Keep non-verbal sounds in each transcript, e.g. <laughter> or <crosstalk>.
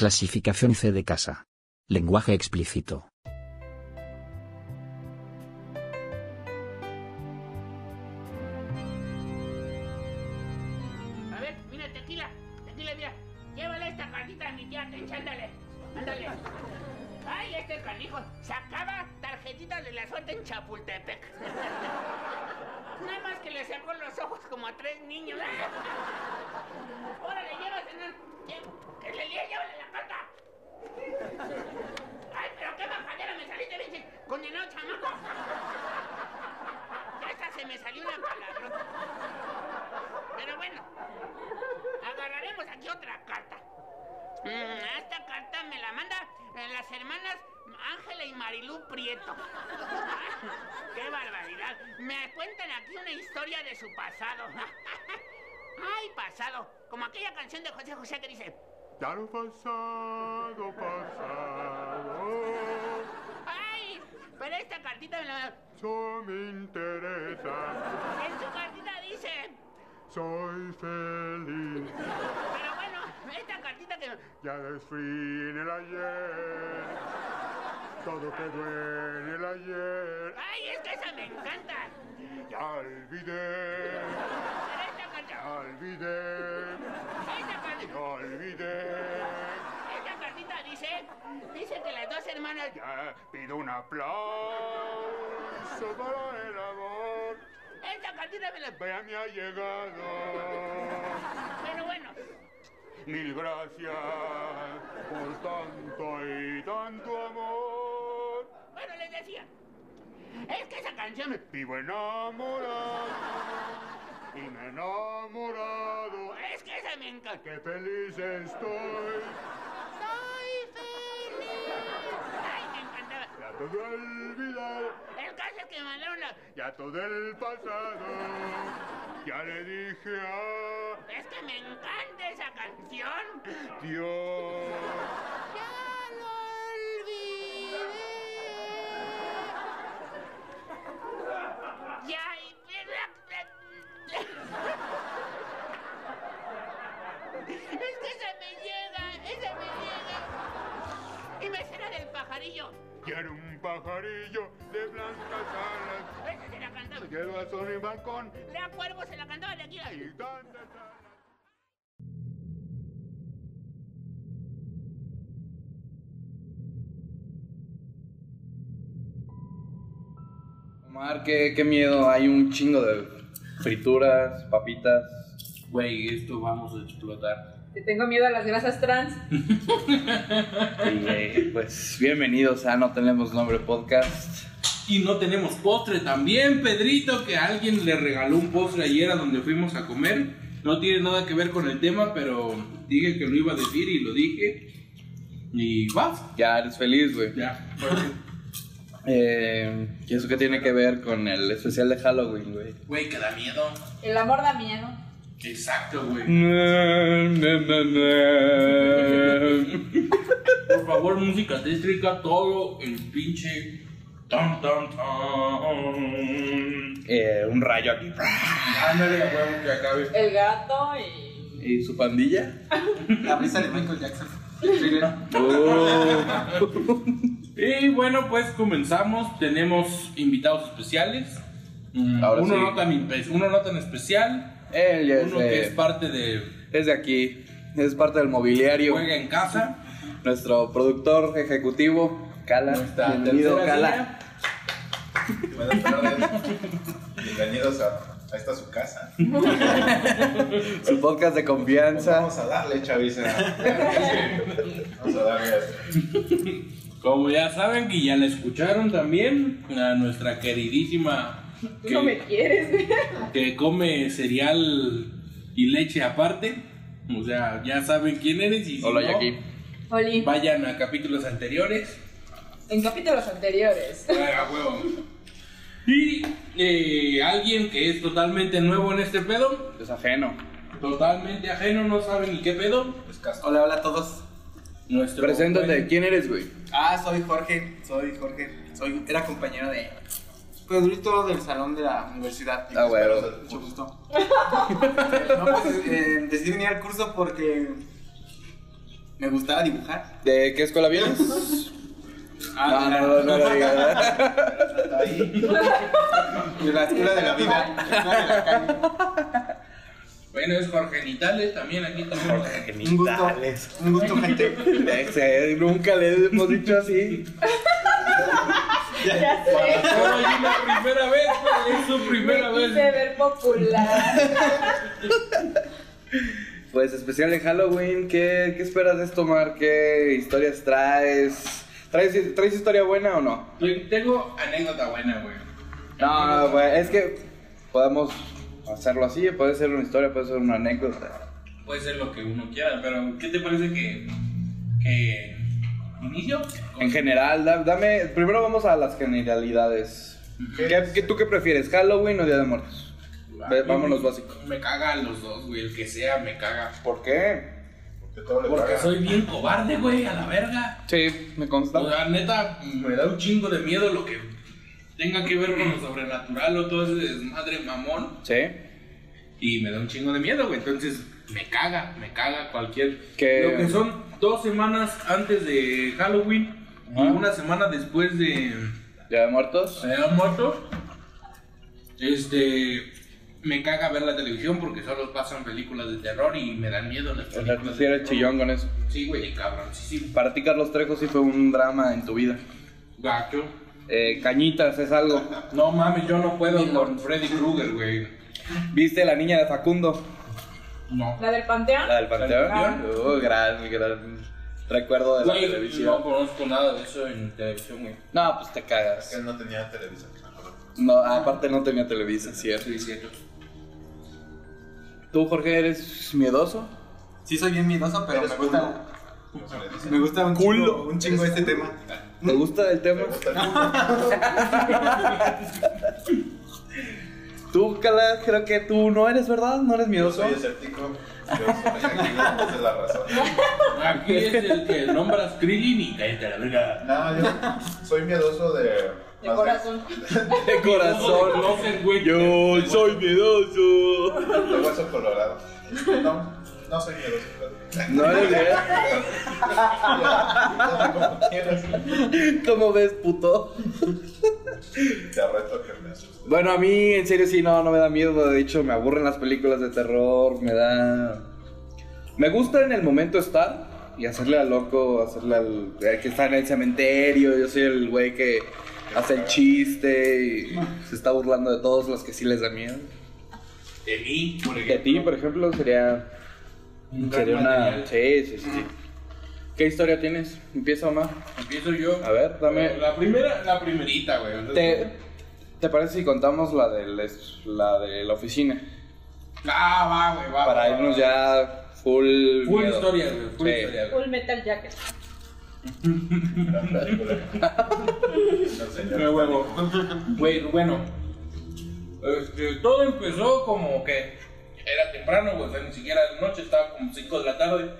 Clasificación C de casa. Lenguaje explícito. En el ayer. Todo quedó en el ayer. ¡Ay, es que esa me encanta! Ya olvidé. Ya olvidé. Ya olvidé. Esta cartita dice... Dice que las dos hermanas... Ya pido un aplauso para el amor. Esta cartita me la... Vea, me ha llegado. Mil gracias por tanto y tanto amor. bueno, les decía. Es que esa canción me... Vivo enamorado y me he enamorado. Es que esa me encanta. Qué feliz estoy. Soy feliz. Ay, me encantaba. Ya todo olvidado, El caso es que me mandaron la... ya todo el pasado. Ya le dije a Es que me encanta esa canción. Dios. Ya lo olvidé. Ya, y... <laughs> Es que esa me llega, esa me llega. Y me será del pajarillo. Quiero un pajarillo de blancas alas. Esa se la cantaba. Quiero a mi balcón Le a cuervo se la cantaba de aquí. y tantas alas. Omar, qué, qué miedo, hay un chingo de frituras, papitas. Güey, esto vamos a explotar. Te tengo miedo a las grasas trans. <laughs> Y eh, pues bienvenidos a No Tenemos Nombre Podcast. Y no tenemos postre también, Pedrito, que alguien le regaló un postre ayer a donde fuimos a comer. No tiene nada que ver con el tema, pero dije que lo iba a decir y lo dije. Y vas. Ya eres feliz, güey. Ya. <laughs> Eh, ¿Y eso qué tiene que ver con el especial de Halloween, güey? Güey, que da miedo. El amor da miedo. Exacto, güey. Por favor, música tétrica, todo el pinche. Tan, tan. Eh, un rayo aquí. Ándale, huevo que acabe. El gato y. ¿Y su pandilla? La brisa de Michael Jackson. Oh. Y bueno, pues comenzamos. Tenemos invitados especiales. Ahora uno, sí. no tan, uno no tan especial. Él ya es Uno que es parte de es de aquí. Es parte del mobiliario. Juega en Casa. Nuestro productor ejecutivo, Cala. Nuestra Bienvenido, Cala. Buenas tardes. Bienvenidos a, a esta su casa. <laughs> Su podcast de confianza. Vamos a darle, chaviza. Vamos a darle. Como ya saben que ya la escucharon también, a nuestra queridísima Tú <laughs> que, no me quieres, güey. <laughs> que come cereal y leche aparte. O sea, ya saben quién eres y si Hola, no, Jackie. Oli. vayan a capítulos anteriores. En capítulos anteriores. <laughs> Ah, huevo. Y eh, alguien que es totalmente nuevo en este pedo, Es ajeno. totalmente ajeno, no sabe ni qué pedo. Hola, hola a todos. Nuestro Preséntate. buen- ¿Quién eres, güey? Ah, soy Jorge. Soy Jorge. Soy, era compañero de Pedrito del salón de la universidad. Ah, bueno. Mucho gusto. <laughs> no, pues eh, decidí venir al curso porque Me gustaba dibujar. ¿De qué escuela vienes? Ah, no, no, no, no lo digas. <laughs> De la escuela de la vida. Bueno, es Jorge Nitales también aquí tenemos. Un gusto. Un gusto, gente. Nunca le hemos dicho así. <laughs> Ya sé. Allí la primera vez, es su primera Me vez. quise ver popular. Pues especial de Halloween, ¿qué, qué esperas de esto, Mar? ¿Qué historias traes? ¿Traes, ¿Traes historia buena o no? Tengo anécdota buena, güey. No, no, güey, es que podemos hacerlo así, puede ser una historia, puede ser una anécdota. Puede ser lo que uno quiera, pero ¿qué te parece que. que. Inicio? En general, da- dame, primero vamos a las generalidades. ¿Qué, qué- tú qué prefieres, Halloween o Día de Muertos? Ve- vámonos básico. Me cagan los dos, güey. El que sea me caga. ¿Por qué? Porque todo le Porque paga. soy bien cobarde, güey, a la verga. Sí, me consta. O sea, neta, me da un chingo de miedo lo que tenga que ver con lo sobrenatural o todo ese desmadre mamón. Sí. Y me da un chingo de miedo, güey. Entonces, me caga, me caga cualquier. ¿Qué? Lo que son dos semanas antes de Halloween y una semana después de. ¿Día de Muertos? de Muertos. Este. Me caga ver la televisión porque solo pasan películas de terror y me dan miedo las O sea, tú películas. sí de eres chillón con eso. Sí, güey, cabrón, sí, sí. Para ti, Carlos Trejo, sí fue un drama en tu vida. Gacho. Eh, cañitas es algo. No mames, yo no puedo con Freddy Krueger, güey. ¿Viste la niña de Facundo? No. ¿La del panteón? La del Panteón. Ah. Uh, gran, gran recuerdo de la televisión. no conozco nada de eso en televisión, güey. No, pues te cagas. Él no tenía televisión. me acuerdo. No, aparte no tenía televisión, cierto. Sí, cierto. ¿Tú, Jorge, eres miedoso? Sí, soy bien miedoso, pero me gusta. Me gusta un Culo. chingo, un chingo este tema. ¿Te gusta el tema? ¿Te gusta el culo? <laughs> Tú, Cala, creo que tú no eres, ¿verdad? ¿No eres Yo miedoso? soy escéptico. Yo soy es la razón. Aquí es el que nombras Krillin y cállate la verga. No, yo soy miedoso de. De corazón. <laughs> De corazón. No sé, güey. Yo soy miedoso. De hueso colorado. No, no soy pero- No eres quieras. <laughs> ¿Cómo ves, puto? Te reto que me asustes. Bueno, a mí en serio sí, no, no me da miedo. De hecho, me aburren las películas de terror. Me da... Me gusta en el momento estar y hacerle al loco, hacerle al que está en el cementerio. Yo soy el güey que hace el chiste y se está burlando de todos los que sí les da miedo. De mí, por De ejemplo. ti, por ejemplo, sería... Un Sería una... Sí, sí, sí. ¿Qué historia tienes? Empieza, Omar. Empiezo yo. A ver, dame... La primera, la primerita, güey. ¿Te, ¿Te parece si contamos la de la, la, de la oficina? Ah, va, güey, va. Para va, irnos va. ya full. Full miedo. historia, güey. Full Sí. historia, güey. Full Metal Jacket. <laughs> No, huevo. Güey, bueno. Este, todo empezó como que era temprano, güey. O sea, ni siquiera de noche, estaba como 5 de la tarde.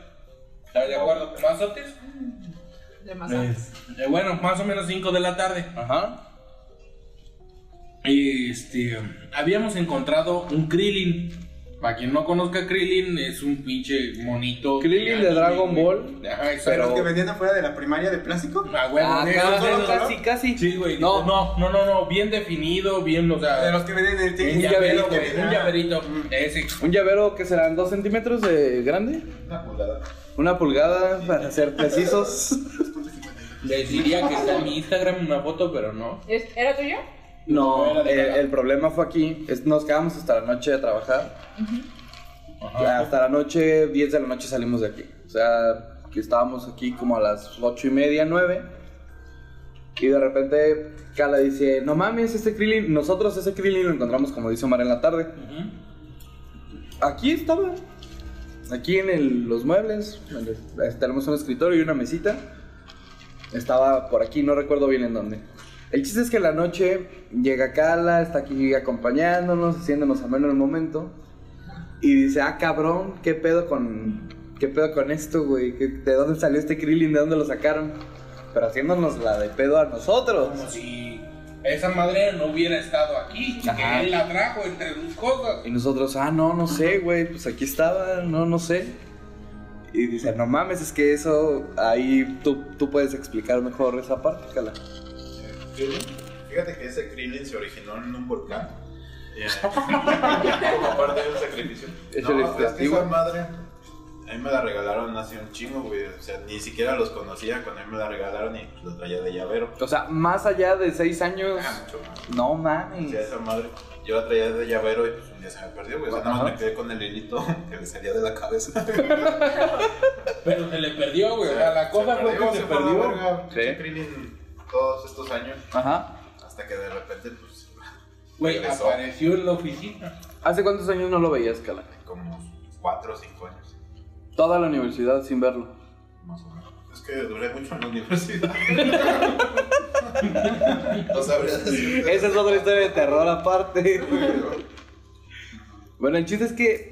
¿Estás de acuerdo? ¿Más antes? De más antes. Eh, bueno, más o menos 5 de la tarde. Ajá. Y este, habíamos encontrado un Krillin. Para quien no conozca Krillin, es un pinche monito. Krillin gigante, de Dragon güey. Ball, Ajá. ¿Pero los que vendían afuera de la primaria de plástico? Ah, güey, Ah, de- casi, casi, casi. Sí, güey. No. No, no, no, no, bien definido, bien, o sea. De los que venden en el Un tianguis. llaverito, llaverito, güey, un llaverito. Ese. Un llavero que serán dos centímetros de grande. Una pulgada. Una pulgada, para ser precisos. Les diría que está en mi Instagram una foto, pero no. ¿Es- ¿Era tuyo? No, eh, el problema fue aquí. es- nos quedamos hasta la noche a trabajar. Hasta la noche, 10 de la noche salimos de aquí. O sea, que estábamos aquí como a las 8 y media, 9. Y de repente Kala dice, no mames, este Krillin, nosotros ese Krillin lo encontramos como dice Omar en la tarde. Aquí estaba. Aquí en el- los muebles. tenemos un escritorio y una mesita. Estaba por aquí, no recuerdo bien en dónde. El chiste es que la noche llega Kala, está aquí acompañándonos, haciéndonos ameno el momento. Y dice, ah, cabrón, ¿qué pedo con, qué pedo con esto, güey? ¿Qué- ¿De dónde salió este Krillin? ¿De dónde lo sacaron? Pero haciéndonos la de pedo a nosotros. Como si esa madre no hubiera estado aquí, Ajá. que él la trajo entre sus cosas. Y nosotros, ah, no, no sé, güey, pues aquí estaba, no, no sé. Y dice, no mames, es que eso, ahí tú, tú puedes explicar mejor esa parte, Fíjate que ese Krillin se originó en un volcán. Eh, <laughs> Como parte de un sacrificio. Es no, el que esa madre, a mí me la regalaron hace un chingo, güey. O sea, ni siquiera los conocía cuando a mí me la regalaron y lo traía de llavero. O sea, más allá de seis años, Ah, mucho más. no O mames. sea, esa madre, yo la traía de llavero y pues un día se me perdió, güey. O sea, nada más me quedé con el hilito <laughs> que le salía de la cabeza. Pero se le perdió, güey. O sea, la cosa fue que se fue a la perdió. verga, Sí. Todos estos años. Ajá. Hasta que de repente, pues, <laughs> Güey, apareció en la oficina. ¿Hace cuántos años no lo veías, Cala? Como 4 o 5 años. Toda la universidad sin verlo. Más o menos. Es que duré mucho en la universidad. <laughs> no sabría decir. Esa es otra historia de terror aparte. Bueno, el chiste es que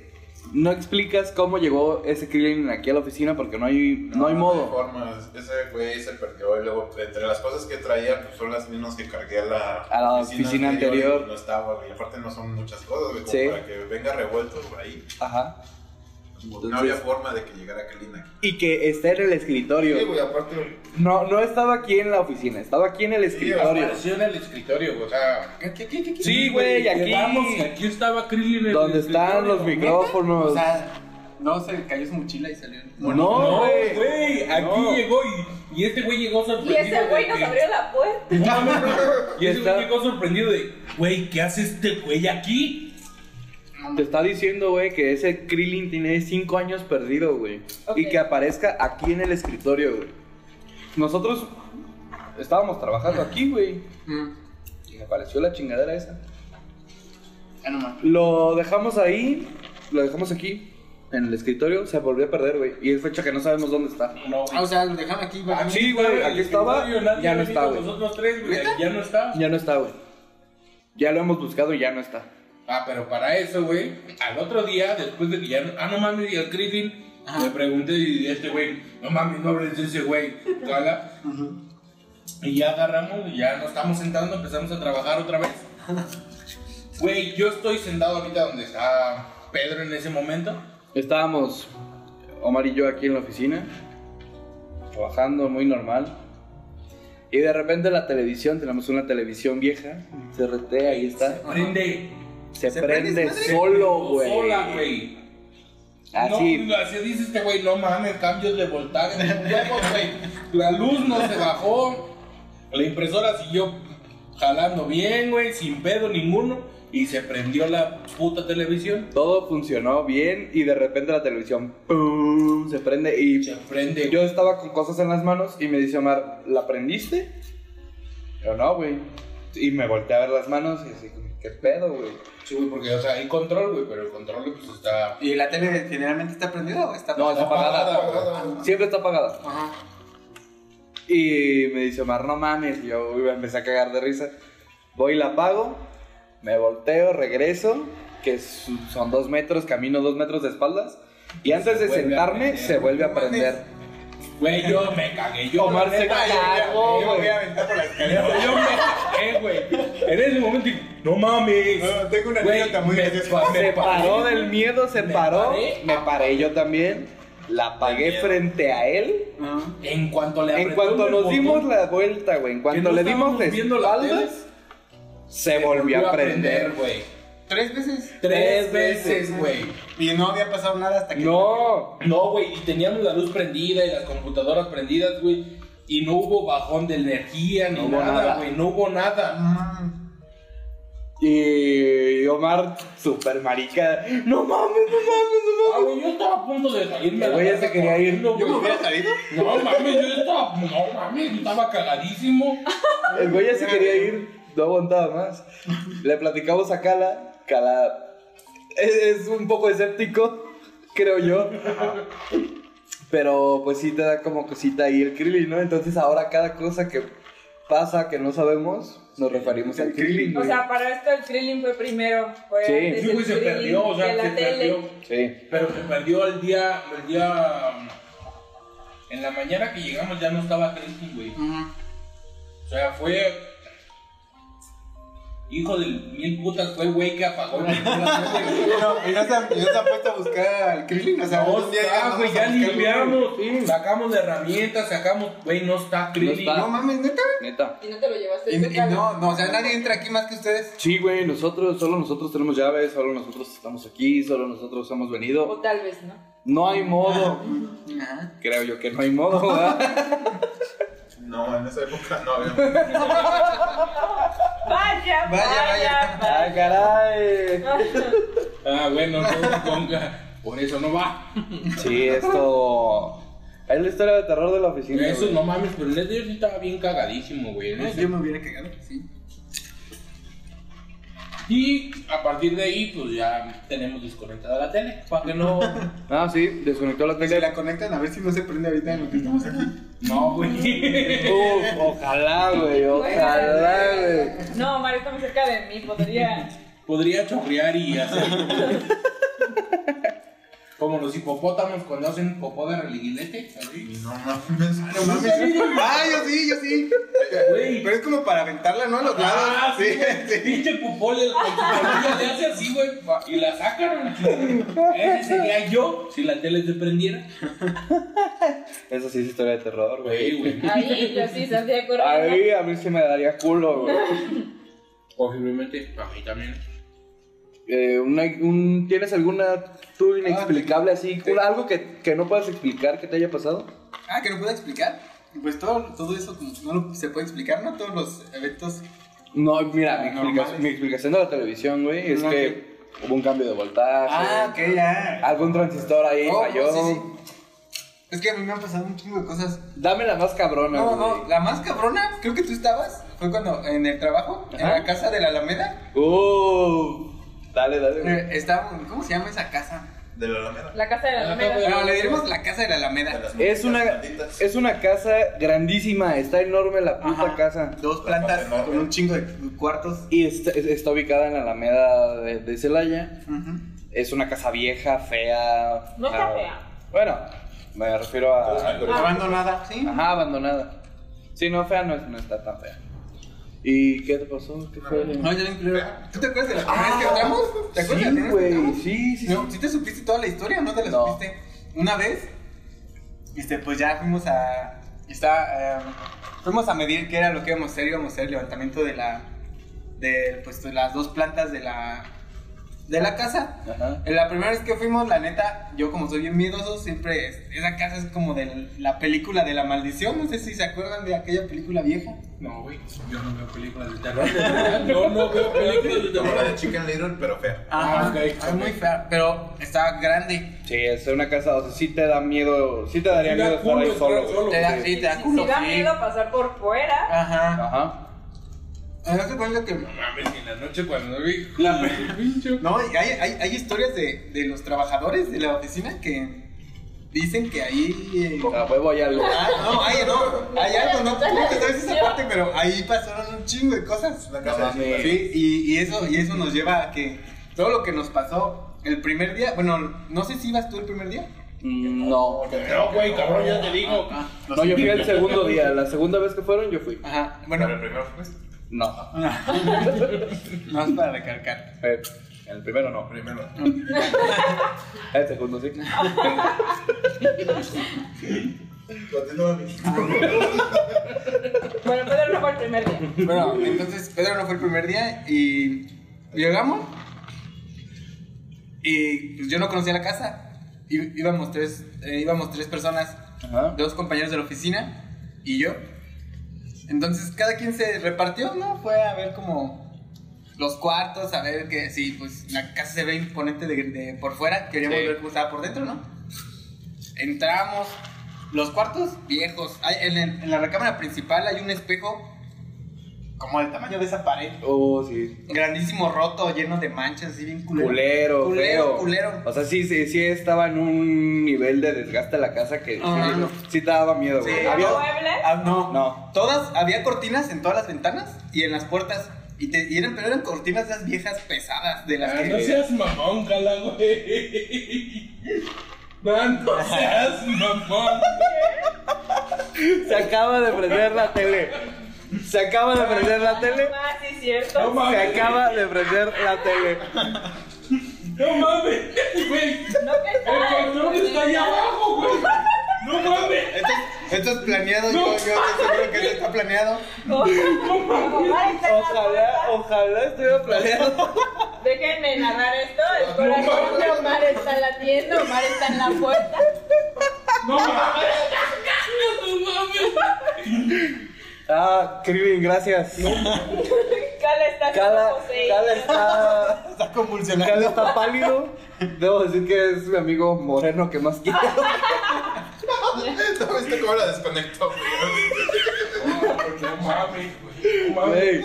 no explicas cómo llegó ese Krillin aquí a la oficina porque no hay, no hay modo. forma. Ese güey se perdió y luego entre las cosas que traía pues, son las mismas que cargué a la, A la oficina anterior. y No estaba, güey. Aparte no son muchas cosas, güey. Como Sí. para que venga revuelto por ahí. Ajá. No había forma de que llegara Krillin aquí. Y que esté en el escritorio. Sí, güey, aparte. No, no estaba aquí en la oficina, estaba aquí en el escritorio. Apareció en el escritorio, güey. O sea. ¿qué, qué, qué, qué? Sí, güey, aquí. Llegamos y aquí estaba Krillin en el Donde están los micrófonos. O sea, no se cayó su mochila y salió. No, No, güey. güey, aquí No. llegó y, y este güey llegó Y sorprendido. ese güey nos que- abrió la puerta. <laughs> Y ese está- güey llegó sorprendido de, güey, ¿qué hace este güey aquí? Te está diciendo, güey, que ese Krillin tiene 5 años perdido, güey. Y que aparezca aquí en el escritorio, güey. Nosotros estábamos trabajando aquí, güey. Mm. Y apareció la chingadera esa. Ya no mames. Lo dejamos ahí, lo dejamos aquí, en el escritorio, se volvió a perder, güey. Y es fecha que no sabemos dónde está. No, Ah, o sea, lo dejaron aquí, güey. Sí, güey, aquí estaba, ya no está, güey. Nosotros tres, güey, ¿Neta? ya no está. Ya no está, güey. Ya lo hemos buscado y ya no está. Ah, pero para eso, güey, al otro día, después de que ya no, ah, no mames, y el Krillin, le pregunté y este güey, no mames, no hables de ese güey, cala. Y ya agarramos, y ya nos estamos sentando, empezamos a trabajar otra vez. <laughs> Güey, yo estoy sentado ahorita donde está Pedro en ese momento. Estábamos Omar y yo aquí en la oficina, trabajando muy normal. Y de repente la televisión, tenemos una televisión vieja, CRT, ahí está. Prende. Se, ¿Se prende, prende madre? solo, güey. Sola, güey. Así. No, así dice este güey, no mames, cambios de voltaje. Huevos, güey. La luz no se bajó. La impresora siguió jalando bien, güey, sin pedo ninguno. Y se prendió la puta televisión. Todo funcionó bien y de repente la televisión ¡pum! se prende y Se prende. yo estaba con cosas en las manos y me dice Omar, ¿la prendiste? Yo no, güey. Y me volteé a ver las manos y así, ¿qué pedo, güey? Sí, güey, porque, o sea, hay control, güey, pero el control, pues está. ¿Y la tele generalmente está prendida o está No, está apagada. apagada. Siempre está apagada. Ajá. Y me dice Omar, no mames. Y yo me empecé a cagar de risa. Voy y la apago, me volteo, regreso, que son dos metros, camino dos metros de espaldas. Y antes de vuelve a sentarme, prender. se vuelve a prender. Güey, yo me cagué. Yo, Omar se cagó, yo me voy a aventar por la escalera. Yo me cagué, güey. En ese momento, no mames. No, tengo una Güey, anécdota muy me- graciosa. Se paró del miedo, se Me paró. paré. Me paré yo también. La miedo. frente a él. Ajá. En cuanto le En cuanto nos botón, dimos la vuelta, güey. En cuanto no le dimos la espaldas, se volvió a prender. güey. ¿Tres veces? Tres Tres veces. güey. Y no había pasado nada hasta que. No. No, güey, y teníamos la luz prendida y las computadoras prendidas, güey. Y no hubo bajón de energía ni No nada. güey. No hubo nada. Mm. Y Omar, super marica. No mames, no mames, no Ah, mames. güey, yo estaba a punto de salirme. El a la güey ya se quería ir. Yo me hubiera salido. No mames, yo estaba. No mames, yo estaba cagadísimo. El güey ya se quería ir. No aguantaba más. Le platicamos a Cala. Cala es, es un poco escéptico, creo yo. Pero pues sí te da como cosita ahí el Krillin, ¿no? Entonces ahora cada cosa que pasa que no sabemos, nos referimos al Krillin. O sea, para esto el Krillin fue primero. Fue Sí. antes Sí, güey, se Krillin perdió, o sea, se tele. perdió. Sí. Pero se perdió el día. El día. um, En la mañana que llegamos ya no estaba Kristen, güey. O sea, fue. Hijo de mil putas, fue güey que apagó la. <laughs> No, y no se no han puesto a buscar al Krillin, o sea, No un día está, llegamos güey, ya limpiamos, sacamos de herramientas, sacamos, güey, no está Krillin. No mames, neta. Neta. Y no te lo llevaste Y, no, no, o sea, nadie entra aquí más que ustedes. Sí, güey, nosotros, solo nosotros tenemos llaves, solo nosotros estamos aquí, solo nosotros hemos O venido. tal vez, ¿no? No hay modo. <laughs> Ajá. Creo yo que no hay modo, ¿verdad? <laughs> No, en esa época no había. <laughs> Vaya, Vaya, vaya, vaya. ¡Ay, caray! Ah, bueno, no se ponga, por eso no va. Sí, esto. Es la historia de terror de la oficina. Eso güey. no mames, pero neta yo sí estaba bien cagadísimo, güey. No, ese- Yo me hubiera cagado, sí. Y a partir de ahí, pues ya tenemos desconectada la tele. Para que no. <laughs> Ah, sí, desconectó la Que se tele. la conectan a ver si no se prende ahorita en lo que estamos aquí. No, güey. <laughs> Uf, ojalá, güey, ojalá, güey. No, Mario está muy cerca de mí, podría. Podría chorrear y hacer. <laughs> Como los hipopótamos cuando hacen popó de religilete. así. No mames. No mames. Ah, yo sí, yo sí. Güey. Pero es como para aventarla, ¿no? A los lados. Ah, sí, sí. Pinche popó le, hace así, güey. Y la sacan. Ese sería yo si la tele se prendiera. Esa sí es historia de terror, Güey, güey. güey. Ahí, yo sí saldría corriendo. Ahí a mí sí me daría culo, güey. Posiblemente, a mí también. Eh, una- un, ¿Tienes alguna tú inexplicable así? ¿Algo que, que no puedas explicar que te haya pasado? Ah, que no puedo explicar. Pues todo, todo eso como no lo- se puede explicar, ¿no? Todos los eventos. No, mira, mi, Ah, explica- normales. mi explicación de la televisión, güey, es No, que hubo un cambio de voltaje. Ah, ok, ya. Algún transistor ahí Oh, falló. sí, sí. Es que a mí me han pasado un chingo de cosas. Dame la más cabrona, No, güey. no, la más cabrona, creo que tú estabas, fue cuando en el trabajo, en Ajá. la casa de la Alameda. Uh, dale, dale. Eh, estábamos, ¿cómo se llama esa casa? De la Alameda. La casa de la Alameda. Bueno, le diremos la casa de la Alameda. Es una, malditas. es una casa grandísima, está enorme la puta Ajá. casa. Dos plantas con un chingo de cuartos. Y está, está ubicada en la Alameda de, de Celaya. Es una casa vieja, fea. No está ah, fea. Bueno, me refiero a. Abandonada, ¿sí? Ajá, abandonada. Sí, no, fea no, es- no está tan fea. ¿Y qué te pasó? ¿Qué fue? No, ya bien culero. ¿Tú te acuerdas de la primera vez que entramos? ¿Te acuerdas de la Sí, primera vez que güey, entramos? sí, sí, No, sí. ¿sí te supiste toda la historia o no te la No. supiste? Una vez, este, pues ya fuimos a. Está, eh, fuimos a medir qué era lo que íbamos a hacer. Íbamos a hacer el levantamiento de la. De, pues, de las dos plantas de la. De la casa. Ajá. En La primera vez que fuimos, la neta, yo como soy bien miedoso, siempre. es- Esa casa es como de la película de la maldición. No sé si se acuerdan de aquella película vieja. No, güey. Yo no veo películas de terror. <laughs> No, no veo películas de la de terror. Chicken Little, pero fea. Ah, ok, Es ok. muy fea, pero está grande. Sí, es una casa, o sea, sí te da miedo, sí te daría Sí da miedo estar ahí solo. solo. Te da, sí. sí, te da Si, culo. da sí. miedo pasar por fuera. Ajá. Ajá. ¿No cuenta que.? No mames, en la noche cuando vi. La- pinche. No, y hay, hay, hay historias de, de los trabajadores de la oficina que dicen que ahí. eh, A huevo hay algo. Ah, no, hay, no, hay algo, no, tú no te sabes esa parte, pero ahí pasaron un chingo de cosas. No casa de mames. Sí, y, y eso, y eso nos lleva a que todo lo que nos pasó el primer día, bueno, no sé si ibas tú el primer día. Mm, No. No, güey, cabrón, ya te digo. No, yo fui el segundo día. La segunda vez que fueron, yo fui. Ajá, Bueno, bueno, el primero fue. No. <laughs> no es para recalcar. Eh, el primero no. Primero. El segundo sí. Continúa. Bueno, Pedro no fue el primer día. Bueno, entonces Pedro no fue el primer día y llegamos y pues yo no conocía la casa. I- íbamos tres, eh, íbamos tres personas, Ajá. dos compañeros de la oficina y yo. Entonces cada quien se repartió, ¿no? Fue a ver como los cuartos, a ver que sí, pues la casa se ve imponente de, de por fuera, queríamos Sí. ver cómo estaba por dentro, ¿no? Entramos, los cuartos viejos, hay, en la recámara principal hay un espejo como del tamaño de esa pared, Oh, sí. grandísimo roto, lleno de manchas, así bien culero. Culero, culero, feo. culero. O sea, sí, sí, sí estaba en un nivel de desgaste la casa que Ah, sí, no. sí te daba miedo, Sí. güey. Había- ¿Muebles? Ah, no, No. Todas, había cortinas en todas las ventanas y en las puertas. Y, te, y eran, pero eran cortinas de esas viejas pesadas de las Ah, que. no seas mamón, cala, güey. <laughs> No, no seas mamón. <laughs> Se acaba de prender la tele. Se acaba de prender la tele. Ah, sí, cierto. No Se mames. acaba de prender la tele. No mames, güey. No que está. El control está ahí abajo, güey. No mames. Esto, esto es planeado, yo, yo estoy seguro que esto está planeado. En la Ojalá, ojalá estuviera planeado. Déjenme narrar esto. El corazón de Omar está latiendo. Omar está en la puerta. No mames. No mames. Ah, Krillin, gracias. Cala está poseída. cada está. Está convulsionando. Cada está pálido. Debo decir que es mi amigo moreno que más quiero. ¿No viste cómo la desconectó, güey? No mames, güey. Güey,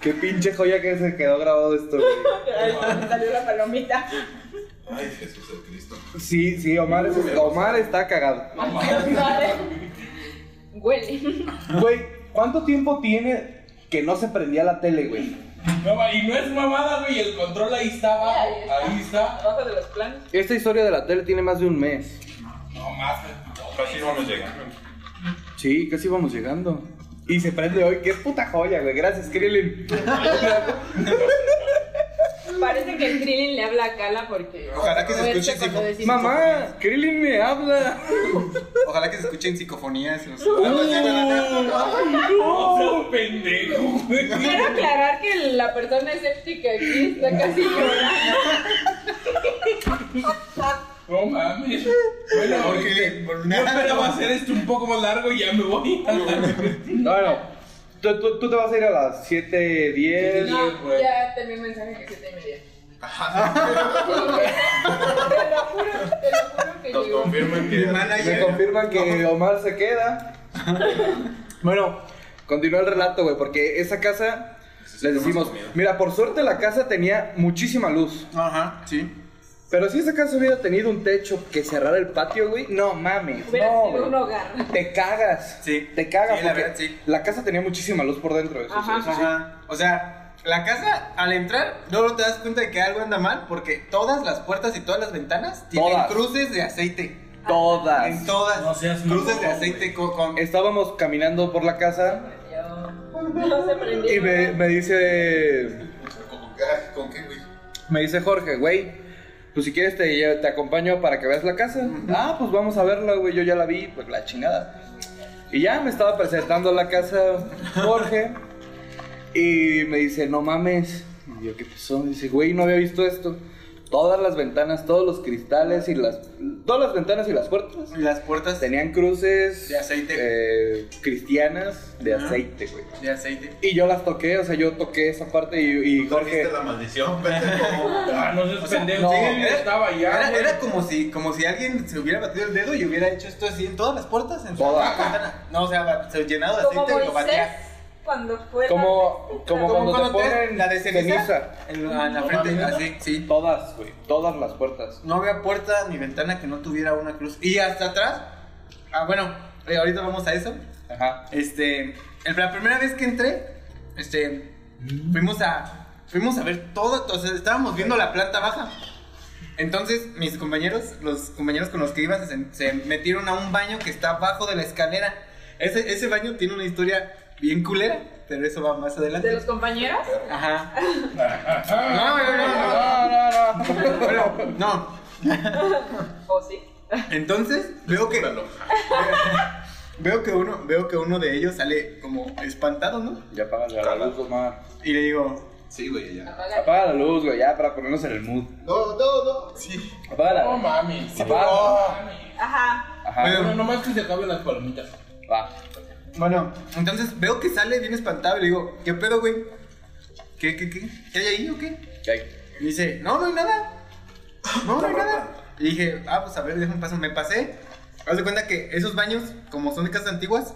qué pinche joya que se quedó grabado esto, güey. Ay, salió la palomita. Ay, Jesús el Cristo. Sí, sí, Omar, es- Omar está cagado. Vale. Huele. Güey, ¿cuánto tiempo tiene que no se prendía la tele, güey? No, y no es mamada, güey. El control ahí está abajo. Ahí está. Ahí está. Abajo de los planos. Esta historia de la tele tiene más de un mes. No más. Casi vamos llegando. Sí, casi vamos llegando. Y se prende hoy, qué puta joya, güey. Gracias, Krillin. <laughs> Parece que el Krillin le habla a Cala porque. Ojalá que se escuche psico- decimos- Mamá, Krillin me habla. Ojalá que se escuchen psicofonías. los- No seas pendejo. Quiero aclarar que la persona escéptica aquí está casi llorando. No mames. Bueno, Porque por yo nada. esperaba hacer esto un poco más largo y ya me voy. Bueno, tú, tú- tú te vas a ir a las 7:10. No, güey. ya te envié un mensaje que siete y media. <laughs> Te lo juro, te lo juro que Nos confirman que. Me confirman que Omar se queda. <laughs> Bueno, continúa el relato, güey, porque esa casa, les decimos, mira, por suerte la casa tenía muchísima luz. Ajá, sí. Pero si esa casa hubiera tenido un techo que cerrara el patio, güey, no mames. Hubiera no, sido güey. un hogar. Te cagas. Sí. Te cagas. Sí, la porque verdad, sí. La casa tenía muchísima luz por dentro. Eso, Ajá. eso sí. Ajá. O sea, la casa, al entrar, luego te das cuenta de que algo anda mal porque todas las puertas y todas las ventanas tienen Todas. cruces de aceite. Todas. En todas. No seas cruces de aceite con. con- Estábamos caminando por la casa No se prendió. y me, me dice. ¿Con qué, güey? Me dice Jorge, güey, pues si quieres te, te acompaño para que veas la casa. Ah, pues vamos a verla, güey, yo ya la vi, pues la chingada. Y ya me estaba presentando la casa Jorge y me dice, no mames. Y yo, ¿qué pasó? Dice, güey, no había visto esto. Todas las ventanas, todos los cristales y las... Todas las ventanas y las puertas y las puertas tenían cruces... De aceite. eh, cristianas de Ajá. aceite, güey. de aceite. Y yo las toqué, o sea, yo toqué esa parte y, y Jorge... La maldición, pendejo. <laughs> Ah, no seas <laughs> pendejo. no, Sí, Era- estaba allá. Era, como si como si alguien se hubiera batido el dedo y hubiera hecho esto así en todas las puertas. En Todas. No, o sea, se llenado de aceite y lo batía. Cuando fue. Como, como, Como cuando, te te- ponen la de ceniza. En, la- en la frente, así, sí. Todas, güey. Todas las puertas. No había puerta ni ventana que no tuviera una cruz. Y hasta atrás. Ah, bueno, eh, ahorita vamos a eso. Ajá. Este, el- la primera vez que entré, este, fuimos a, fuimos a ver todo, o sea, estábamos viendo la planta baja. Entonces, mis compañeros, los compañeros con los que iban, se, se metieron a un baño que está abajo de la escalera. Ese, ese baño tiene una historia bien culera, pero eso va más adelante. ¿De los compañeros? Ajá. <laughs> No, no, no, no, no. Bueno, no. ¿O sí? Entonces, veo que <laughs> veo que uno, veo que uno de ellos sale como espantado, ¿no? Ya apaga la luz, Omar. Y le digo, Sí, güey, ya. Apaga. Apaga la luz, güey, ya para ponernos en el mood. No, no, no. Sí. Apaga la No luz. mames. Apaga. Ajá. Ajá. Bueno. Bueno, nomás que se acaben las palomitas. Va. Bueno, entonces veo que sale bien espantado y le digo, ¿qué pedo, güey? ¿Qué, qué, qué? ¿Qué hay ahí o qué? ¿Qué hay? Y dice, no, no hay nada. No, no hay nada. Y dije, ah, pues a ver, déjame paso. Me pasé. Haz de cuenta que esos baños, como son de casas antiguas,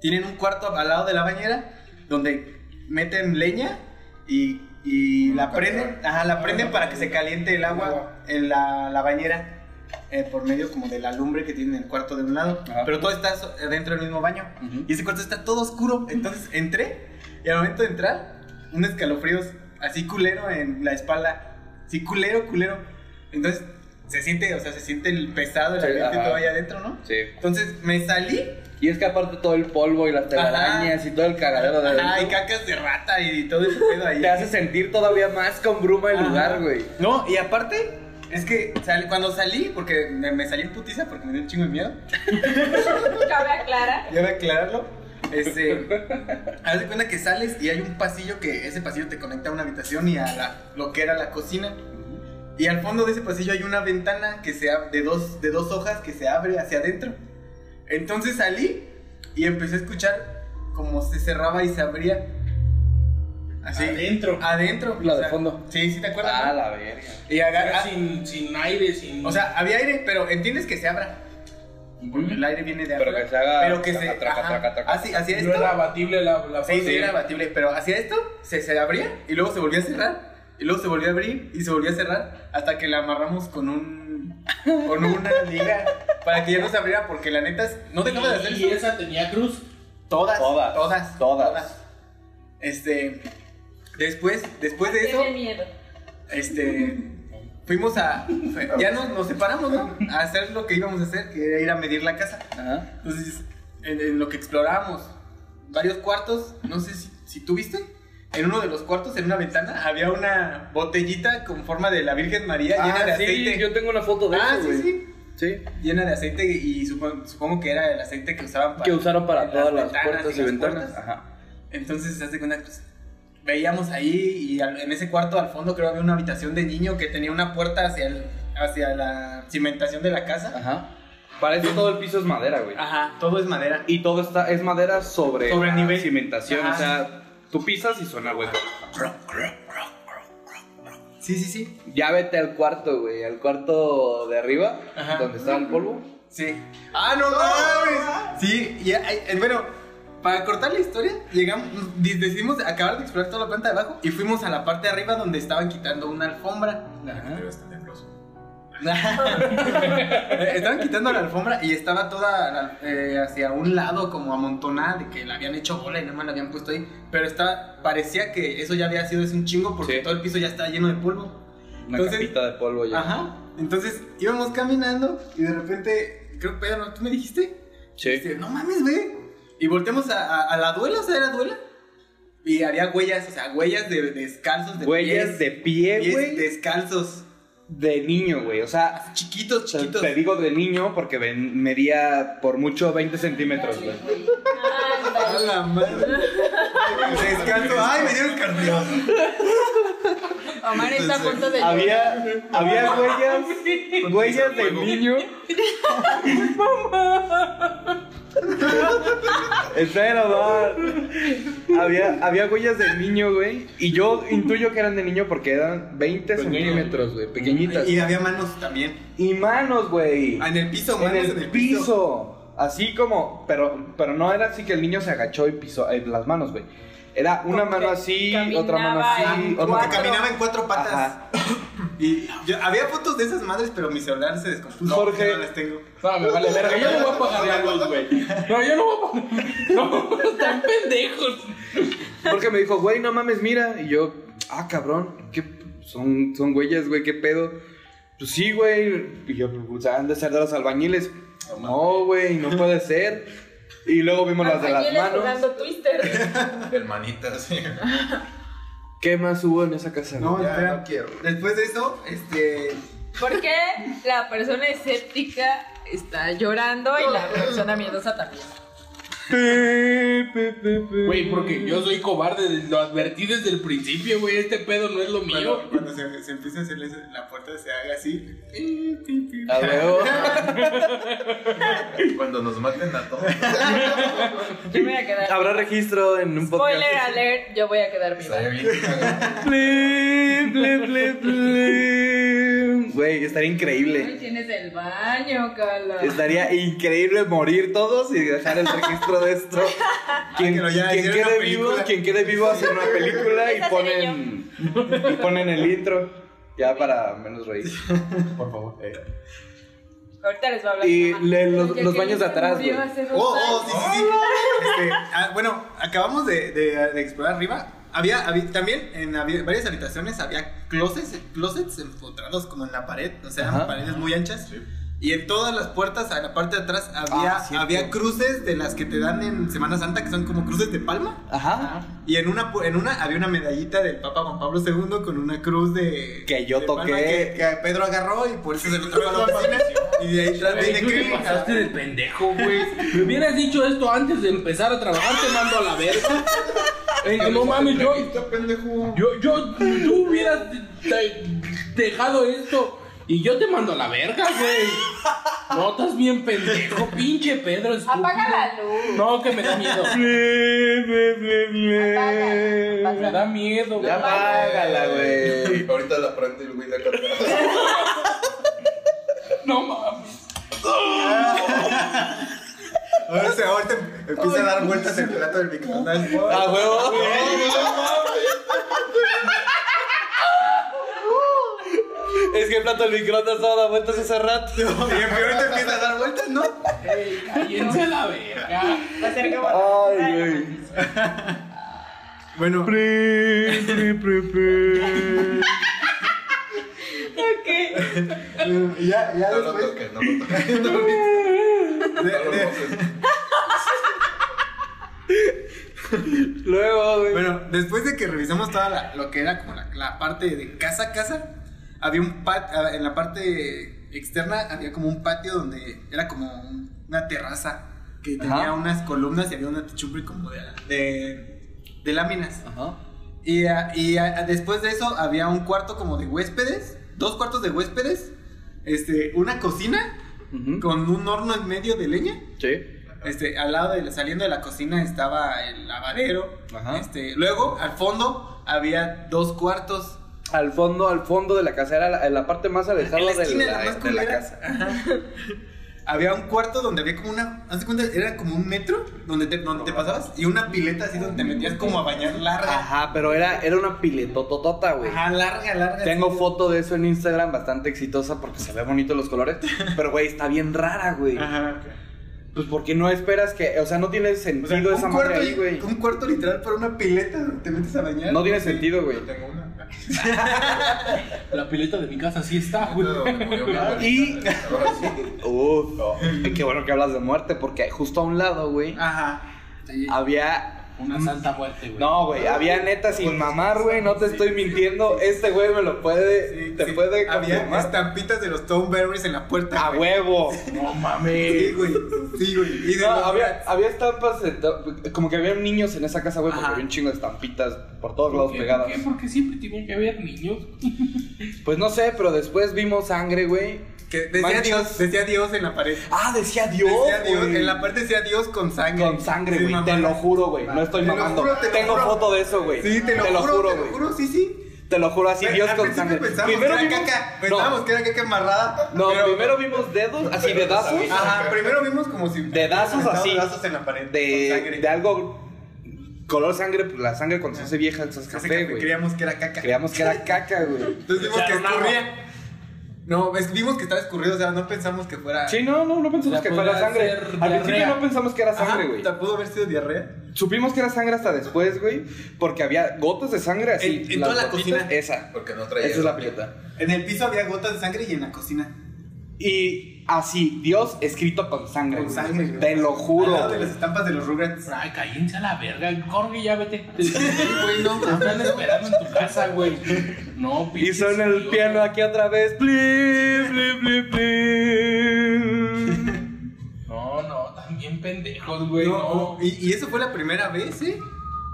tienen un cuarto al lado de la bañera donde meten leña y, y la prenden, ajá, la prenden para que se caliente el agua en la, la bañera. Eh, por medio como de la lumbre que tiene en el cuarto de un lado. Ajá. Pero todo está dentro del mismo baño. Ujú. Y ese cuarto está todo oscuro. Entonces entré y al momento de entrar, un escalofríos así culero en la espalda. Sí, culero, culero. Entonces se siente, o sea, se siente el pesado, el Sí, ambiente ajá. todo allá adentro, ¿no? Sí. Entonces me salí, Y es que aparte todo el polvo y las telarañas y todo el cagadero de ajá, y cacas de rata y todo ese pedo ahí. te hace sentir todavía más con bruma el Ajá. lugar, güey. No, y aparte, es que sal- cuando salí, porque me, me salí en putiza porque me dio un chingo de miedo, <laughs> Cabe aclarar. ya voy a aclararlo. Este, haz de cuenta que sales y hay un pasillo que ese pasillo te conecta a una habitación y a la, lo que era la cocina. Y al fondo de ese pasillo hay una ventana que se de dos, de dos hojas que se abre hacia adentro. Entonces salí y empecé a escuchar como se cerraba y se abría. Así. Adentro. Adentro. La o de fondo. Sí, sí te acuerdas. Ah, ¿no? la verga. Y agarra- sin, sin aire, sin. o sea, había aire, pero entiendes que se abra. Porque el aire viene de Pero afuera. que se haga Pero que traca, se. traca, ajá. traca, traca. Así, no esto. era abatible la, la Sí, sí, era abatible. Pero hacia esto se, se abría y luego se volvía a cerrar. Y luego se volvía a abrir y se volvía a cerrar. Hasta que la amarramos con un. Con una <laughs> liga. Para que ya no se abriera. Porque la neta es- no dejaba de hacer Y eso. esa tenía cruz. Todas. Todas, Todas. todas. Este. Después, después de eso. Este <laughs> fuimos a ya nos, nos separamos ¿no? a hacer lo que íbamos a hacer que era ir a medir la casa Ajá. entonces en, en lo que explorábamos varios cuartos no sé si, si tú viste en uno de los cuartos en una ventana había una botellita con forma de la Virgen María llena de Ah, sí, aceite yo tengo una foto de ah eso, sí sí Sí. llena de aceite y supongo, supongo que era el aceite que usaban para Que usaron para todas las ventanas puertas y las ventanas. puertas. Ajá. Entonces, se hace cuenta, pues, veíamos ahí y al- en ese cuarto al fondo creo había una habitación de niño que tenía una puerta hacia, el, hacia la cimentación de la casa. Ajá. Para eso todo el piso es madera, güey. Ajá, todo es madera. Y todo está, es madera sobre, Sobre la nivel. cimentación. Ajá. O sea, tú pisas y suena hueco. Sí, sí, sí. Ya vete al cuarto, güey. Al cuarto de arriba, Ajá. donde estaba el polvo. Sí. ¡Ah, no mames! Sí, y eh, bueno, para cortar la historia, llegamos, di- decidimos acabar de explorar toda la planta de abajo y fuimos a la parte de arriba donde estaban quitando una alfombra. Pero está. <laughs> Estaban quitando la alfombra y estaba toda la- eh, hacia un lado como amontonada de que la habían hecho bola y nada más la habían puesto ahí. Pero estaba, parecía que eso ya había sido hace un chingo porque Sí. todo el piso ya estaba lleno de polvo. Una Entonces- capita de polvo ya. Ajá. Entonces íbamos caminando y de repente, creo que Pedro, ¿tú me dijiste? Sí. Este, no mames, ve. Y volteamos a, a- a la duela, o sea, era duela. Y había huellas, o sea, huellas de, de descalzos, de Huellas pies, de pie, pies güey. descalzos, De niño, güey. O sea, chiquitos, chiquitos. te digo de niño porque ven- medía por mucho 20 centímetros, güey. A la madre. Descalzo. Ay, me dieron cardio. Omar está a punto de Había, había huellas, <laughs> huellas de niño. <laughs> Espera, Omar. Había, había huellas de niño, güey. Y yo intuyo que eran de niño porque eran 20 Pequeño. centímetros, güey. Pequeñitas. Y había manos también. Y manos, güey. Ah, en el piso, En manos el piso. Así como, pero, pero no era así que el niño se agachó y pisó eh, las manos, güey. Era una Como mano así, otra mano así, en otra Como que caminaba en cuatro patas. Ajá. Y yo- había fotos de esas madres, pero mi celular se descompuso. Jorge. No las tengo. No, me vale verga. Yo no voy a pagar la luz, güey. No, yo no voy a pagar. No, están pendejos. Porque me dijo, güey, no mames, mira. Y yo, ah, cabrón, ¿qué? Son, son huellas, güey, ¿qué pedo? Pues sí, güey. Y yo, pues han de ser de los albañiles. No, güey, no puede ser. Y luego vimos las de las manos. jugando Twister. <laughs> Hermanitas, sí. <laughs> ¿Qué más hubo en esa casa? No? Ya, espera. no quiero. Después de eso, este. ¿Por qué la persona escéptica está llorando y la persona miedosa también? Güey, porque yo soy cobarde. Lo advertí desde el principio, güey. Este pedo no es lo mío. Cuando, cuando se, se empieza a hacer la puerta se haga así. A huevo. <laughs> Cuando nos maten a todos. <laughs> Yo voy a quedar. Habrá registro en un podcast. Spoiler alert, yo voy a quedar viva. <laughs> Güey, estaría Ay, increíble. tienes el baño, Cala. Estaría increíble morir todos y dejar el registro de esto. <laughs> Quien, ya quede vivo, quien quede vivo hace una película y ponen y ponen el intro ya para menos reír. <laughs> Por favor. Ahorita les voy a hablar. Y le- los- los baños de atrás, güey. Oh, oh, sí, sí, sí. Este, ah, bueno, acabamos de, de- de explorar arriba Había, había- también en había- varias habitaciones había closets, closets empotrados como en la pared, o sea, Ajá. paredes muy anchas. Y en todas las puertas, en la parte de atrás, había, Ah, había cruces de las que te dan en Semana Santa, que son como cruces de palma. Ajá. Y en una, pu- en una había una medallita del Papa Juan Pablo II con una cruz de. Que yo de toqué. palma Que, que Pedro agarró y por eso se lo trajo a la <laughs> oficina. Y de ahí tras te Krillin. pasaste de pendejo, güey. Me hubieras dicho esto antes de empezar a trabajar, te mando a la verga. Eh, no mames, yo, pendejo. yo, yo, tú hubieras de- dejado esto y yo te mando a la verga, güey. No, estás bien pendejo, pinche Pedro. estúpido. Apaga la luz. No, que me da miedo. <laughs> Apaga. Me da miedo, güey. Apágala, güey. Ahorita la prende el güey de acá. No mames. <laughs> Ahora se ahorita empieza a dar vueltas el plato del microondas. A huevo. <laughs> Es que el plato del microondas estaba dando vueltas hace rato. Y ahorita empieza a dar vueltas, ¿no? Ey, cállense a la verga. Va a ser como. Ay, güey. Bueno, Ok. ya, ya No lo después. toques, no lo toques. <laughs> de- No lo de- toques. Luego, güey. Bueno, después de que revisamos toda la- lo que era como la, la parte de casa a casa, había un patio, en la parte externa había como un patio donde era como un- una terraza que tenía Ajá. unas columnas y había una techumbre como de, de, de láminas. Ajá. Y, ah, y ah, después de eso había un cuarto como de huéspedes, dos cuartos de huéspedes, este, una cocina con un horno en medio de leña. Sí. Este, al lado de saliendo de la cocina estaba el lavadero. Ajá. Este, luego al fondo había dos cuartos. Al fondo, al fondo de la casa, era la, en la parte más alejada de, la, la más de la casa. Había un cuarto donde había como una, haz de cuenta, era como un metro donde te, donde te pasabas y una pileta así donde te metías como a bañar larga. Ajá, pero era, era una piletototota, güey. Ajá, larga, larga. Tengo así. foto de eso en Instagram, bastante exitosa porque se ve bonito los colores. <laughs> Pero, güey, está bien rara, güey. Ajá. Pues porque no esperas que. O sea, no tiene O sea, sentido esa un, madre cuarto, ahí, güey. un cuarto literal para una pileta donde te metes a bañar. No tiene sentido, güey. Yo tengo una. <laughs> La pileta de mi casa sí está, güey. Y-. Uf. Qué bueno que hablas de muerte porque justo a un lado, güey, Ajá. Sí. había. Una santa muerte, güey. No, güey, había neta sin mamar, güey, no te estoy mintiendo. Este güey me lo puede. Sí, te sí. puede Había confirmar. estampitas de los Stoneberries en la puerta. A güey. huevo. No Sí, mames. güey. Sí, güey. Y de No, los había, había estampas, de como que había niños en esa casa, güey, porque Ajá. había un chingo de estampitas por todos lados ¿Por qué? pegadas. ¿Por qué? Porque siempre tienen que haber niños. <laughs> Pues no sé, pero después vimos sangre, güey. Que decía Manchas. Dios, decía Dios en la pared. Ah, decía Dios. decía Dios, en la pared decía Dios con sangre. Con sangre, Sí, güey. te lo juro, güey. No estoy Te lo mamando. juro, te lo Tengo juro. foto de eso, güey. Sí, te lo, juro, te lo güey. juro, sí, sí. Te lo juro así, Dios con sangre. Pensamos Primero que era vimos. caca. Pensábamos No, que era caca amarrada. no, pero- primero vimos dedos, así dedazos. Ajá, primero vimos como si. Dedazos así. Dedazos en la pared. De, sangre. de algo. Color sangre, pues la sangre cuando se hace vieja es Ese café, güey. Creíamos que era caca. Creíamos que era caca, güey. Entonces vimos que escurría. No, es- vimos que estaba escurrido, o sea, no pensamos que fuera. Sí, no, no, no pensamos que fuera sangre. Al principio no pensamos que era sangre, güey. Pudo haber sido diarrea. Supimos que era sangre hasta después, güey, porque había gotas de sangre así. En- toda la cocina. Esa. Porque no traía. Esa es la pileta. En el piso había gotas de sangre y en la cocina. Y así, Dios escrito con sangre. Con sangre. güey. Te lo Al juro. lado de güey. las estampas de los Rugrats. Ay, cállense a la verga. Jorge, ya vete. Sí, güey, no, te están esperando en tu casa, güey. No, Y suena el piano aquí otra vez. Please, please, please, please. No, no, también pendejos, güey. No, No, y, y eso fue la primera vez, ¿eh?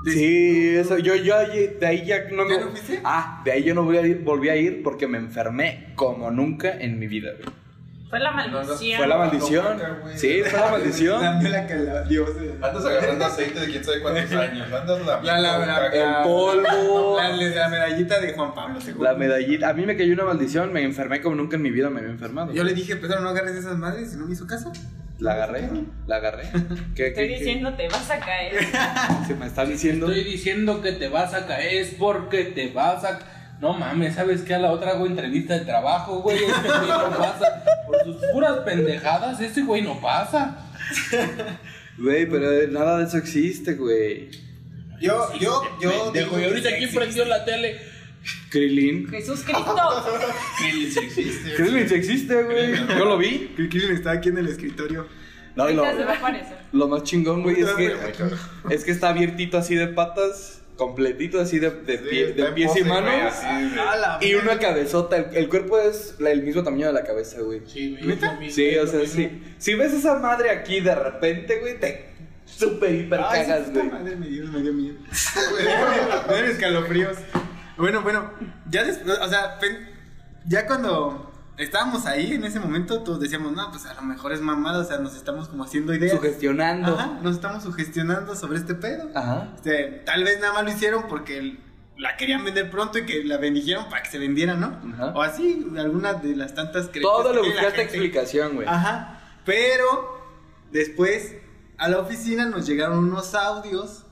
Sí, eso, yo, yo de ahí ya no ¿Ya me- no fuiste? Ah, de ahí yo no volví a ir, volví a ir porque me enfermé como nunca en mi vida, güey. Fue la maldición. Fue la maldición. Sí, fue la maldición. <laughs> La que la Dios. Andas agarrando aceite de quién sabe cuántos años. Andas la. La, la, la, El polvo. La, la medallita de Juan Pablo II. La medallita. A mí me cayó una maldición, me enfermé como nunca en mi vida me había enfermado. Yo le dije, pero no agarres esas madres y no me hizo caso. La agarré, la agarré. <laughs> ¿Qué, Estoy qué- qué? diciendo, te vas a caer. <laughs> Se me está diciendo. Estoy diciendo que te vas a caer es porque te vas a. No mames, ¿sabes qué? A la otra hago entrevista de trabajo, güey. Este güey no pasa. Por sus puras pendejadas, ese güey no pasa. Güey, pero nada de eso existe, güey. Yo, yo, yo. Dejo, y ahorita sí prendió la tele. Krillin. Jesús Cristo. Krillin sí existe. Krillin sí existe, güey. Yo lo vi. Krillin está aquí en el escritorio. No, y lo, Ahorita se va a aparecer. lo más chingón, güey, es que, es que está abiertito así de patas, completito así de, de, Sí, pie- está de pies y güey, manos. así de- A la Y una cabezota. El, el cuerpo es el mismo tamaño de la cabeza, güey. Sí, güey. Sí, o sea, mismo. sí. Si ves esa madre aquí de repente, güey, te super hiper Ay, cagas, güey. madre, me dio, me dio miedo. <laughs> me dieron escalofríos. Bueno, bueno, ya después, o sea, ya cuando estábamos ahí en ese momento, todos decíamos, no, pues a lo mejor es mamada, o sea, nos estamos como haciendo ideas. Sugestionando. Ajá, nos estamos sugestionando sobre este pedo. Ajá. Este, tal vez nada más lo hicieron porque la querían vender pronto y que la bendijeron para que se vendiera, ¿no? Ajá. O así, alguna de las tantas creencias Todo que la buscaste explicación, güey. Ajá. Pero después a la oficina nos llegaron unos audios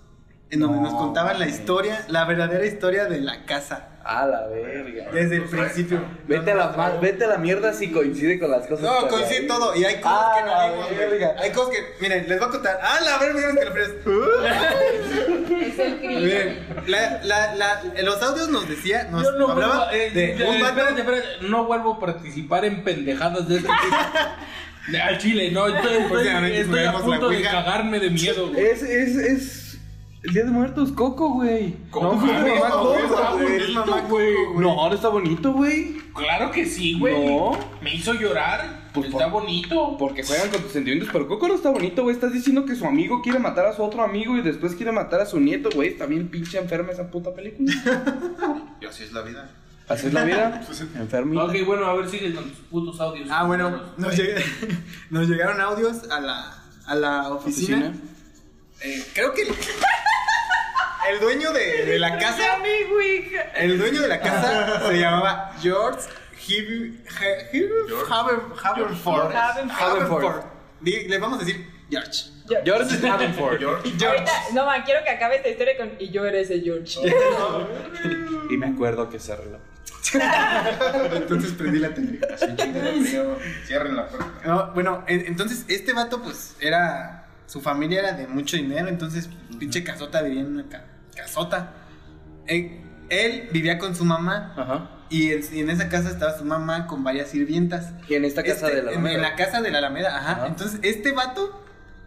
en donde No, nos contaban la historia, la verdadera historia de la casa. A la verga. Desde el principio. Vete a la, ma- vete a la mierda si coincide con las cosas. No, que coincide hay. todo. Y hay cosas Ah, que no vimos, güey. verga. Hay cosas que, miren, les voy a contar. Ah, la verga, miren que lo Es el Cristo. Miren, la, la, la, los audios nos decía, nos Yo no hablaba vuelvo, eh, de eh, un vato. espérate, espérate, no vuelvo a participar en pendejadas de este tipo. De- <laughs> Al chile, no, estoy, estoy, Próximamente estoy a jugaremos punto de Ouija. cagarme de miedo, güey. Es, es, es. El día de muertos, Coco, güey. ¿Cómo? No, fuiste mamá no, Coco, está güey. bonito, Es mamá güey. Coco, güey. No, no está bonito, güey. Claro que sí, güey. No. Me hizo llorar. Pues, está por- bonito. Porque juegan con tus sentimientos, pero Coco no está bonito, güey. Estás diciendo que su amigo quiere matar a su otro amigo y después quiere matar a su nieto, güey. Está bien pinche enferma esa puta película. <laughs> Y así es la vida. Así es la vida. <laughs> Enfermita. Ok, bueno, a ver, sigue con tus putos audios. Ah, bueno, nos, lleg- <laughs> nos llegaron audios a la, a la oficina. Oficina. Eh, creo que el, dueño de, de la <laughs> casa. El dueño de la casa <laughs> se llamaba George He- Haber- Haverford. Haverford. Di- Le vamos a decir George. George Havenford. Ahorita, no, ma, quiero que acabe esta historia con. Y yo era ese George. <laughs> Y me acuerdo que se arregló. Entonces prendí la tele. Cierren la puerta. No, bueno, en- entonces este vato, pues era. Su familia era de mucho dinero, entonces pinche casota vivía en una ca- casota. Eh, él vivía con su mamá Ajá. y en, y en esa casa estaba su mamá con varias sirvientas. Y en esta casa Este, de la en, Alameda. en la casa de la Alameda, ajá. Ajá. Entonces este vato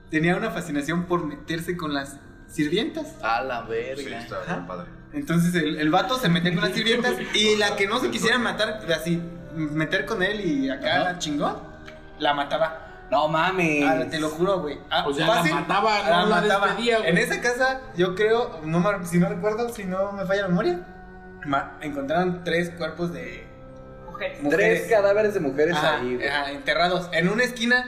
tenía una fascinación por meterse con las sirvientas. A la Sí, verga. está Ajá. muy padre. Entonces el, el vato se metía con las sirvientas y la que no se quisiera matar, así, meter con él y acá Ajá. chingón, la mataba. No mames. Ah, te lo juro, güey. Ah, O sea, la mataba, no la despedía, güey. En esa casa, yo creo, no me- si no recuerdo, si no me falla la memoria, ma- encontraron tres cuerpos de Mujeres. mujeres. Tres cadáveres de mujeres Ajá, ahí, güey. ajá, enterrados. En una esquina,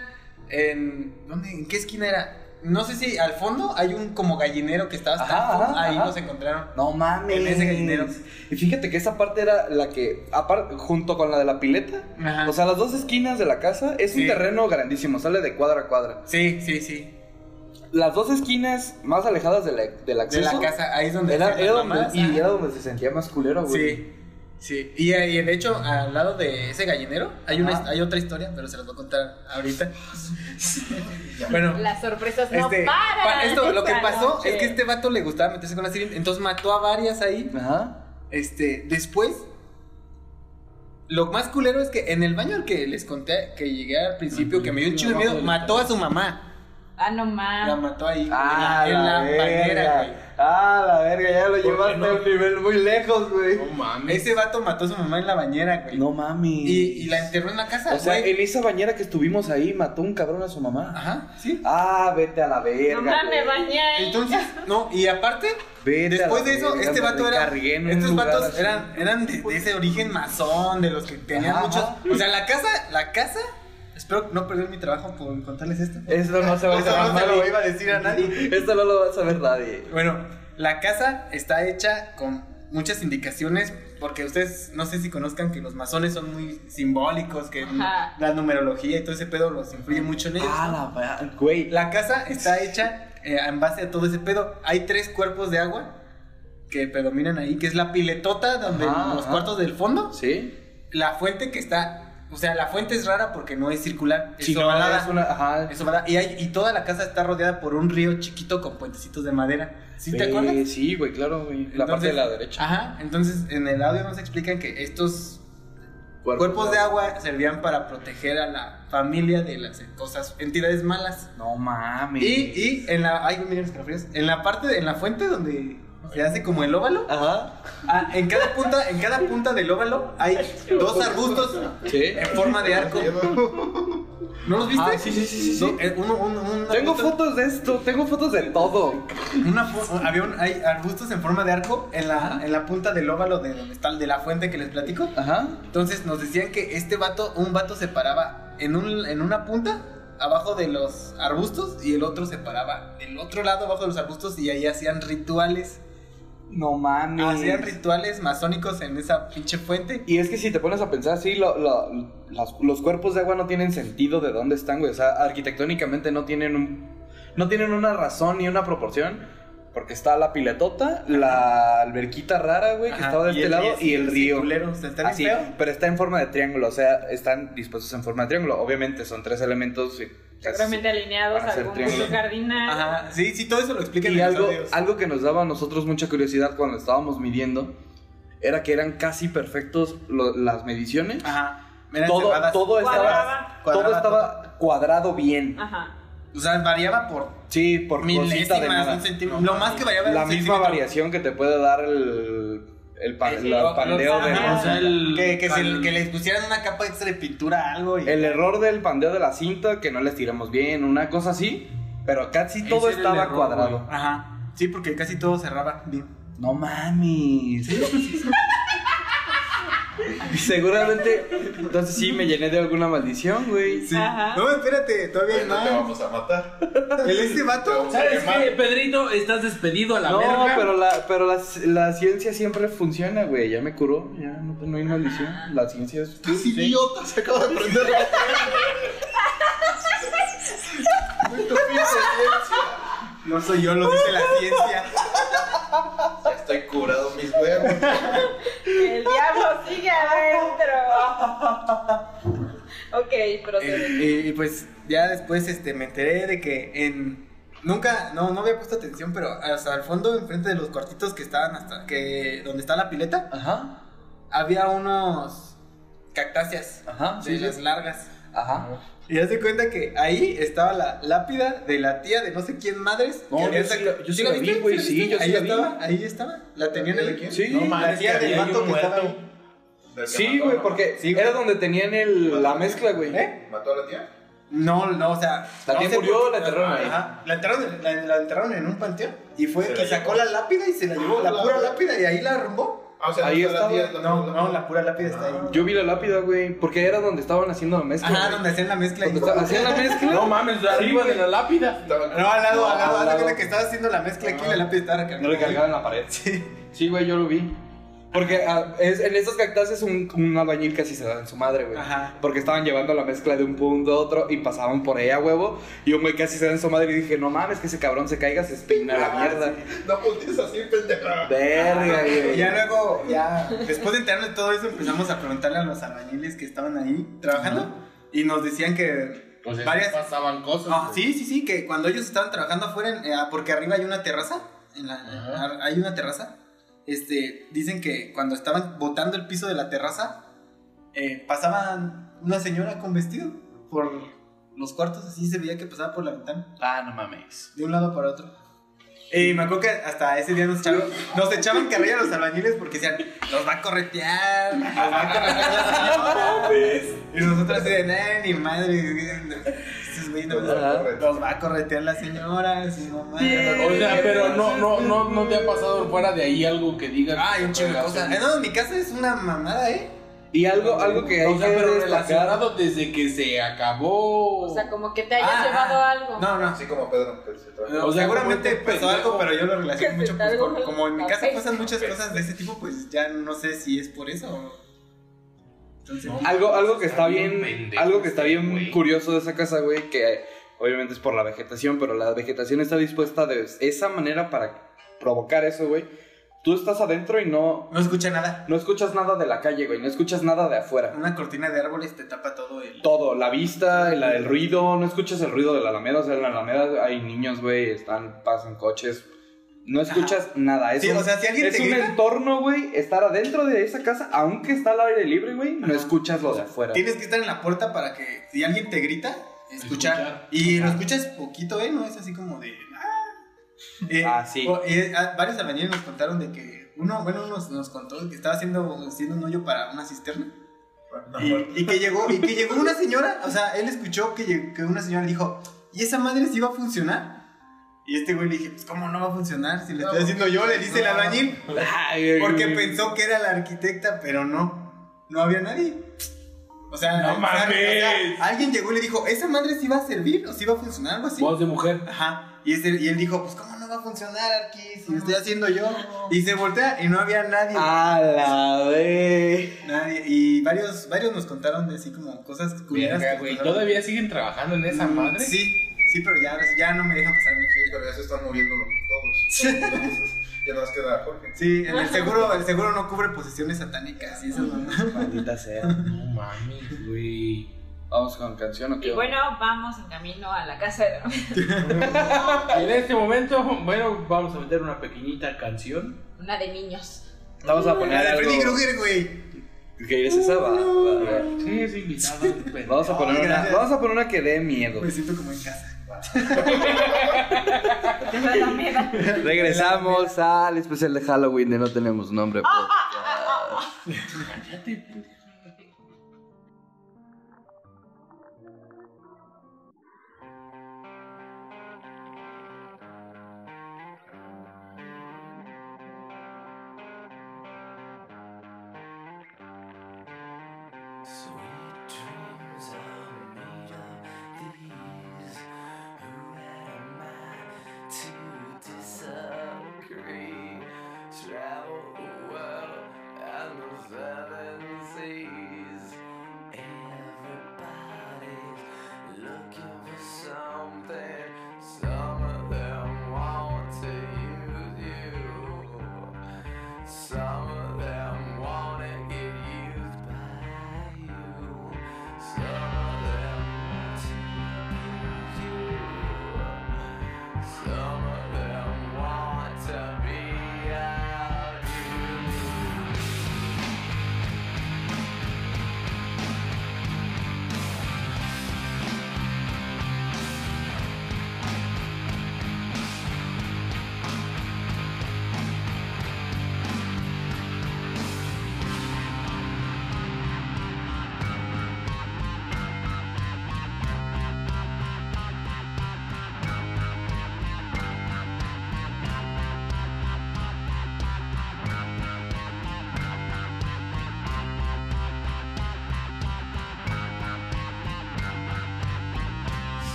en. ¿Dónde? ¿En qué esquina era? No sé si al fondo hay un como gallinero que estaba hasta Ajá, el fondo. ajá, Ahí ajá. los encontraron. No mames. En ese gallinero. Y fíjate que esa parte era la que, aparte, junto con la de la pileta, Ajá. o sea, las dos esquinas de la casa es un terreno grandísimo, sale de cuadra a cuadra. Sí, sí, sí. Las dos esquinas más alejadas de la, del De acceso. la casa, ahí es donde. Era, era donde, y era donde se sentía más culero, güey. Sí, sí. Y, y de hecho, al lado de ese gallinero hay, una, hay otra historia, pero se las voy a contar ahorita. <laughs> bueno, Las sorpresas no este, paran. pa- esto, lo que pasó noche. es que este vato le gustaba meterse con la sirvienta, entonces mató a varias ahí. Ajá. Este, después, lo más culero es que en el baño al que les conté, que llegué al principio, que me dio un chido miedo, mató a su mamá. Ah, no La más. mató ahí, Ah, en la, en la bañera, güey. Ah, la verga, ya lo llevaste no? a un nivel muy lejos, güey. No mames. Ese vato mató a su mamá en la bañera, güey. No mames. Y, y la enterró en la casa, O sea, güey. en esa bañera que estuvimos ahí, mató un cabrón a su mamá. Ajá, sí. Ah, vete a la verga. No mames, bañé ahí. Entonces, no, y aparte, Vete después la de eso, verga, este vato era. Estos vatos así. eran, eran de, de ese origen masón, de los que tenían Ajá, muchos. O sea, la casa, la casa. Espero no perder mi trabajo por contarles esto. Esto no se va a saber no se lo iba a decir a nadie. Esto no lo va a saber nadie. Bueno, la casa está hecha con muchas indicaciones. Porque ustedes no sé si conozcan que los masones son muy simbólicos, que Ajá. la numerología y todo ese pedo los influye mucho en ellos. Ah, ¿no? la. Güey. La casa está hecha eh, en base a todo ese pedo. Hay tres cuerpos de agua que predominan ahí, que es la piletota donde Ajá, los ajá. cuartos del fondo, ¿Sí? la fuente que está o sea, la fuente es rara porque no es circular, es Sí, no, es una, ajá. Es ovalada. Y, hay, y toda la casa está rodeada por un río chiquito con puentecitos de madera. ¿Sí te acuerdas? Sí, güey, claro, güey. La parte de la derecha. Ajá, entonces en el audio nos explican que estos cuerpos de agua servían para proteger a la familia de las cosas, entidades malas. No mames. Y, y en la, ay, miren escalofríos. en la parte, de- en la fuente donde se hace como el óvalo, Ajá. ah, en cada punta, en cada punta del óvalo hay dos arbustos Sí. en forma de arco. ¿No los viste? Ah, sí, sí, sí, sí. No, eh, uno- uno- un Tengo fotos de esto, tengo fotos de todo. Una fo- había un- hay arbustos en forma de arco en la, en la punta del óvalo de donde está el de la fuente que les platico. Ajá. Entonces nos decían que este vato, un vato se paraba en, un, en una punta abajo de los arbustos y el otro se paraba del otro lado abajo de los arbustos y ahí hacían rituales. No mames. Hacían rituales masónicos en esa pinche fuente. Y es que si te pones a pensar, sí, lo- lo- las- los cuerpos de agua no tienen sentido de dónde están, güey. O sea, arquitectónicamente no tienen un, no tienen una razón ni una proporción. Porque está la piletota, la alberquita rara, güey, que estaba de este lado, y el río. Así, feo. pero está en forma de triángulo, o sea, están dispuestos en forma de triángulo. Obviamente son tres elementos. Seguramente alineados a algún triángulo. punto cardinal. Ajá, sí, sí, todo eso lo explican Y en algo, audios. algo que nos daba a nosotros mucha curiosidad cuando estábamos midiendo era que eran casi perfectos lo- las mediciones. Ajá. Eran Todo, todo, estaba, Cuadraba. todo estaba cuadrado bien. Ajá. O sea, variaba por Sí, por de nada. un centímetro. Lo más que variaba era La misma centímetro. variación que te puede dar el, el, pa- Sí, la lo- pandeo de... ajá, O sea, el- que, que, se- al- que les pusieran una capa extra de pintura algo y El error del pandeo de la cinta, que no les tiramos bien, una cosa así. Pero casi todo el estaba error, cuadrado. Ajá. Sí, porque casi todo cerraba bien. No mames. <laughs> Seguramente, entonces sí me llené de alguna maldición, güey. Ajá. No, espérate, todavía hay No te vamos a matar. <laughs> El este vato. ¿Sabes qué, Pedrito? Estás despedido a la No, verga. pero, la, pero la, la ciencia siempre funciona, güey. Ya me curó, ya no, no hay maldición. La ciencia es. ¡Estás idiota! Se acaba de prender la. <laughs> No soy yo, lo dice la ciencia. Ya estoy curado mis huevos. El diablo sigue adentro. <laughs> ok, procede. Eh, y, y pues ya después este, me enteré de que en. Nunca, no, no había puesto atención, pero hasta el fondo, enfrente de los cuartitos que estaban hasta. que donde está la pileta, Ajá, había unos cactáceas ajá, de sí, las sí. largas. Ajá. Y ya se cuenta que ahí estaba la lápida de la tía de no sé quién madres. No, que yo sí la- yo sí la la vi, güey, sí, yo sí ahí la vi. estaba, ahí estaba. La tenían ¿De ahí. quién? Sí, No la tía del vato que estaba ahí. Sí, güey, ¿no? porque Sí, era donde tenían el, la mezcla, güey. ¿Eh? ¿Mató a la tía? No, no, o sea. La no tía sé murió, la enterraron ahí. Ajá, la enterraron, la, la enterraron en un panteón. Y fue Se que sacó llevó. la lápida y se la llevó, la Ah, pura lápida, y ahí la arrumbó. Ah, o sea, Ahí no está la estaba. No, no, la pura lápida está ahí. Yo vi la lápida, güey, porque era donde estaban haciendo la mezcla. Ajá, güey. donde hacían la mezcla. Donde hacían la mezcla. No mames, arriba de la lápida. Estaba- No, al lado, al lado, al lado. que estaba haciendo la mezcla aquí la lápida estaba recargada. recargada en la pared. Sí. Sí, güey, yo lo vi. Porque ah, es, en estos cactáceos un, un albañil casi se da en su madre, güey. Ajá. Porque estaban llevando la mezcla de un punto a otro y pasaban por ahí a huevo. Y un güey casi se da en su madre y dije, no mames, que ese cabrón se caiga, se espina la Ah, mierda. No voltees así, pendeja. Verga, Y güey. ya luego, ya, después de enterarnos de todo eso, empezamos a preguntarle a los albañiles que estaban ahí trabajando. Y nos decían que O sea, varias... pasaban cosas. Ah, sí, sí, sí, que cuando ellos estaban trabajando afuera, en- eh, porque arriba hay una terraza, en la, Ajá. hay una terraza, este, dicen que cuando estaban botando el piso de la terraza, eh, pasaban una señora con vestido por los cuartos, así se veía que pasaba por la ventana, Ah, no mames. de un lado para otro. Y me acuerdo que hasta ese día nos echaban, nos echaban carrilla a los albañiles porque decían, los va a corretear, los va a corretear la <laughs> señora. Y nosotros así de, "Nah, ni madre. Estos güeyes no- Ajá. los va a corretear la señora, su mamá. O sea, pero no, no, no, no te ha pasado fuera de ahí algo que digas. Hay un chingo de cosas. Eh, no, en mi casa es una mamada, ¿eh? Y algo, algo que hay O sea, que pero destacar. relacionado desde que se acabó. O sea, como que te hayas Ah, llevado ah. algo. No, no. Así como Pedro, que se trajo. O sea, seguramente pasó algo, pero yo lo relaciono Que mucho pues, con- como en mi casa pasan muchas cosas de ese tipo, pues ya no sé si es por eso o... Entonces, No. Algo, algo que está Está bien pendejo algo que está este bien curioso de esa casa, güey, que obviamente es por la vegetación, pero la vegetación está dispuesta de esa manera para provocar eso, güey, Tú estás adentro y no, No escucha nada. no escuchas nada de la calle, güey. No escuchas nada de afuera. Una cortina de árboles te tapa todo el. Todo, la vista, el, el ruido, no escuchas el ruido de la alameda. O sea, en la alameda hay niños, güey, están, pasan coches. No escuchas nada. Es Sí, un, o sea, si alguien es te un grita- entorno, güey. Estar adentro de esa casa, aunque está al aire libre, güey, no escuchas lo de afuera. Tienes que estar en la puerta para que si alguien te grita, escuchar. Escuchar. Y lo escuchas poquito, ¿eh? No es así como de. "Ah". <laughs> Eh, Ah, sí. o- eh, ah, varios albañiles nos contaron de que. Uno, bueno, nos, nos contó que estaba haciendo, haciendo un hoyo para una cisterna. Y, y que llegó, y que llegó una señora, o sea, él escuchó que, que una señora dijo, ¿y esa madre sí va a funcionar? Y este güey le dije, pues ¿cómo no va a funcionar? Si le estoy haciendo yo, le dice el albañil. Porque pensó que era la arquitecta, pero no. No había nadie. O sea, ¡No mames! o sea, alguien llegó y le dijo, ¿esa madre sí va a servir? ¿O sí va a funcionar? Algo así. Voz de mujer. Ajá. Y, ese, y él dijo, pues ¿cómo no va a funcionar aquí? Si lo estoy haciendo yo. Y se voltea y no había nadie. A la vez. Nadie. Y varios, varios nos contaron de así como cosas culeras. Verga, que güey. ¿Todavía siguen trabajando en esa madre? Sí, sí, pero ya, ya no me dejan pasar. Sí, pero ya se están moviendo todos. <laughs> ya nos queda Jorge. Sí, en el seguro, el seguro no cubre posesiones satánicas y eso no. Maldita sea. No mames, güey. Vamos con canción o qué? Y bueno, vamos en camino a la casa de <laughs> En este momento, bueno, vamos a meter una pequeñita canción. una de niños. Vamos a La poner de Freddy. Krueger, güey. ¿Qué es esa? Va, va, va. Sí, es invitado. <laughs> Vamos a poner una, vamos a poner una que dé miedo. Me siento como en casa. La. <laughs> Regresamos al especial de Halloween de No Tenemos Nombre. podcast.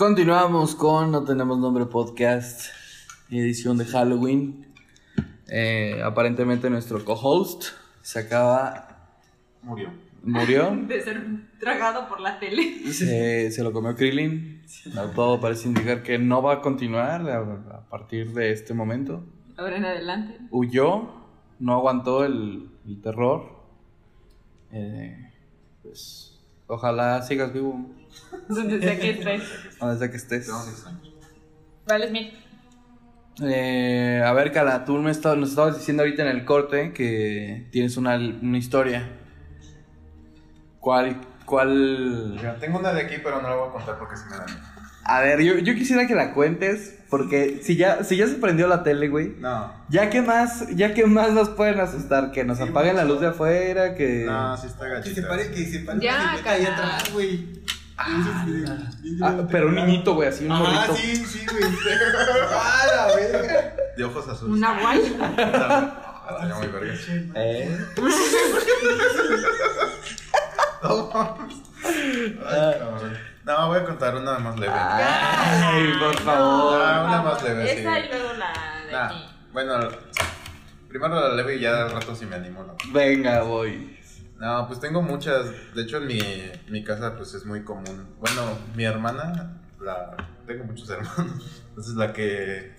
Continuamos con No Tenemos Nombre Podcast, edición de Halloween. Eh, aparentemente nuestro co-host se acaba... Murió. Murió. <laughs> De ser tragado por la tele. Se, se lo comió Krillin. Todo parece indicar que no va a continuar a, a partir de este momento. Ahora en adelante. Huyó, no aguantó el, el terror. Eh, pues ojalá sigas vivo <laughs> Donde sea que estés. donde sea que estés. Vale, Smith. Eh, a ver, Cala, tú me nos estabas diciendo ahorita en el corte que tienes una, una historia. ¿Cuál, cuál? Tengo una de aquí, pero no la voy a contar porque se me da miedo. A ver, yo, yo quisiera que la cuentes, porque si ya, si ya se prendió la tele, güey, No, ya que más, ya que más nos pueden asustar, que nos Sí, apaguen la luz de afuera, que... no, sí está Que gachita. se pare, que se pare. Ya, atrás, güey. Ah, pero un niñito, güey, así un Ah, morrito. sí, sí, güey. <laughs> ¡Ah, la verga! De ojos azules. Una guay. <laughs> Ah, estaría muy verga. Eh. Ay, <laughs> cabrón. No, voy a contar una más leve. Ay, por favor. Ah, una más leve, sí. Esa y luego la de Nah, aquí. bueno, primero la leve y ya al rato si me animo. ¿no? Venga, voy. No, pues tengo muchas. De hecho, en mi, mi casa pues es muy común. Bueno, mi hermana, la tengo muchos hermanos. Entonces la que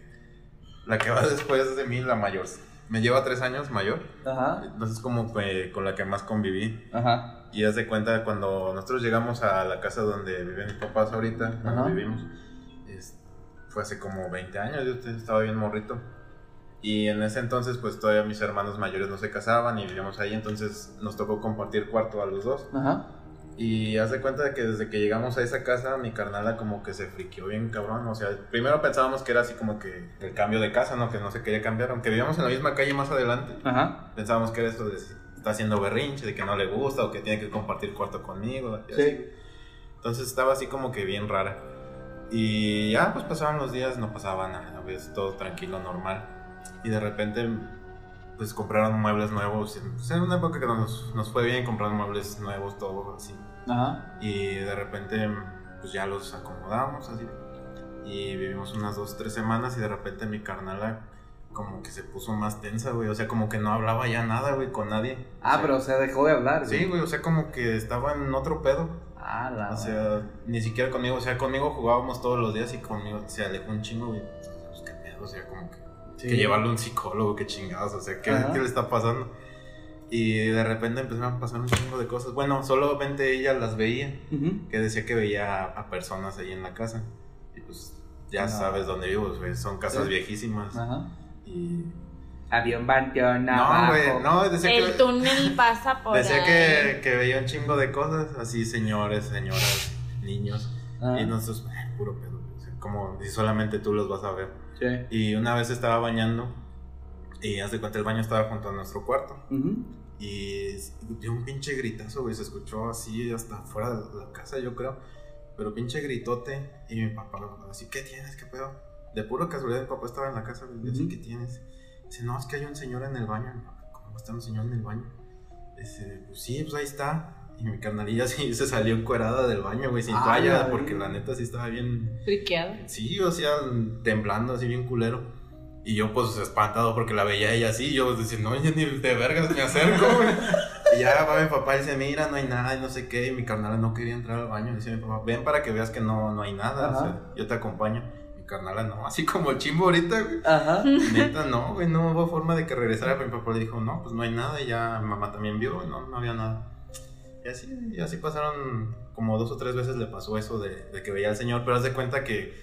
la que va después de mí, la mayor. Me lleva tres años mayor. Ajá, Entonces como que con la que más conviví. ajá. Y haz de cuenta cuando nosotros llegamos a la casa donde viven mis papás ahorita, donde vivimos, es- fue hace como 20 años, yo estaba bien morrito. Y en ese entonces pues todavía mis hermanos mayores no se casaban y vivíamos ahí, entonces nos tocó compartir cuarto a los dos. Ajá. Y haz de cuenta de que desde que llegamos a esa casa, mi carnala como que se friqueó bien cabrón. O sea, primero pensábamos que era así como que el cambio de casa, ¿no? Que no se quería cambiar. Aunque vivíamos en la misma calle más adelante, Ajá. pensábamos que era eso de está haciendo berrinche, de que no le gusta o que tiene que compartir cuarto conmigo. y así. Sí. Entonces estaba así como que bien rara. Y ya, pues pasaban los días, no pasaba nada, ves, todo tranquilo, normal. Y de repente, pues compraron muebles nuevos. Pues, era una época que nos, nos fue bien, compraron muebles nuevos, todo así. Ajá. Y de repente, pues ya los acomodamos así. Y vivimos unas dos, tres semanas y de repente mi carnala como que se puso más tensa, güey. O sea, como que no hablaba ya nada, güey, con nadie. O Ah, sea, pero o sea, dejó de hablar, Sí, güey, o sea, como que estaba en otro pedo. Ah, la O sea, ni siquiera conmigo, o sea, conmigo jugábamos todos los días y conmigo se alejó un chingo, güey. Pues qué pedo, o sea, como que, Sí. que llevarlo a un psicólogo, qué chingados, o sea, ¿qué, qué le está pasando? Y de repente empezaron a pasar un chingo de cosas. Bueno, solamente ella las veía, Ujú. que decía que veía a, personas ahí en la casa. Y pues ya No. sabes dónde vivo, güey, son casas Sí. viejísimas. Ajá. Y... Había un panteón No, güey, no, decía El que... túnel <laughs> pasa por Decía ahí. que, que veía un chingo de cosas, así señores, señoras, niños. Ah, Y nosotros, "Ay, puro pedo. o sea, como si solamente tú los vas a ver. Sí. Y una vez estaba bañando y haz de cuenta el baño estaba junto a nuestro cuarto. Ujú. Y dio un pinche gritazo, güey. Se escuchó así hasta fuera de la casa, yo creo. Pero pinche gritote. Y mi papá, así, ¿qué tienes? ¿Qué pedo? De puro casualidad, mi papá estaba en la casa, güey. así, Ujú. ¿qué tienes? Dice, no, es que hay un señor en el baño. ¿Cómo está un señor en el baño? Dice, pues sí, pues ahí está. Y mi carnalilla <laughs> sí se salió encuerada del baño, güey, sin Ah, toalla, la porque la neta sí estaba bien. Friqueado. Sí, o sea, temblando así bien culero. Y yo, pues, espantado porque la veía ella así. Yo decía, no, yo ni de vergas me acerco, güey. Y ya va mi papá y dice, mira, no hay nada y no sé qué. Y mi carnala no quería entrar al baño. Dice mi papá, ven para que veas que no, no hay nada. O Ajá. sea, yo te acompaño. Mi carnala no, así como el chimbo ahorita, güey. Ajá. Neta, no, güey, no hubo forma de que regresara. Pero mi papá le dijo, no, pues no hay nada. Y ya mi mamá también vio, no, no había nada. Y así, y así pasaron, como dos o tres veces le pasó eso de, de que veía al señor. Pero haz de cuenta que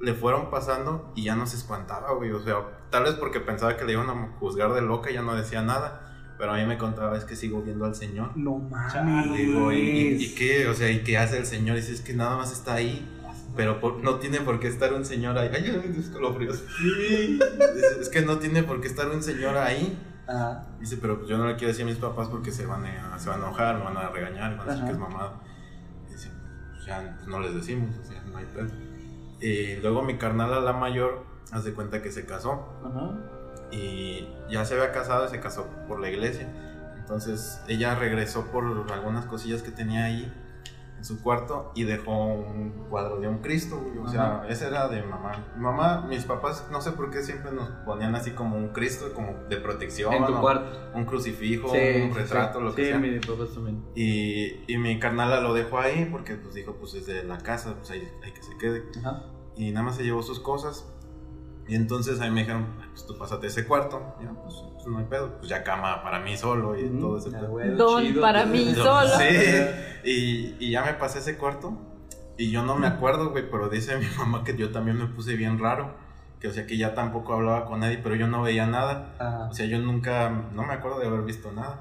le fueron pasando y ya no se espantaba, güey. O sea, tal vez porque pensaba que le iban a juzgar de loca y ya no decía nada. Pero a mí me contaba, es que sigo viendo al señor. No mames. Digo, ¿y, y- y qué? O sea, ¿y qué hace el señor? Dice, es que nada más está ahí. Pero por- no tiene por qué estar un señor ahí. Ay, escalofríos. Dice, es que no tiene por qué estar un señor ahí. Ajá. Dice, pero pues yo no le quiero decir a mis papás porque se van a, se van a enojar, me van a regañar, van a decir Ajá. que es mamada. Dice, pues ya pues, no les decimos, o sea, no hay pedo. Y luego mi carnala, la mayor, hace cuenta que se casó Ajá. y ya se había casado y se casó por la iglesia. Entonces ella regresó por algunas cosillas que tenía ahí en su cuarto y dejó un cuadro de un Cristo, güey. O sea, ese era de mamá. Mamá, mis papás, no sé por qué siempre nos ponían así como un Cristo, como de protección. En tu cuarto. Un crucifijo, Sí, un retrato, sí. lo que Sí, sea. mi papá también. Y, y mi carnala lo dejó ahí porque pues dijo, pues es de la casa, pues ahí hay que se quede. Ajá. Y nada más se llevó sus cosas. Y entonces ahí me dijeron, "Ay, pues tú pásate ese cuarto. Y yo, pues, pues, no hay pedo, pues ya cama para mí solo y todo ese Ah, pedo. Don chido, para mí Yo- solo. Sí, y, y ya me pasé ese cuarto. Y yo no me acuerdo, güey, pero dice mi <laughs> mamá que yo también me puse bien raro. Que o sea que ya tampoco hablaba con nadie, pero yo no veía nada. Ajá. O sea, yo nunca, no me acuerdo de haber visto nada.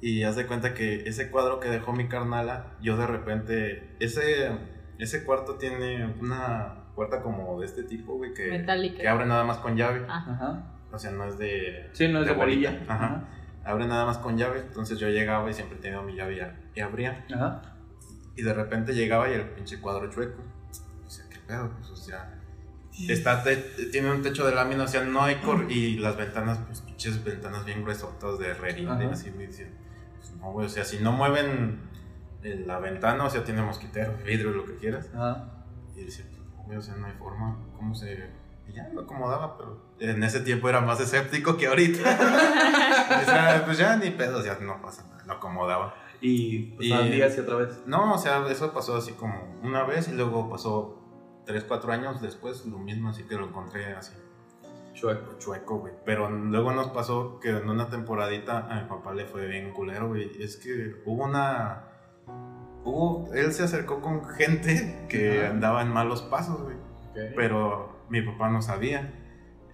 Y haz de cuenta que ese cuadro que dejó mi carnala, yo de repente, ese, ese cuarto tiene una puerta como de este tipo, güey, que, que abre nada más con llave. Ah. Ajá. O sea, no es de... Sí, no es de bolita. varilla. Ajá. Abre nada más con llave. Entonces yo llegaba y siempre tenía mi llave y, y abría. Ajá. Y de repente llegaba y el pinche cuadro chueco. O sea, ¿qué pedo? Pues, o sea, está te- tiene un techo de lámina, o sea, no hay cor... Y las ventanas, pues pinches ventanas bien gruesotas de herrería. Ajá. Así me decían, pues no, güey, o sea, si no mueven la ventana, o sea, tiene mosquitero, vidrio, lo que quieras. Ajá. Y decía, "No, güey, o sea, no hay forma, ¿cómo se...? Y ya lo acomodaba, pero en ese tiempo era más escéptico que ahorita. <laughs> o sea, pues ya ni pedo, o sea, no pasa nada, lo acomodaba. Y pues Y- al día sí otra vez. No, o sea, eso pasó así como una vez y luego pasó 3, 4 años después lo mismo, así que lo encontré así Chueco. chueco, güey. Pero luego nos pasó que en una temporadita a mi papá le fue bien culero, güey. Es que hubo una... Hubo... Él se acercó con gente que Ajá. andaba en malos pasos, güey. Pero, Pero mi papá no sabía.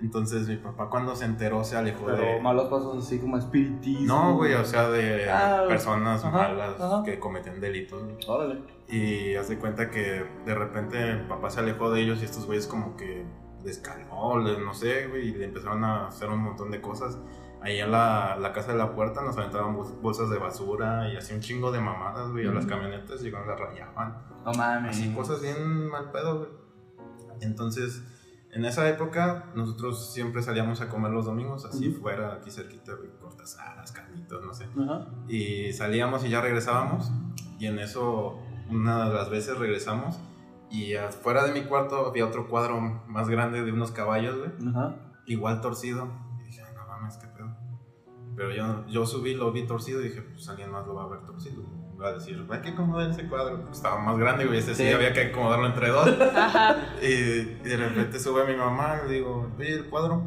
Entonces mi papá cuando se enteró se alejó de... malos pasos así como espiritismo. No, güey, o sea, de Ah, personas ajá, malas ajá. que cometen delitos. güey. Órale. Y hace cuenta que de repente mi papá se alejó de ellos y estos güeyes como que les calmó, les- no sé, güey, y le empezaron a hacer un montón de cosas. Ahí en la, la casa de la puerta nos aventaban bol- bolsas de basura y así un chingo de mamadas, güey, a las camionetas y las rayaban. No mames. Así cosas bien mal pedo, güey. Entonces, en esa época, nosotros siempre salíamos a comer los domingos, así fuera, aquí cerquita, güey, cortazaras, carnitas, no sé. Ajá. Y salíamos y ya regresábamos. Y en eso, una de las veces regresamos. Y afuera de mi cuarto había otro cuadro más grande de unos caballos, güey. Ajá. Igual torcido. Pero yo, yo subí, lo vi torcido y dije, pues alguien más lo va a ver torcido. Va a decir, hay que acomodar ese cuadro. Porque estaba más grande, güey. Ese sí, Sí. había que acomodarlo entre dos. <laughs> Ajá. Y, y de repente sube mi mamá y le digo, oye, el cuadro.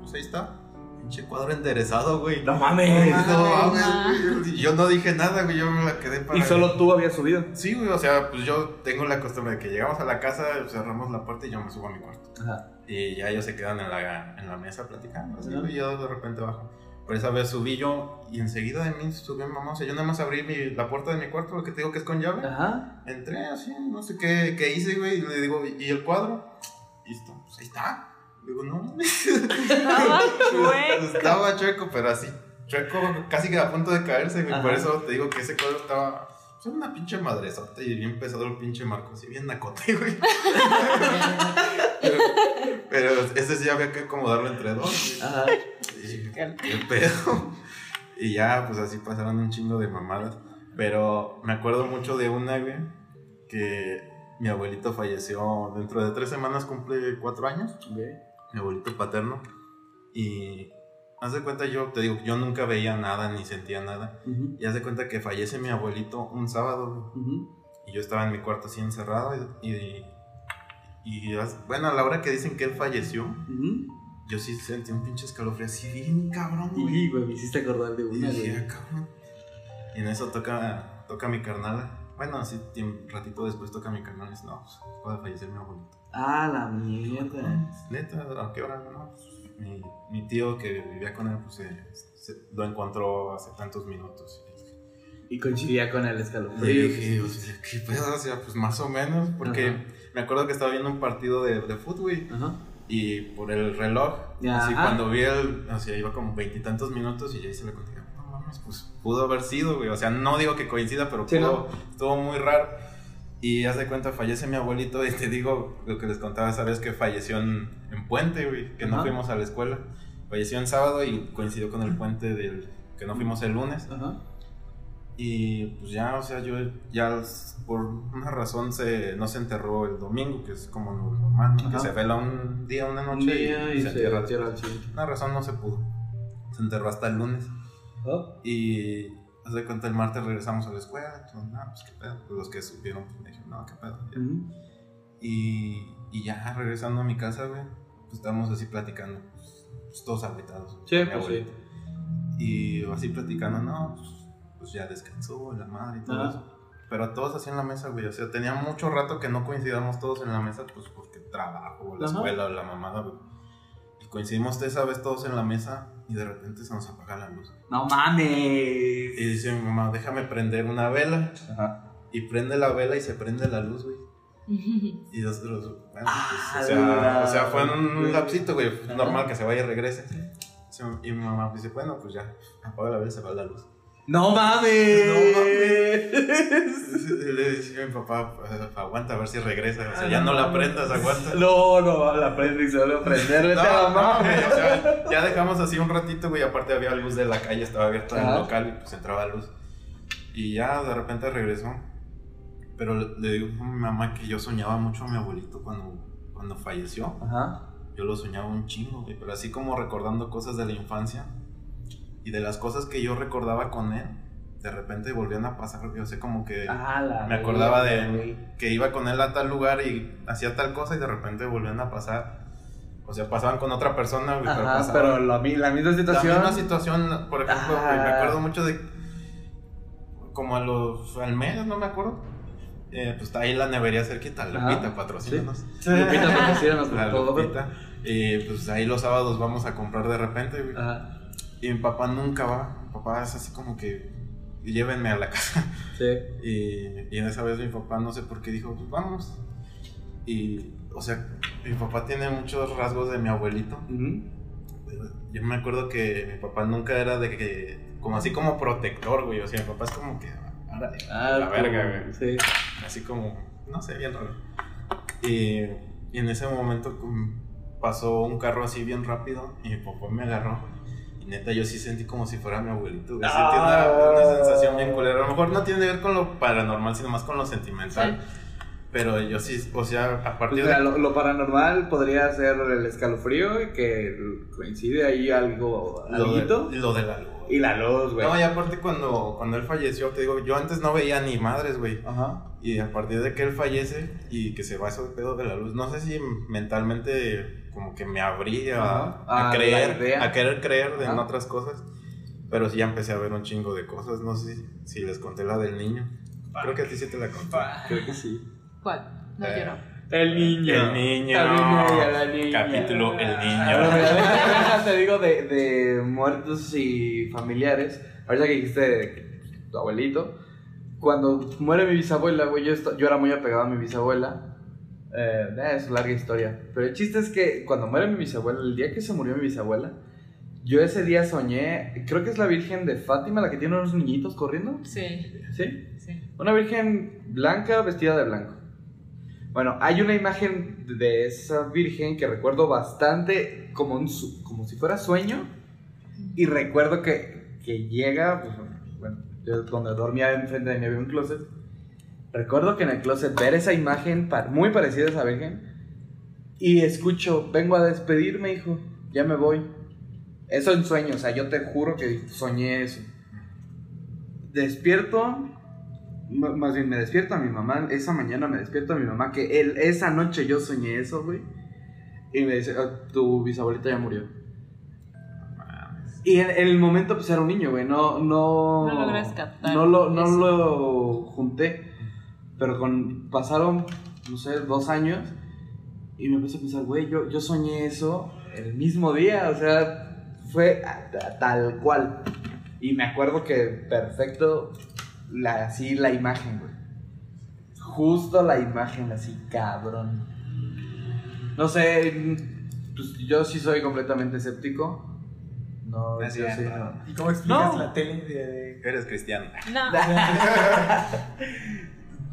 Pues ahí está. Pinche cuadro enderezado, güey. No mames. No mames, güey. Yo no dije nada, güey. Yo me la quedé para. Y solo tú habías subido. Sí, güey. O sea, pues yo tengo la costumbre de que llegamos a la casa, cerramos la puerta y yo me subo a mi cuarto. Ajá. Y ya ellos se quedan en la, en la mesa platicando. Así, y yo de repente bajo. Pero esa vez subí yo y enseguida de mí subió mi mamá. O sea, yo nada más abrí mi- la puerta de mi cuarto, lo que te digo que es con llave. Ajá. Entré así, no sé qué, qué hice, güey. Y le digo, ¿y el cuadro? Y esto, pues ahí está. Digo, no. Estaba chueco. <laughs> Estaba chueco, pero así. Chueco, casi que a punto de caerse, güey. Ajá. Por eso te digo que ese cuadro estaba. Pues una pinche madresota y bien pesado el pinche marco, así bien nacote, güey. <laughs> pero, pero ese sí había que acomodarlo entre dos, güey. Ajá. Y, ¿Qué pedo? <laughs> Y ya, pues así pasaron un chingo de mamadas. Pero me acuerdo mucho de una, güey, que mi abuelito falleció dentro de tres semanas, cumple cuatro años, mi abuelito paterno. Y haz de cuenta, yo te digo, yo nunca veía nada ni sentía nada. Ujú. Y haz de cuenta que fallece mi abuelito un sábado, güey. Ujú. Y yo estaba en mi cuarto así encerrado. Y, y, bueno, a la hora que dicen que él falleció. Yo sí sentí un pinche escalofrío así bien cabrón, güey. Y, güey, me hiciste acordar de Y una, güey. "Ah, cabrón". Y en eso toca, toca mi carnala. Bueno, así un ratito después toca mi carnal y dice, no, pues acaba de fallecer mi abuelito. Ah, la mierda. Neta, ¿a qué hora? No, pues, mi, mi tío que vivía con él, pues se- se- lo encontró hace tantos minutos. Y coincidía con el Y escalofrío. dije, o sea, ¿qué pedo? O sea, pues más o menos, porque Ajá. me acuerdo que estaba viendo un partido de, de fútbol, güey, Ajá. Y por el reloj, así Ajá. cuando vi el, o sea, iba como veintitantos minutos y ya hice la cuenta, dije, no mames, pues pudo haber sido, güey, o sea, no digo que coincida, pero Sí, pudo, estuvo muy raro. Y haz de cuenta, fallece mi abuelito y te digo lo que les contaba esa vez que falleció en, en Puente, güey, que no fuimos a la escuela. Falleció en sábado y coincidió con el puente del que no fuimos el lunes. Ajá. Y pues ya, o sea, yo ya por una razón se, no se enterró el domingo, que es como lo normal, ¿no? que se vela un día, una Un noche día y se entierra entierra siguiente. Una razón no se pudo. Se enterró hasta el lunes. Y haz de cuenta el martes regresamos a la escuela. todo, no, pues qué pedo. Pues, los que supieron, pues me dijeron, no, qué pedo. Y, y ya regresando a mi casa, güey, pues estábamos así platicando, pues, pues, todos aguitados. Sí, pues abuelito. Y así platicando, no, pues, pues ya descansó la madre y todo Ajá. eso. Pero todos así en la mesa, güey. O sea, tenía mucho rato que no coincidamos todos en la mesa, pues porque trabajo, la Ajá. escuela, o la mamada, güey. Y coincidimos esa vez todos en la mesa y de repente se nos apaga la luz. No mames. Y dice mi mamá, déjame prender una vela. Ajá. Y prende la vela y se prende la luz, güey. <laughs> Y nosotros, bueno, pues, o, sea, o sea, fue en un lapsito, güey. Ajá. Normal que se vaya y regrese. Y mi mamá dice, bueno, pues ya, apaga la vela y se va la luz. No mames. Y le decía a mi papá, "Eh, aguanta a ver si regresa. O sea, ya no la prendas, aguanta. No, no, la prende y se vuelve a prender. Vete a la No, no, o sea, ya dejamos así un ratito, güey. Aparte había luz de la calle, estaba abierta Ajá. el local y pues entraba luz. Y ya de repente regresó. Pero le, le digo a mi mamá que yo soñaba mucho a mi abuelito cuando, cuando falleció. Ajá. Yo lo soñaba un chingo, güey. Pero así como recordando cosas de la infancia. Y de las cosas que yo recordaba con él, de repente volvían a pasar. Yo sé como que Ah, la me acordaba de que iba con él a tal lugar y hacía tal cosa y de repente volvían a pasar. O sea, pasaban con otra persona, güey, pero Ajá, pasaban- pero la, la misma la situación. misma situación, por ejemplo, Ah. me acuerdo mucho de como a los al mes, no me acuerdo. Eh, pues está ahí la nevería cerquita, Ajá. Lupita, patrocínanos. Lupita, patrocínanos, <laughs> por La favor. Lupita. Y pues ahí los sábados vamos a comprar de repente, güey. Ajá. Y mi papá nunca va. Mi papá es así como que llévenme a la casa. <laughs> Sí. Y, y en esa vez mi papá no sé por qué dijo, pues vamos. Y, o sea, mi papá tiene muchos rasgos de mi abuelito. Ujú. Yo me acuerdo que mi papá nunca era de que, como así como protector, güey. O sea, mi papá es como que, árale, Ah, la verga, como- güey. Sí. Así como, no sé, bien raro. Y, y en ese momento como, pasó un carro así bien rápido y mi papá me agarró. Neta, yo sí sentí como si fuera mi abuelito. güey. Sentí una, Ah. una sensación bien culera. A lo mejor no tiene que ver con lo paranormal, sino más con lo sentimental. Pero yo sí, o sea, a Pues partir mira, de... lo, lo paranormal podría ser el escalofrío y que coincide ahí algo, Lo de, lo de la luz. Y la luz, güey. No, y aparte cuando, cuando él falleció, te digo, yo antes no veía ni madres, güey. Ajá. Y a partir de que él fallece y que se va ese pedo de la luz, no sé si mentalmente como que me abrí a, creer, a querer creer en otras cosas. Pero sí ya empecé a ver un chingo de cosas. No sé si, si les conté la del niño. Creo que a ti sí te la conté. Creo que sí. ¿Cuál? No Eh, quiero. El niño. El niño. El niño y a la niña. Capítulo El Ah, niño. <laughs> te digo de, de muertos y familiares. Ahorita que dijiste tu abuelito. Cuando muere mi bisabuela, güey, yo era muy apegado a mi bisabuela. Eh, es una larga historia. Pero el chiste es que cuando muere mi bisabuela, el día que se murió mi bisabuela, yo ese día soñé, creo que es la Virgen de Fátima, la que tiene unos niñitos corriendo. Sí, ¿Sí? sí. Una virgen blanca vestida de blanco. Bueno, hay una imagen de esa virgen que recuerdo bastante como, un como si fuera sueño. Y recuerdo que, que llega, pues, bueno, donde dormía enfrente de mí había un closet. Recuerdo que en el closet ver esa imagen muy parecida a esa virgen. Y escucho, vengo a despedirme, hijo, ya me voy. Eso en sueño, o sea, yo te juro que soñé eso. Despierto, Más bien me despierto a mi mamá, esa mañana me despierto a mi mamá, que él, esa noche yo soñé eso, güey. Y me dice, "Ah, tu bisabuelita ya murió. Y en, en el momento pues era un niño, güey, no, no... No logras captar No lo, no eso. lo junté. Pero con, pasaron, no sé, dos años. Y me puse a pensar, güey, yo, yo soñé eso el mismo día, o sea, fue a- a- tal cual. Y me acuerdo que perfecto, la, así la imagen, güey. Justo la imagen, así, cabrón. No sé, pues yo sí soy completamente escéptico. No, yo sí, no. ¿Y cómo explicas No. la tele de... Eres cristiano. No. <laughs>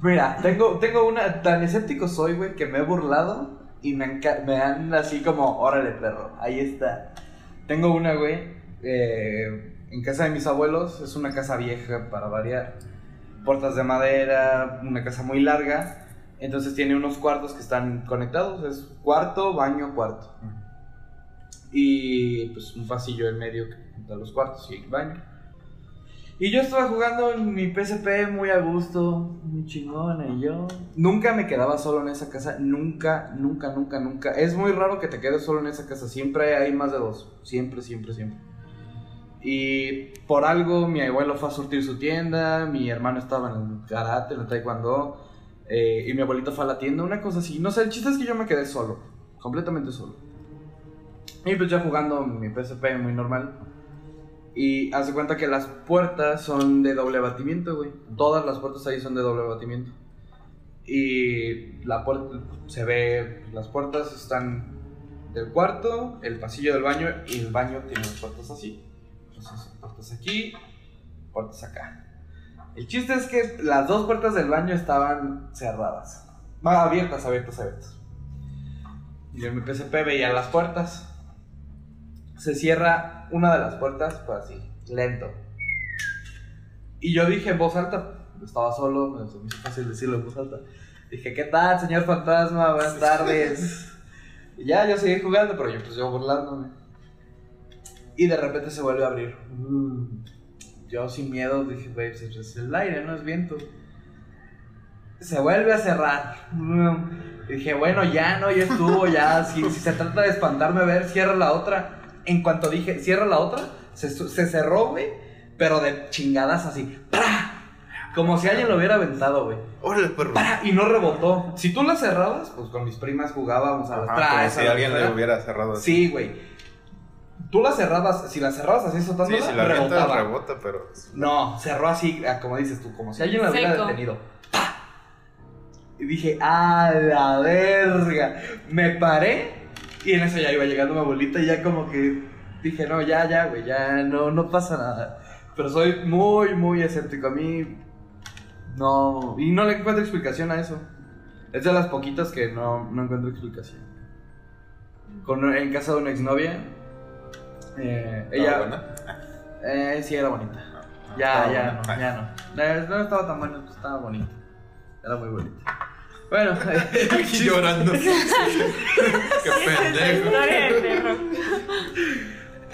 Mira, tengo, tengo una. Tan escéptico soy, güey, que me he burlado y me, enca- me han así como, órale, perro, ahí está. Tengo una, güey, eh, en casa de mis abuelos, es una casa vieja para variar. Puertas de madera, una casa muy larga. Entonces tiene unos cuartos que están conectados. Es cuarto, baño, cuarto. Y pues un pasillo en medio que junta los cuartos y el baño. Y yo estaba jugando en mi PSP muy a gusto, muy chingón, y yo nunca me quedaba solo en esa casa, nunca, nunca, nunca, nunca. Es muy raro que te quedes solo en esa casa, siempre hay más de dos, siempre, siempre, siempre. Y por algo mi abuelo fue a surtir su tienda, mi hermano estaba en el karate, en el taekwondo, eh, y mi abuelito fue a la tienda, una cosa así. No sé, el chiste es que yo me quedé solo, completamente solo. Y pues ya jugando mi PSP muy normal. Y hace cuenta que las puertas son de doble batimiento, güey. Todas las puertas ahí son de doble batimiento. Y la puerta se ve, las puertas están del cuarto, el pasillo del baño y el baño tiene las puertas así. Entonces, puertas aquí, puertas acá. El chiste es que las dos puertas del baño estaban cerradas. Va, abiertas, abiertas, abiertas. Y en mi PSP veía las puertas. Se cierra una de las puertas, pues así, lento. Y yo dije en voz alta, estaba solo, me hizo fácil decirlo en voz alta. Dije, ¿qué tal, señor fantasma? Buenas tardes. <laughs> Y ya, yo seguí jugando, pero yo pues yo burlándome. Y de repente se vuelve a abrir. Mm. Yo sin miedo dije, güey, pues, es el aire, no es viento. Se vuelve a cerrar. Mm. Dije, bueno, ya no, ya estuvo, ya. Si, si se trata de espantarme, a ver, cierra la otra. En cuanto dije, cierra la otra, se, se cerró, güey. Pero de chingadas así. ¡Pra! Como si alguien lo hubiera aventado, güey. Órale, perro. ¡Pra! Y no rebotó. Si tú la cerrabas, pues con mis primas jugábamos a las Ajá, como a si la alguien le hubiera cerrado así. Sí, güey. Tú la cerrabas, si la cerrabas así soltándola, Sí, si la rebotaba. rebota, pero. No, cerró así, ah, como dices tú, como si alguien la hubiera detenido. ¡Pah! Y dije, ¡a la verga! Me paré y en eso ya iba llegando mi abuelita y ya como que dije, no, ya, ya, güey, ya no, no pasa nada. Pero soy muy, muy escéptico. A mí no. Y no le encuentro explicación a eso. Es de las poquitas que no, no encuentro explicación. Con, en casa de una exnovia. Eh, ella. ¿Estaba buena? Eh, sí, era bonita. Ah, Ya, estaba ya, buena. no, ya no. Eh, No estaba tan bueno, pues, estaba bonita. Era muy bonita. Bueno, <laughs> <laughs> Aquí llorando. <laughs> Qué pendejo.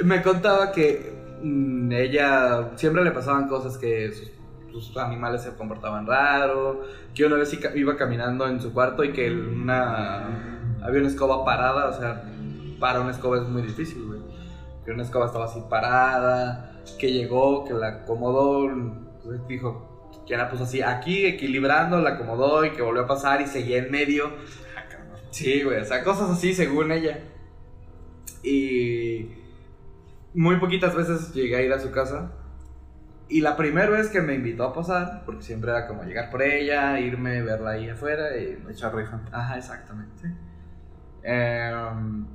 Me contaba que mm, ella siempre le pasaban cosas que sus, sus animales se comportaban raro, que una vez iba caminando en su cuarto y que una había una escoba parada, o sea, para una escoba es muy difícil, güey. Que una escoba estaba así parada, que llegó, que la acomodó, pues, dijo que la puso así aquí equilibrando, la acomodó y que volvió a pasar y seguía en medio. Sí, güey, o sea, cosas así según ella. Y muy poquitas veces llegué a ir a su casa. Y la primera vez que me invitó a pasar, porque siempre era como llegar por ella, irme, verla ahí afuera y Echar rifa. Ajá, exactamente. Em,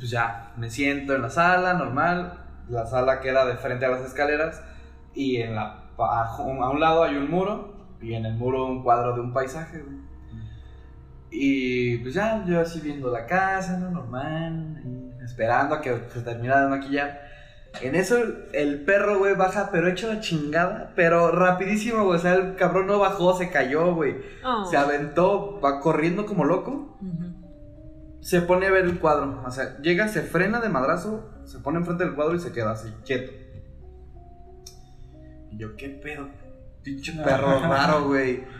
pues ya, me siento en la sala, normal. La sala queda de frente a las escaleras. Y en la, a, a un lado hay un muro. Y en el muro un cuadro de un paisaje, güey. Y pues ya, yo así viendo la casa, ¿no? Normal. y esperando a que se terminara de maquillar. En eso el, perro, güey, baja, pero hecho la chingada. Pero rapidísimo, güey. O sea, el cabrón no bajó, se cayó, güey. Oh. Se aventó, va corriendo como loco. Ujú. Se pone a ver el cuadro. O sea, llega, se frena de madrazo, se pone enfrente del cuadro y se queda así, quieto. Y yo, ¿qué pedo? Pinche perro raro, güey. <laughs>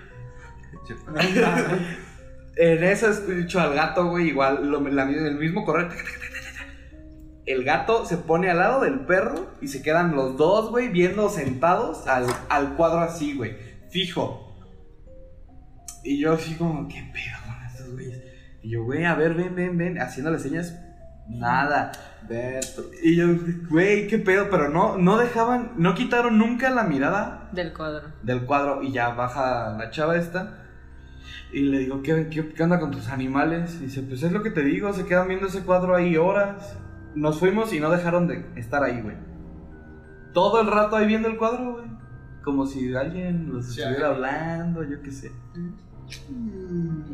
En eso escucho al gato, güey, igual, lo, la- el mismo correr. El gato se pone al lado del perro y se quedan los dos, güey, viendo sentados al, al cuadro así, güey, fijo. Y yo así como, ¿qué pedo con estos güeyes? Y yo, güey, a ver, ven, ven, ven, haciéndole señas, nada. Y yo, güey, qué pedo, pero no, no dejaban, no quitaron nunca la mirada Del cuadro. del cuadro y ya baja la chava esta. Y le digo, ¿qué, qué, qué onda con tus animales? Y dice, pues es lo que te digo, se quedan viendo ese cuadro ahí horas. Nos fuimos y no dejaron de estar ahí, güey. Todo el rato ahí viendo el cuadro, güey. Como si alguien los estuviera hablando, yo qué sé.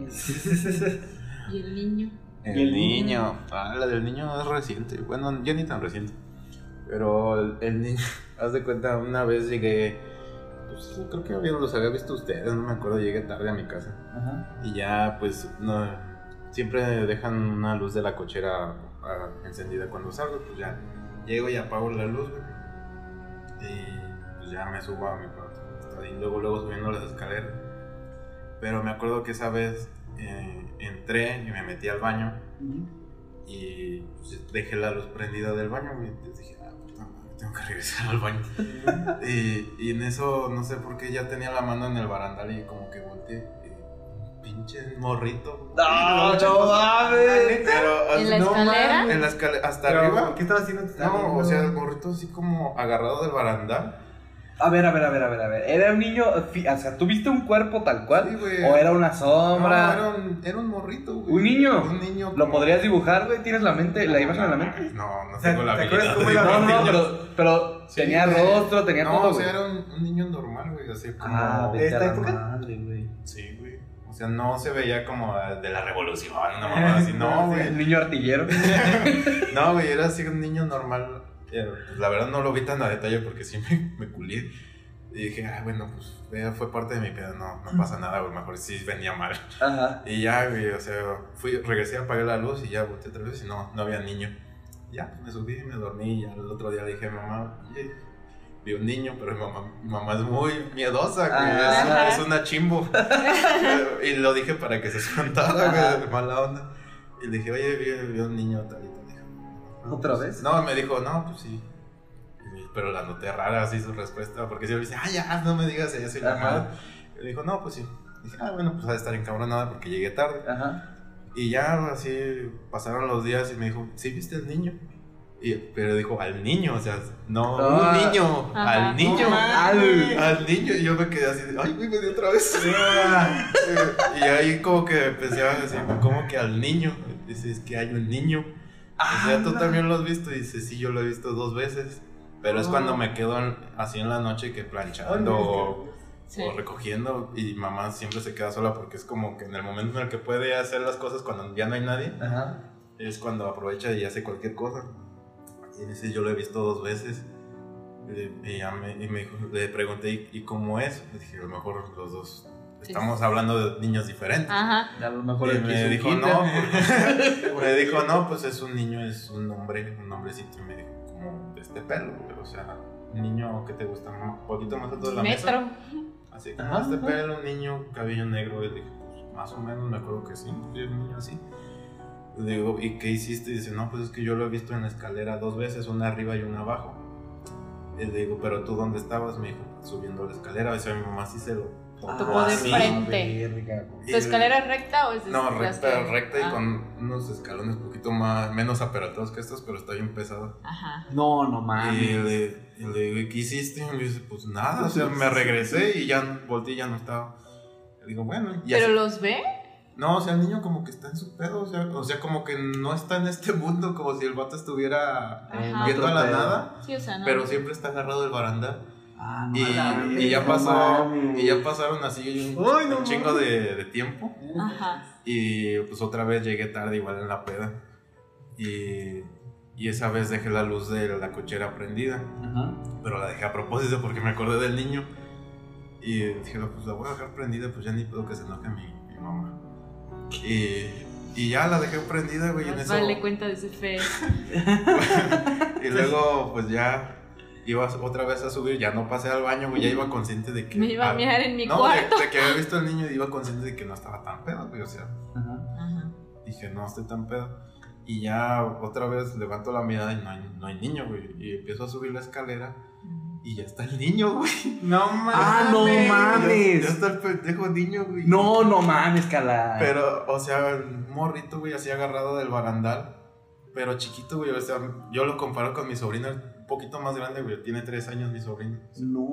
<laughs> ¿Y el niño? El niño. Ah, la del niño es reciente. Bueno, ya ni tan reciente. Pero el, el niño, <laughs> haz de cuenta, una vez llegué, pues creo que había- los había visto ustedes, no me acuerdo, llegué tarde a mi casa. Ajá. Y ya, pues, no, siempre dejan una luz de la cochera ah, encendida cuando salgo, pues ya llego y apago la luz, güey. Y pues ya me subo a mi cuarto. Y luego, luego subiendo las escaleras. Pero me acuerdo que esa vez eh, entré y me metí al baño y pues, dejé la luz prendida del baño. Entonces dije, ah, puta madre, tengo que regresar al baño. y, y en eso, no sé por qué, ya tenía la mano en el barandal y como que volteé. y, Pinche morrito. No, no mames. Pero, ¿En la no, escalera? mames, En la escalera, hasta Pero, arriba. ¿Qué estaba haciendo? No, o sea, el morrito así como agarrado del barandal. A ver, a ver, a ver, a ver, a ver. ¿Era un niño, o sea, tuviste un cuerpo tal cual? Sí, güey. ¿O era una No, sombra? era un, era un morrito, güey. ¿Un niño? Un niño. ¿Lo como- podrías dibujar, güey? ¿Tienes la mente, la imagen en la mente? No, no tengo la ¿te acuerdas habilidad. cómo de era? No, no, no, pero, pero Sí, tenía güey. rostro, tenía no, todo, o sea, güey. era un, un niño normal, güey, así como... Ah, ¿De esta a la época? madre, güey. Sí, güey. O sea, no se veía como de la revolución, una mamada así. <laughs> No, El güey. niño artillero. <laughs> No, güey, era así un niño normal. Eh, la verdad no lo vi tan a detalle porque sí <laughs> me, me culié. Y dije, ah, bueno, pues fue parte de mi pedo, no, no pasa nada, güey, mejor sí venía mal. Ajá. Y ya, güey, o sea, fui, regresé, apagué la luz y ya volteé otra vez y no, no había niño. Ya, pues me subí, me dormí y ya el otro día le dije a mamá, oye, vi un niño, pero mi mamá, mi mamá es muy miedosa, güey, es, es una chimbo. <laughs> y lo dije para que se espantara, güey, mala onda. Y le dije, oye, vi, vi un niño tal y tal. Dijo, "No, ¿Otra pues, vez? No, me dijo, no, pues sí. Pero la noté rara así su respuesta, porque siempre dice, ah, ya, no me digas eso y la madre. Le dijo, no, pues sí. Dije, ah, bueno, pues ha de estar encabronada porque llegué tarde. Ajá. Y ya así pasaron los días y me dijo, ¿sí viste al niño? Y, pero dijo, al niño, o sea, no, Ah. un niño, Ajá. al niño, No al, al niño. Y yo me quedé así, ay, güey, me dio otra vez. <laughs> y ahí como que empecé a decir, ¿cómo que al niño? Dice, es que hay un niño. O sea, tú también lo has visto. Y dice, sí, yo lo he visto dos veces. Pero es cuando me quedo en- así en la noche que planchando o, Sí. o recogiendo y mamá siempre se queda sola porque es como que en el momento en el que puede hacer las cosas cuando ya no hay nadie, Ajá. es cuando aprovecha y hace cualquier cosa. Y dice, yo lo he visto dos veces. Y, y ya me, y me dijo- le pregunté, ¿y, y cómo es? Le dije, a lo mejor los dos estamos hablando de niños diferentes. Ajá. A lo mejor Y me dijo, no, porque- <laughs> me dijo, no, pues es un niño, es un hombre, un hombrecito. Y me dijo, como de este pelo, güey, o sea, un niño que te gusta un poquito más alto de la mesa. Metro. Así como Ajá, este pelo, un niño, cabello negro. Y le dije, pues más o menos, me acuerdo que sí, sí, un niño así. Le digo, ¿y qué hiciste? Y dice, no, pues es que yo lo he visto en la escalera dos veces, una arriba y una abajo. Y le digo, ¿pero tú dónde estabas? Me dijo, subiendo la escalera. Y dice, mi mamá sí se lo De así. frente. Verga, ¿Tu escalera es recta o es No, recta, que- recta y Ah, con unos escalones un poquito más, menos aparatados que estos, pero está bien pesado. Ajá. No, no Y mames. le, y le digo, ¿y qué hiciste? Y me dice, pues nada, o sea, me regresé y ya volteé y ya no estaba. Le digo, bueno, y ¿Pero así- los ve? No, o sea, el niño como que está en su pedo, o sea, o sea, como que no está en este mundo, como si el vato estuviera Ajá. viendo a la nada, Sí, o sea, no. pero siempre está agarrado del barandal. Ah, no Y, ya no pasó, y ya pasaron así un, Ay, no un chingo de, de tiempo. Ajá. Y pues otra vez llegué tarde igual en la peda. Y, y esa vez dejé la luz de la cochera prendida. Ajá. Pero la dejé a propósito porque me acordé del niño. Y dije, no, pues la voy a dejar prendida, pues ya ni puedo que se enoje mi, mi mamá. Y, y ya la dejé prendida, güey, en Más eso. vale cuenta de ese fe. <laughs> y luego, pues ya iba otra vez a subir, ya no pasé al baño, güey, ya iba consciente de que... Me iba a ah, mear en mi no, de- cuarto. De, que había visto al niño y iba consciente de que no estaba tan pedo, güey, o sea, Ajá. Ajá. dije, no estoy tan pedo. Y ya otra vez levanto la mirada y no hay, no hay niño, güey. Y empiezo a subir la escalera y ya está el niño, güey. <laughs> No mames. Ah, no Ya, mames. está el pendejo niño, güey. No, no mames, cala. Pero, o sea, morrito, güey, así agarrado del barandal. Pero chiquito, güey. O sea, yo lo comparo con mi sobrina, un poquito más grande, güey. Tiene tres años mi sobrina. No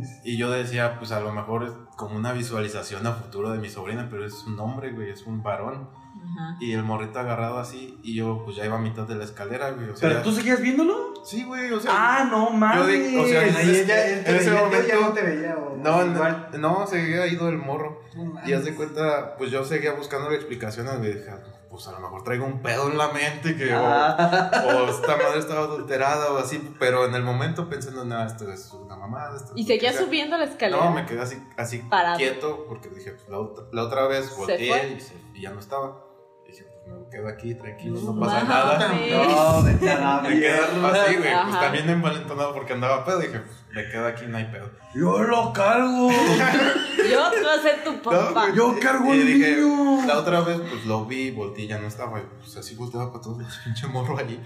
este. Y yo decía, pues a lo mejor es como una visualización a futuro de mi sobrina, pero es un hombre, güey, es un varón. Ajá. Y el morrito agarrado así, y yo pues ya iba a mitad de la escalera, güey. O sea, ¿Pero tú seguías viéndolo? Sí, güey, o sea. Ah, no mames. di- o sea, Ahí ella, él te En ese él ya momento- no te veía. O, no, igual. no, no, se había ido el morro. No. Y haz de cuenta, pues yo seguía buscando la explicación, güey. Dije, pues a lo mejor traigo un pedo en la mente que o- Ah. o, esta madre estaba adulterada o así, pero en el momento pensando, no, esto es una mamada. esto Y seguía lo que sea". subiendo la escalera. No, me quedé así, así Parado. quieto porque dije, pues la otra, la otra vez ¿Se volteé y, se- y ya no estaba. Dije, pues me quedo aquí tranquilo, No no pasa nada. No, vete a la Me quedo mierda. así, güey, pues también envalentonado porque andaba pedo. Dije, pues me quedo aquí, no hay pedo. Yo lo cargo. <laughs> Yo te voy a ser tu papá. Yo cargo Y al dije, niño. la otra vez, pues lo vi, volteé ya no estaba. Pues así volteaba para todos los pinche morro ahí.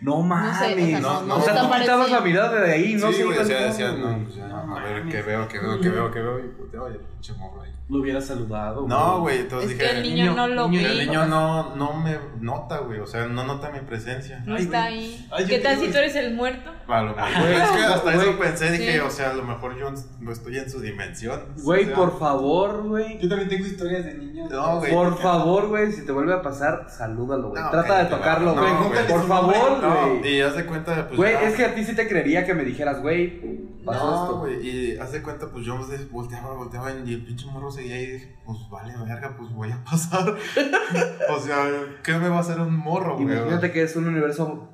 No mames. sé, o sea, no, no o sea, tú quitabas la mirada de ahí, no sí, sé. güey, decía, decía, no, pues ya, a ver qué veo, qué veo, qué veo, qué veo. Y volteaba y el pinche morro ahí. Lo hubiera saludado. No, güey, entonces Es dije. que el niño no lo niño, ve. El niño no, no me nota, güey. O sea, no nota mi presencia. No Ay, está güey. ahí. Ay, ¿Qué tal si tú eres el muerto? A lo mejor. güey, es que hasta güey. eso pensé, dije, Sí. o sea, a lo mejor yo no estoy en su dimensión. Güey, O sea, por favor, güey. Yo también tengo historias de niños. No, güey. Por favor, güey, si te vuelve a pasar, salúdalo, güey. No, Trata de tocarlo, no, güey. güey. por favor, No, güey. y haz de cuenta, pues. Güey, ya- es que a ti sí te creería que me dijeras, güey, pasó No, esto. güey, y haz de cuenta, pues yo volteaba, volteaba y el pinche morro seguía ahí y dije, pues vale, verga, pues voy a <laughs> pasar. <laughs> o sea, ¿qué me va a hacer un morro, güey? Imagínate que es un universo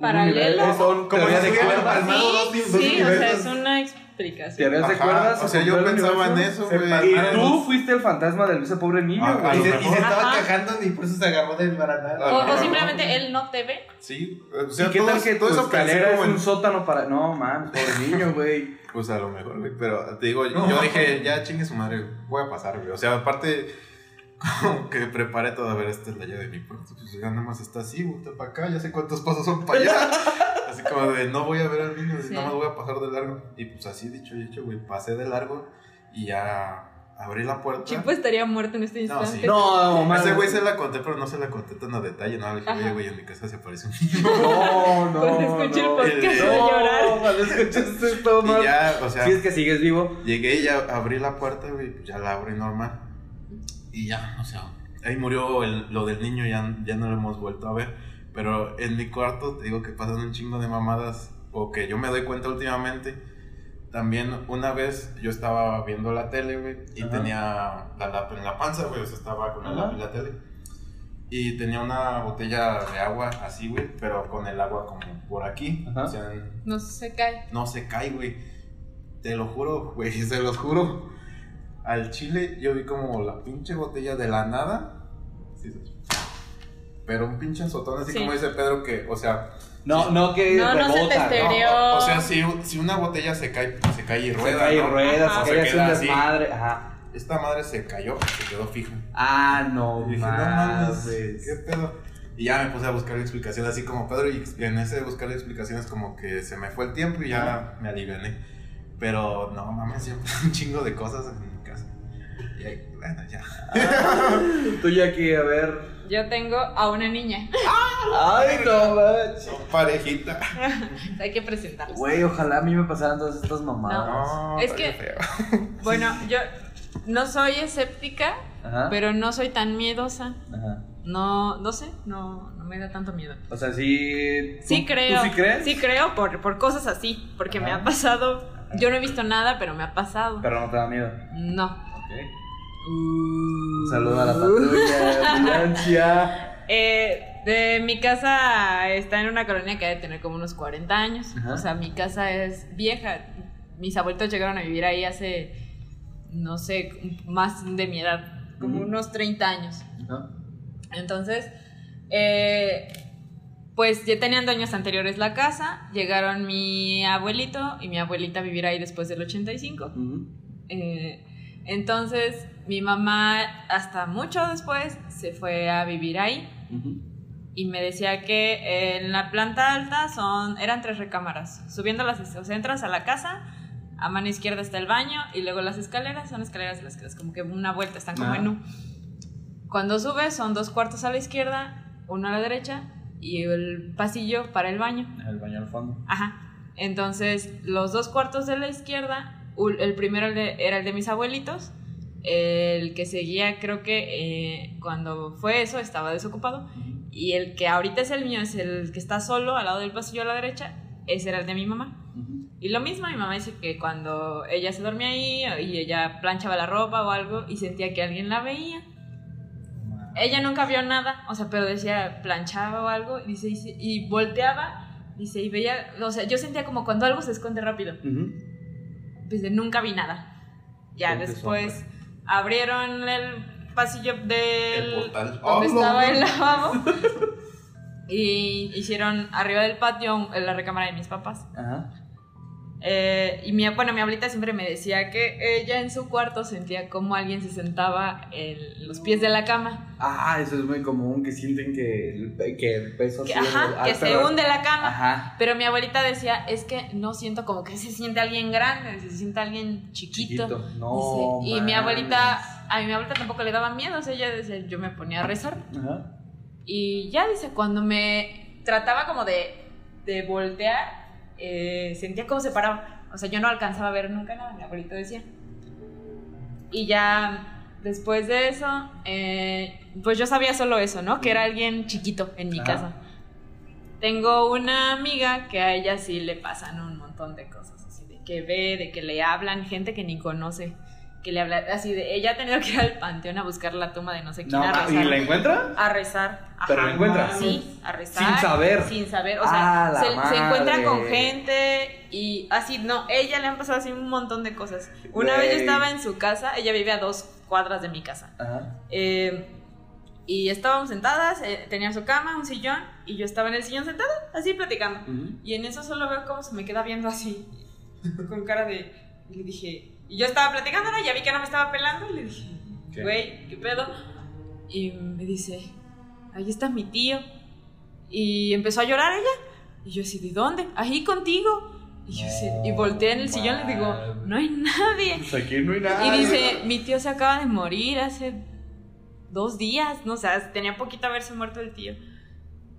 Paralelo. Son Como si de cuerdas. Sí, sí, o sea, es una explicación. Teorías de cuerdas. o sea, se yo pensaba en eso, güey. Y tú fuiste el fantasma de ese pobre niño, güey. Y se, y se mejor. estaba cagando y por eso se agarró del barandal. O, simplemente él no te ve. Sí, o sea, ¿Y qué todo, tal que todo tu escalera es un sótano para...? No, man, pobre niño, <laughs> güey. Pues a lo mejor, güey, pero te digo, yo dije, ya chingue su madre, voy a pasar, güey. O sea, aparte, como <laughs> que preparé todo, a ver, esta es la llave de mi puerto. Pues ya nada más está así, voltea para acá, ya sé cuántos pasos son para allá. <laughs> Así como de, no voy a ver al niño, Sí. nada más voy a pasar de largo. Y pues así, dicho y hecho, güey, pasé de largo y ya abrí la puerta. Chipo estaría muerto en este No, instante. sí. No, A man. ese güey se la conté, pero no se la conté tan a detalle. No, le dije, oye, güey, en mi casa se aparece un <laughs> niño. No, no, Cuando escuche el no. podcast No, va a llorar. No, cuando escuches esto, Y man. ya, o sea, Si es que sigues vivo. Llegué y ya abrí la puerta, güey, pues ya la abrí normal. Y ya, o sea, ahí murió el- lo del niño, ya, ya no lo hemos vuelto a ver. Pero en mi cuarto te digo que pasan un chingo de mamadas, o que yo me doy cuenta últimamente. También una vez yo estaba viendo la tele, güey, y Ajá. tenía la lápiz en la panza, güey, o sea, estaba con Ajá. lápiz en la tele. Y tenía una botella de agua así, güey, pero con el agua como por aquí. Ajá. O sea, No se cae. no se cae, güey. Te lo juro, güey, <laughs> se los juro. Al chile yo vi como la pinche botella de la nada. Sí, sí. Pero un pinche azotón, así Sí. como dice Pedro, que, o sea, No, no que No, no se rebota, ¿no? O, sea, si, si una botella se cae, se cae y Se rueda. cae y Ajá. se Se cae un queda así. desmadre. Ajá. Esta madre se cayó, se quedó fija. Ah, no, Y dije, no mames. ¿qué pedo? Y ya me puse a buscar explicaciones así como Pedro y en ese de buscar explicaciones como que se me fue el tiempo y ya me aliviané. Pero no mames, siempre <laughs> un chingo de cosas en. Y bueno, ya. <laughs> Tú ya aquí, a ver. Yo tengo a una niña. Ay, no manches. Son parejita. <laughs> Hay que presentarla. Güey, ojalá a mí me pasaran todas estas mamadas. No, Es que- feo. <laughs> Bueno, yo no soy escéptica, Ajá. pero no soy tan miedosa. Ajá. No, no sé, no, no me da tanto miedo. O sea, sí. Sí ¿tú- creo. ¿Tú sí crees? Sí creo por, por cosas así, porque me ha pasado. Yo no he visto nada, pero me ha pasado. Pero no te da miedo. No. Ok. Un saludo a la patrulla, <laughs> ambulancia. Eh, de mi casa está en una colonia que debe tener como unos 40 años. Ajá. O sea, mi casa es vieja. Mis abuelitos llegaron a vivir ahí hace, no sé, más de mi edad, como unos 30 años. Ajá. Entonces, eh, pues ya tenían dueños anteriores la casa, llegaron mi abuelito y mi abuelita a vivir ahí después del 85. Ujú. Eh, entonces, mi mamá, hasta mucho después, se fue a vivir ahí y me decía que en la planta alta son, eran tres recámaras. Subiendo las o sea, entras a la casa, a mano izquierda está el baño y luego las escaleras son escaleras de las que das como que una vuelta, están como en U. Cuando subes son dos cuartos a la izquierda, uno a la derecha y el pasillo para el baño. El baño al fondo. Ajá. Entonces, los dos cuartos de la izquierda, el primero era el de mis abuelitos, el que seguía creo que eh, cuando fue eso estaba desocupado, y el que ahorita es el mío, es el que está solo al lado del pasillo a la derecha, ese era el de mi mamá. Y lo mismo, mi mamá dice que cuando ella se dormía ahí y ella planchaba la ropa o algo y sentía que alguien la veía. ella nunca vio nada, o sea, pero decía, planchaba o algo, y dice, y, volteaba, dice, y veía, o sea, yo sentía como cuando algo se esconde rápido. Ujú. Dice, nunca vi nada. Ya después abrieron el pasillo del... El portal. Donde ¡Ah, estaba no! el lavabo. <laughs> y hicieron arriba del patio la recámara de mis papás. Ajá. Eh, y mi, bueno, mi abuelita siempre me decía que ella en su cuarto sentía como alguien se sentaba en los pies de la cama. Ah, eso es muy común, que sienten que el, que el peso Que, ajá, ah, que se pero- hunde la cama. Ajá. Pero mi abuelita decía, es que no siento como que se siente alguien grande, se siente alguien chiquito. Chiquito. No. Dice, y mi abuelita, a mi abuelita tampoco le daba miedo, o sea, ella decía, yo me ponía a rezar. Ajá. Y ya dice, cuando me trataba como de, de voltear, eh, sentía como se paraba. O sea, yo no alcanzaba a ver nunca nada, mi abuelita decía. Y ya después de eso, eh, pues yo sabía solo eso, ¿no? Que era alguien chiquito en mi Ajá. casa. Tengo una amiga que a ella sí le pasan un montón de cosas, así de que ve, de que le hablan gente que ni conoce, que le habla, así de, ella ha tenido que ir al panteón a buscar la tumba de no sé quién No, a ma- rezar. ¿y la encuentra? A rezar. ¿Pero la encuentra? Sí, a rezar. Sin saber. Sin saber. O Ah, sea, se, se encuentra con gente y así, no, ella le han pasado así un montón de cosas. Una vez yo estaba en su casa, ella vive a dos cuadras de mi casa. Ajá. Eh, y estábamos sentadas, eh, tenía su cama, un sillón, y yo estaba en el sillón sentada, así platicando. Ujú. Y en eso solo veo cómo se me queda viendo así, con cara de. Y le dije. Y yo estaba platicando, ¿no? Ya vi que no me estaba pelando, y le dije, güey, ¿qué pedo? Y me dice, ahí está mi tío. Y empezó a llorar ella. Y yo así, ¿de dónde? Ahí contigo. Y yo así, y volteé en el sillón y le digo, no hay nadie. Pues aquí no hay nada. Y dice, mi tío se acaba de morir hace dos días, no o sea, tenía poquito haberse muerto el tío.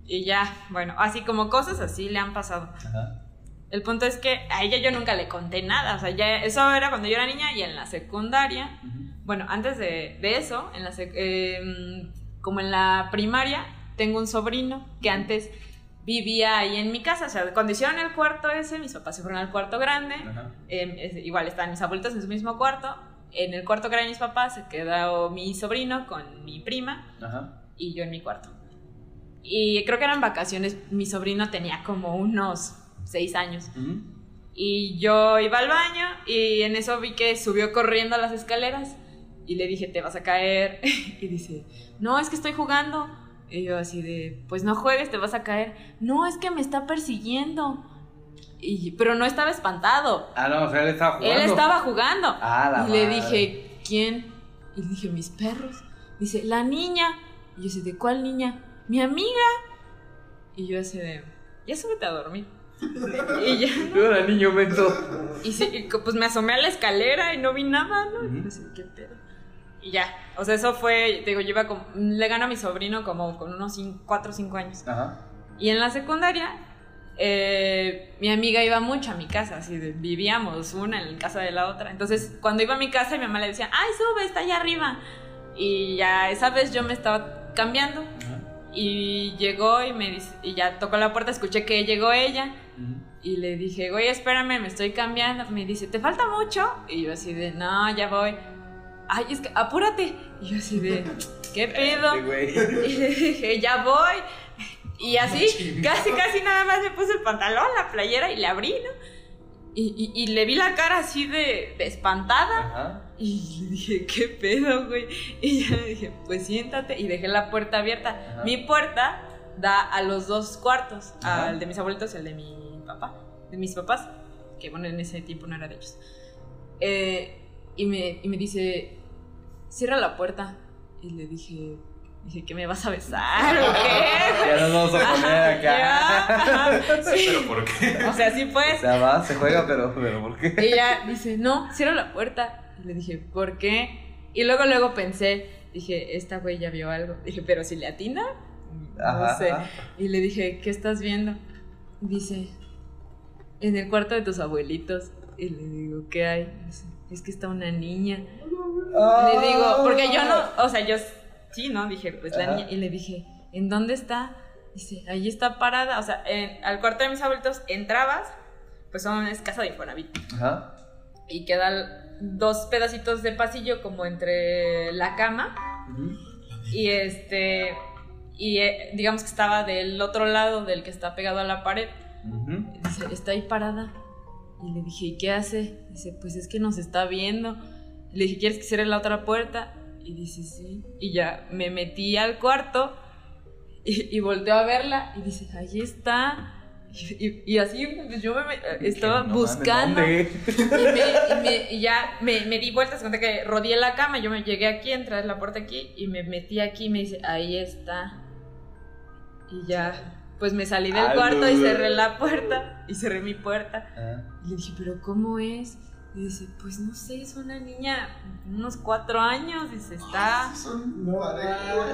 Y ya, bueno, así como cosas así le han pasado. Ajá. El punto es que a ella yo nunca le conté nada, o sea, ya, eso era cuando yo era niña y en la secundaria, bueno, antes de, de eso, en la em, como en la primaria, tengo un sobrino que antes vivía ahí en mi casa, o sea, cuando hicieron el cuarto ese, mis papás se fueron al cuarto grande. Em, igual estaban mis abuelitos en su mismo cuarto. En el cuarto era de mis papás se quedó mi sobrino con mi prima Ajá. y yo en mi cuarto. Y creo que eran vacaciones. Mi sobrino tenía como unos seis años. Ujú. Y yo iba al baño y en eso vi que subió corriendo las escaleras. Y le dije, te vas a caer. <laughs> y dice, no, es que estoy jugando. Y yo así de, pues no juegues, te vas a caer. No, es que me está persiguiendo. Y, pero no estaba espantado. Ah, no, o sea, él estaba jugando. Él estaba jugando. Ah, la y le madre. dije, ¿quién? Y le dije, mis perros. Dice, la niña. Y yo así, ¿de cuál niña? Mi amiga. Y yo así de, ya súbete a dormir. <laughs> y ya, Yo era niño menso. y, sí, y pues me asomé a la escalera y no vi nada, ¿no? Y así, ¿qué pedo? Y ya, o sea, eso fue, digo, yo iba como, le gano a mi sobrino como con unos 4 o 5 años. Ajá. Y en la secundaria, eh, mi amiga iba mucho a mi casa, así de, vivíamos una en casa de la otra. Entonces, cuando iba a mi casa, mi mamá le decía, ay, sube, está allá arriba. Y ya esa vez yo me estaba cambiando y llegó y me dice, y ya tocó la puerta, escuché que llegó ella y le dije, güey, espérame, me estoy cambiando. Me dice, ¿te falta mucho? Y yo así de, no, ya voy. Ay, es que apúrate. Y yo así de, <laughs> ¿qué pedo? <laughs> Y le dije, ya voy. Y así, casi, casi nada más me puse el pantalón, la playera y le abrí, ¿no? Y, y- y le vi la cara así de, de espantada. Ajá. Y le dije, ¿qué pedo, güey? Y yo le dije, pues siéntate. Y dejé la puerta abierta. Ajá. Mi puerta da a los dos cuartos, Ajá. al de mis abuelitos y al de mi papá, de mis papás, que bueno, en ese tiempo no era de ellos. Eh, y, me, y me dice, cierra la puerta. Y le dije, dije, ¿qué me vas a besar o qué? <laughs> Ya nos vamos a poner acá. Ya, <laughs> sí. ¿Pero por qué? O sea, sí O pues. sea, va, se juega, pero, pero ¿por qué? Ella dice, no, cierra la puerta. Y le dije, ¿por qué? Y luego, luego pensé, dije, esta güey ya vio algo. Dije, pero si le atina, no Ajá, sé. ajá. Y le dije, ¿qué estás viendo? Dice, en el cuarto de tus abuelitos. Y le digo, ¿qué hay? Dice, es que está una niña. Le digo, porque yo no, o sea, yo sí, ¿no? Dije, pues la Ajá. niña. Y le dije, ¿en dónde está? Dice, ahí está parada. O sea, en- al cuarto de mis abuelitos entrabas, pues son, es casa de Infonavit. Ajá. Y quedan dos pedacitos de pasillo como entre la cama. Y este. Y eh, digamos que estaba del otro lado del que está pegado a la pared. Dice, está ahí parada. Y le dije, ¿y qué hace? Dice, pues es que nos está viendo. Le dije, ¿quieres que cierre la otra puerta? Y dice, sí. Y ya me metí al cuarto y, y volteó a verla y dice, ahí está. Y, así pues, yo me, estaba No buscando. Y, me- y me- y ya <laughs> me, me di vueltas, conté que rodeé la cama, yo me llegué aquí, entré a la puerta aquí y me metí aquí y me dice, ahí está. Y ya, pues me salí del Ah, cuarto y cerré la puerta y cerré mi puerta. Ah. Y le dije, ¿pero cómo es? Y dice, pues no sé, es una niña, unos cuatro años, dice, está...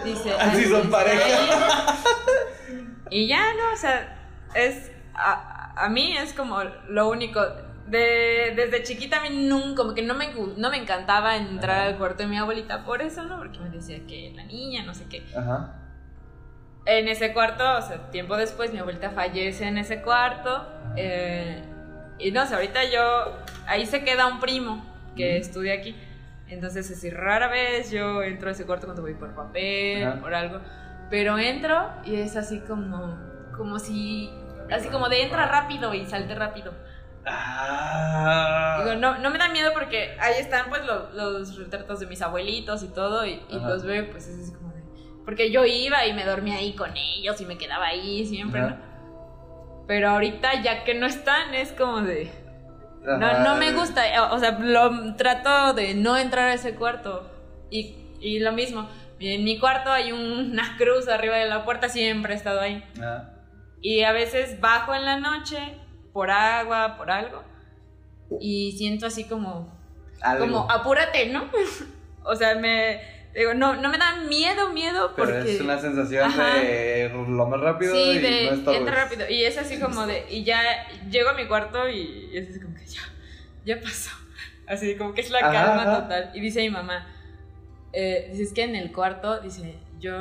Dice, Así "Ay, son pareja". ahí". Y ya, no, o sea, es. A, a mí es como lo único. De, desde chiquita a mí nunca, como que no me, no me encantaba entrar al cuarto de mi abuelita por eso, ¿no? Porque me decía que la niña, no sé qué. Ajá. En ese cuarto, o sea, tiempo después, mi abuelita fallece en ese cuarto. eh, y no sé, ahorita yo. Ahí se queda un primo que estudia aquí. Entonces, así rara vez yo entro a ese cuarto cuando voy por papel, Ajá. por algo. Pero entro y es así como. Como si. Así como de entra rápido y salte rápido. Ah. Digo, no, no me da miedo porque ahí están pues lo- los, retratos de mis abuelitos y todo y, y Ajá. los veo pues es así como de... Porque yo iba y me dormía ahí con ellos y me quedaba ahí siempre, Ajá. ¿no? Pero ahorita ya que no están es como de... No, Ajá. no me gusta, o sea, lo, trato de no entrar a ese cuarto. Y, y lo mismo, en mi cuarto hay una <laughs> cruz arriba de la puerta, siempre he estado ahí. Ah. Y a veces bajo en la noche por agua, por algo, y siento así como, Algo. como apúrate, ¿no? <laughs> o sea, me digo, no, no me da miedo, miedo, Pero porque es una sensación Ajá. de lo más rápido sí, y de no entra rápido. Y es así como de, y ya llego a mi cuarto y es así como que ya, ya pasó. <laughs> Así como que es la Ajá, calma total. Y dice mi mamá, eh, dice, es que en el cuarto, dice, yo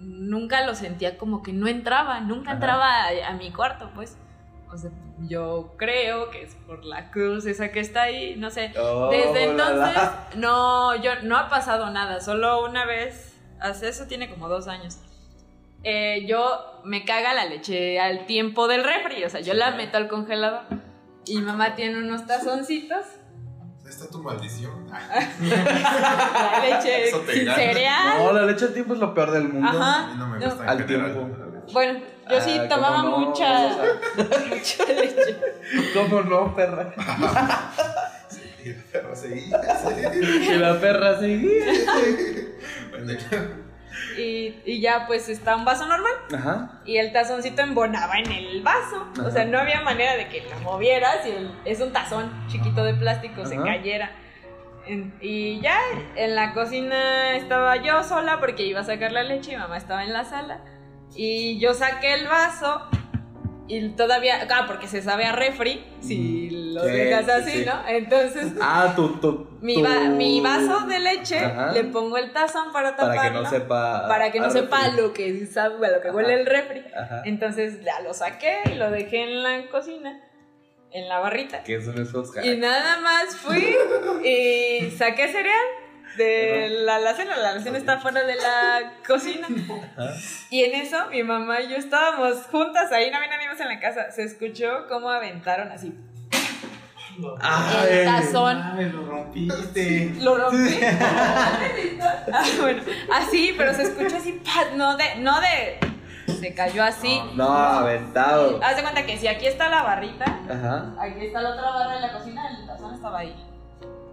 nunca lo sentía como que no entraba, nunca Ajá. entraba a, a mi cuarto, pues. O sea, yo creo que es por la cruz esa que está ahí, no sé. Oh, Desde entonces, la. no, yo no ha pasado nada, solo una vez, hace eso tiene como dos años. Eh, yo me caga la leche al tiempo del refri, o sea, yo la meto al congelador y mamá tiene unos tazoncitos, está tu maldición. <laughs> <laughs> la leche Eso te sin gana. cereal. No, la leche al tiempo es lo peor del mundo. Ajá. A mí no me No. gusta en Al general tiempo. la leche. Bueno, yo sí Ah, tomaba ¿cómo no? mucha, <laughs> mucha leche. ¿Cómo no, perra? Y la perra seguía, Y la perra seguía. Bueno, Y, y ya pues está un vaso normal Ajá. y el tazoncito embonaba en el vaso. O sea, no había manera de que lo movieras y el- es un tazón chiquito de plástico, se cayera. Y ya en la cocina estaba yo sola porque iba a sacar la leche y mamá estaba en la sala. Y yo saqué el vaso y todavía, ah, porque se sabe a refri si lo Sí, dejas sí, así, sí. ¿no? Entonces Ah, tu, tu, mi, tu- va- mi vaso de leche Ajá. le pongo el tazón para taparlo. Para que no sepa. para que no sepa refri. lo que sabe, lo que huele el refri. Ajá. Entonces ya lo saqué y lo dejé en la cocina, en la barrita. ¿Qué son esos Y nada más fui y saqué cereal de la alacena. La alacena está fuera de la cocina. Y en eso mi mamá y yo estábamos juntas ahí, no había nadie más en la casa. Se escuchó cómo aventaron así. El tazón. Ay, lo rompiste. Lo <laughs> rompí. Ah, bueno, así, pero se escuchó así, no de, no de, se cayó así. No, aventado. Haz de cuenta que si aquí está la barrita, Ajá. aquí está la otra barra de la cocina, el tazón estaba ahí.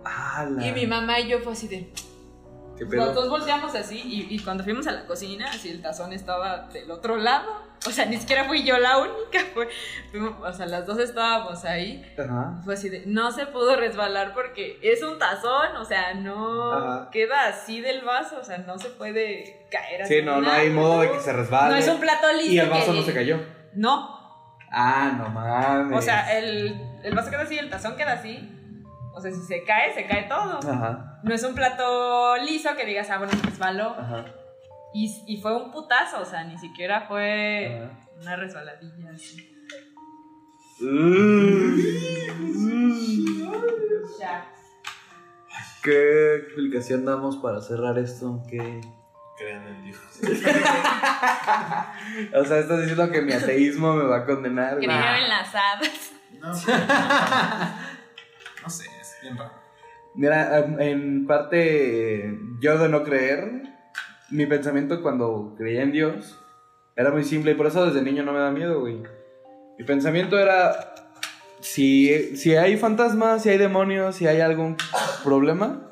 ¡Hala! Y mi mamá y yo fue así de, Dos volteamos así y, y cuando fuimos a la cocina, así el tazón estaba del otro lado. O sea, ni siquiera fui yo la única, fue, o sea, las dos estábamos ahí. Ajá. Fue así de, no se pudo resbalar porque es un tazón, o sea, no Ajá. queda así del vaso, o sea, no se puede caer así. Sí, no, no hay modo de que se resbale. No es un plato liso. Y el vaso que- no se cayó. No, Ah, no mames. o sea, el, el vaso queda así, el tazón queda así. O sea, si se cae, se cae todo. Ajá. No es un plato liso que digas, ah, bueno, resbaló. Ajá. Y, y fue un putazo, o sea, ni siquiera fue Ajá. una resbaladilla así. ¿Qué explicación damos para cerrar esto? ¿Qué, Crean en Dios. O sea, estás diciendo que mi ateísmo me va a condenar. Creo en las hadas. No, no sé, bien raro. Mira, em, en parte, yo de no creer, mi pensamiento cuando creía en Dios era muy simple y por eso desde niño no me da miedo, güey. Mi pensamiento era, si, si hay fantasmas, si hay demonios, si hay algún problema,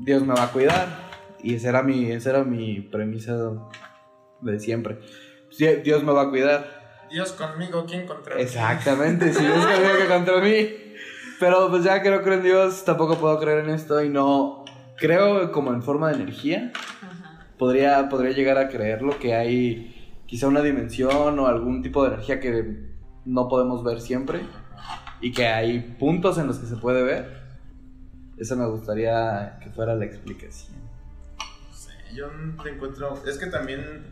Dios me va a cuidar. Y esa era mi, esa era mi premisa de siempre. Dios me va a cuidar. Dios conmigo, ¿quién contra mí? Exactamente, si Dios conmigo que contra mí. Pero pues ya que no creo en Dios, tampoco puedo creer en esto y no creo como en forma de energía. Ajá. Podría, podría llegar a creerlo que hay quizá una dimensión o algún tipo de energía que no podemos ver siempre y que hay puntos en los que se puede ver. Esa me gustaría que fuera la explicación. Sé, yo te encuentro. Es que también.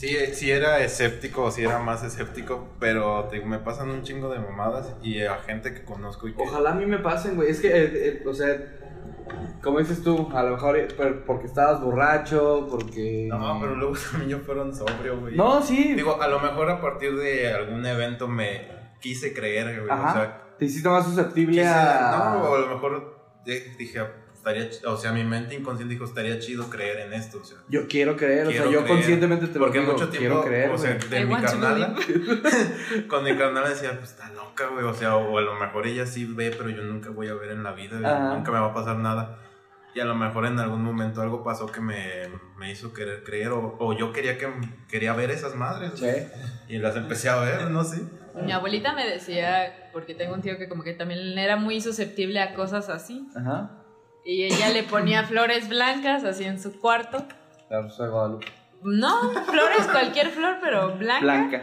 Sí, sí era escéptico, o sí era más escéptico, pero te- me pasan un chingo de mamadas y a gente que conozco y que. Ojalá a mí me pasen, güey. Es que, eh, eh, o sea, como dices tú, a lo mejor eh, por- porque estabas borracho, porque... No, pero luego también yo fueron sobrio, güey. No, sí. Digo, a lo mejor a partir de algún evento me quise creer, güey. Ajá. O sea, Te hiciste más susceptible quise- a... no, o a lo mejor dije, estaría, o sea, mi mente inconsciente dijo, estaría chido creer en esto, o sea. Yo quiero creer, o Quiero sea, yo creer, conscientemente te lo Porque digo, mucho tiempo, quiero creer, o sea, de mi carnala, <laughs> con mi carnala decía, pues está loca, güey, o sea, o a lo mejor ella sí ve, pero yo nunca voy a ver en la vida, Ajá. nunca me va a pasar nada. Y a lo mejor en algún momento algo pasó que me, me hizo querer creer, o, o yo quería que quería ver esas madres, Sí. y las empecé a ver, no sé. Mi abuelita me decía, porque tengo un tío que como que también era muy susceptible a cosas así, Ajá. Y ella le ponía <laughs> flores blancas así en su cuarto. La Rosa de Guadalupe. No, flores, cualquier flor, pero blanca. Blanca.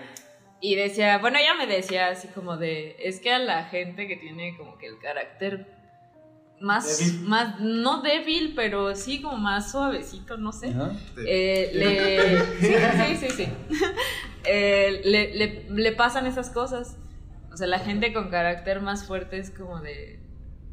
Y decía, bueno, ella me decía así como de, es que a la gente que tiene como que el carácter más, Débil. más, no débil, pero sí como más suavecito, no sé. Ajá. Eh, le, <laughs> sí, sí, sí, sí. <laughs> Eh, le, le- le pasan esas cosas. O sea, la gente con carácter más fuerte es como de,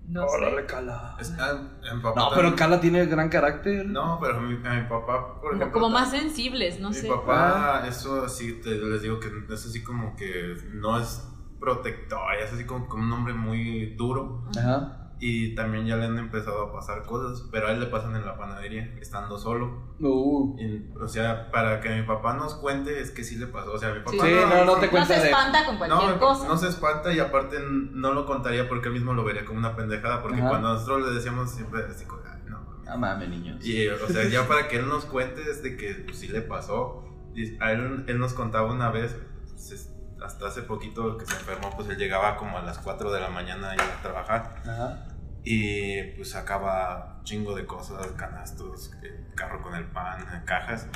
no sé, Cala. Es- ah, en papá No, también- pero Cala tiene gran carácter. No, pero mi, a mi papá, por como, ejemplo... como más sensibles, no Mi sé. papá, eso sí, te- les digo que es así como que no es protector, es así como, como un hombre muy duro. Ajá. Y también ya le han empezado a pasar cosas, pero a él le pasan en la panadería, estando solo. Uh. Y, o sea, para que mi papá nos cuente, es que sí le pasó. O sea, mi papá Sí. Sí, no, no te No se de... espanta con no, cualquier papá cosa. no se espanta y aparte no lo contaría porque él mismo lo vería como una pendejada. Porque Ajá. cuando nosotros le decíamos siempre así, como, "Ay, no, mames". No mames, niños. Y, o sea, ya para que él nos cuente es de que pues, sí le pasó. Y a él, él nos contaba una vez, pues, es- hasta hace poquito que se enfermó, pues él llegaba como a las 4 de la mañana a ir a trabajar. Ajá. Y pues sacaba un chingo de cosas, canastos, el carro con el pan, cajas.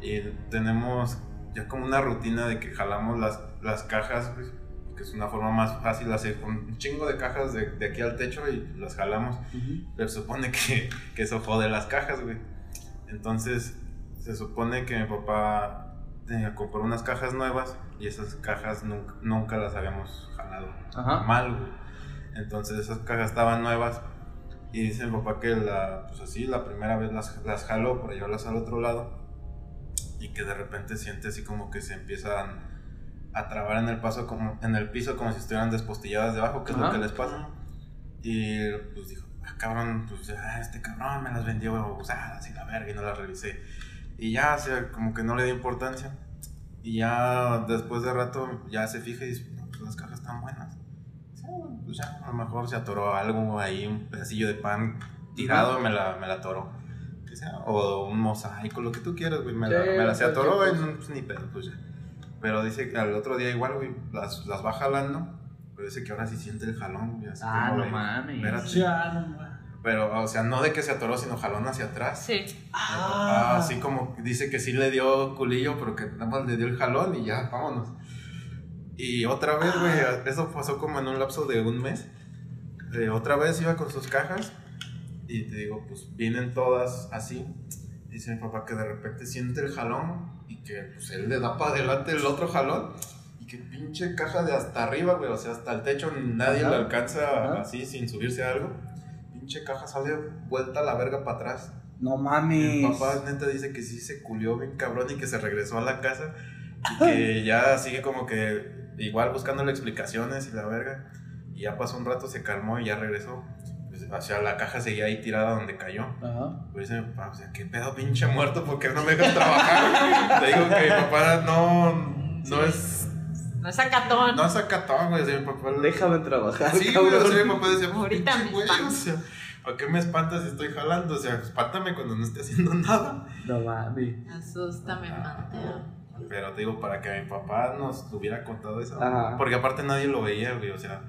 Y tenemos ya como una rutina de que jalamos las, las cajas, pues, que es una forma más fácil hacer con un chingo de cajas de, de aquí al techo y las jalamos. Pero se supone que, que eso jode las cajas, güey. Entonces, se supone que mi papá eh, compró unas cajas nuevas y esas cajas nunca, nunca las habíamos jalado Ajá. mal, güey. Entonces, esas cajas estaban nuevas y dice mi papá que la, pues así, la primera vez las, las jaló para llevarlas al otro lado y que de repente siente así como que se empiezan a trabar en el paso como en el piso como si estuvieran despostilladas debajo, que es lo Ajá. que les pasa. Y pues dijo, ah, cabrón, pues ah, este cabrón me las vendió usadas y la verga y no las revisé. Y ya, o sea, como que no le dio importancia. Y ya después de rato ya se fija y dice, no, pues las cajas están buenas. Pues ya, a lo mejor se atoró algo ahí, un pedacillo de pan tirado, me la, me la atoró. Que sea, O un mosaico, lo que tú quieras, güey. Me, la, me la se atoró, cosa. y no, pues, ni pedo, pues ya. Pero dice que al otro día igual, güey, las, las va jalando. Pero dice que ahora sí siente el jalón, güey. así Ah, como no mames. Ya, no, ma. Pero, o sea, no de que se atoró, sino jalón hacia atrás. Sí. Ah, así como dice que sí le dio culillo, pero que nada más le dio el jalón y ya, vámonos. Y otra vez, güey, eso pasó como en un lapso de un mes. Eh, otra vez iba con sus cajas y te digo, pues vienen todas así. Dice mi papá que de repente siente el jalón y que pues él le da para adelante el otro jalón y que pinche caja de hasta arriba, güey, o sea, hasta el techo nadie Ajá. le alcanza Ajá. así sin subirse a algo. Pinche caja sale vuelta a la verga para atrás. No Mi mames. papá neta dice que sí se culió bien cabrón y que se regresó a la casa y <laughs> que ya sigue como que igual buscándole explicaciones y la verga. Y ya pasó un rato, se calmó y ya regresó. Pues, o sea, la caja seguía ahí tirada donde cayó. Ajá. Pues dice papá, o sea, ¿qué pedo pinche muerto? ¿Por qué no me dejas trabajar? <laughs> Te digo que mi papá no, no es... No es acatón. No es acatón, güey. sea, mi papá... Déjame trabajar, Sí, güey, o sea, mi papá decía, Ahorita pinche me güey, o sea, ¿para qué me espantas si estoy jalando? O sea, espántame cuando no esté haciendo <laughs> nada. No mames. Asústame, Mateo. Pero te digo, para que mi papá nos hubiera contado eso. Ajá. Porque aparte nadie lo veía, güey. O sea,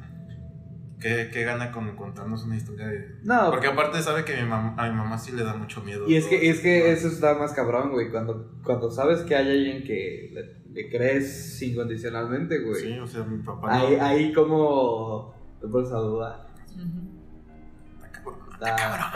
¿qué, qué gana con contarnos una historia de.? No, Porque aparte sabe que mi mam- a mi mamá sí le da mucho miedo. Y es todo que, es que eso está más cabrón, güey. Cuando, cuando sabes que hay alguien que le, le crees incondicionalmente, güey. Sí, o sea, mi papá. ahí, no- ahí como te pones a dudar. Está cabrón.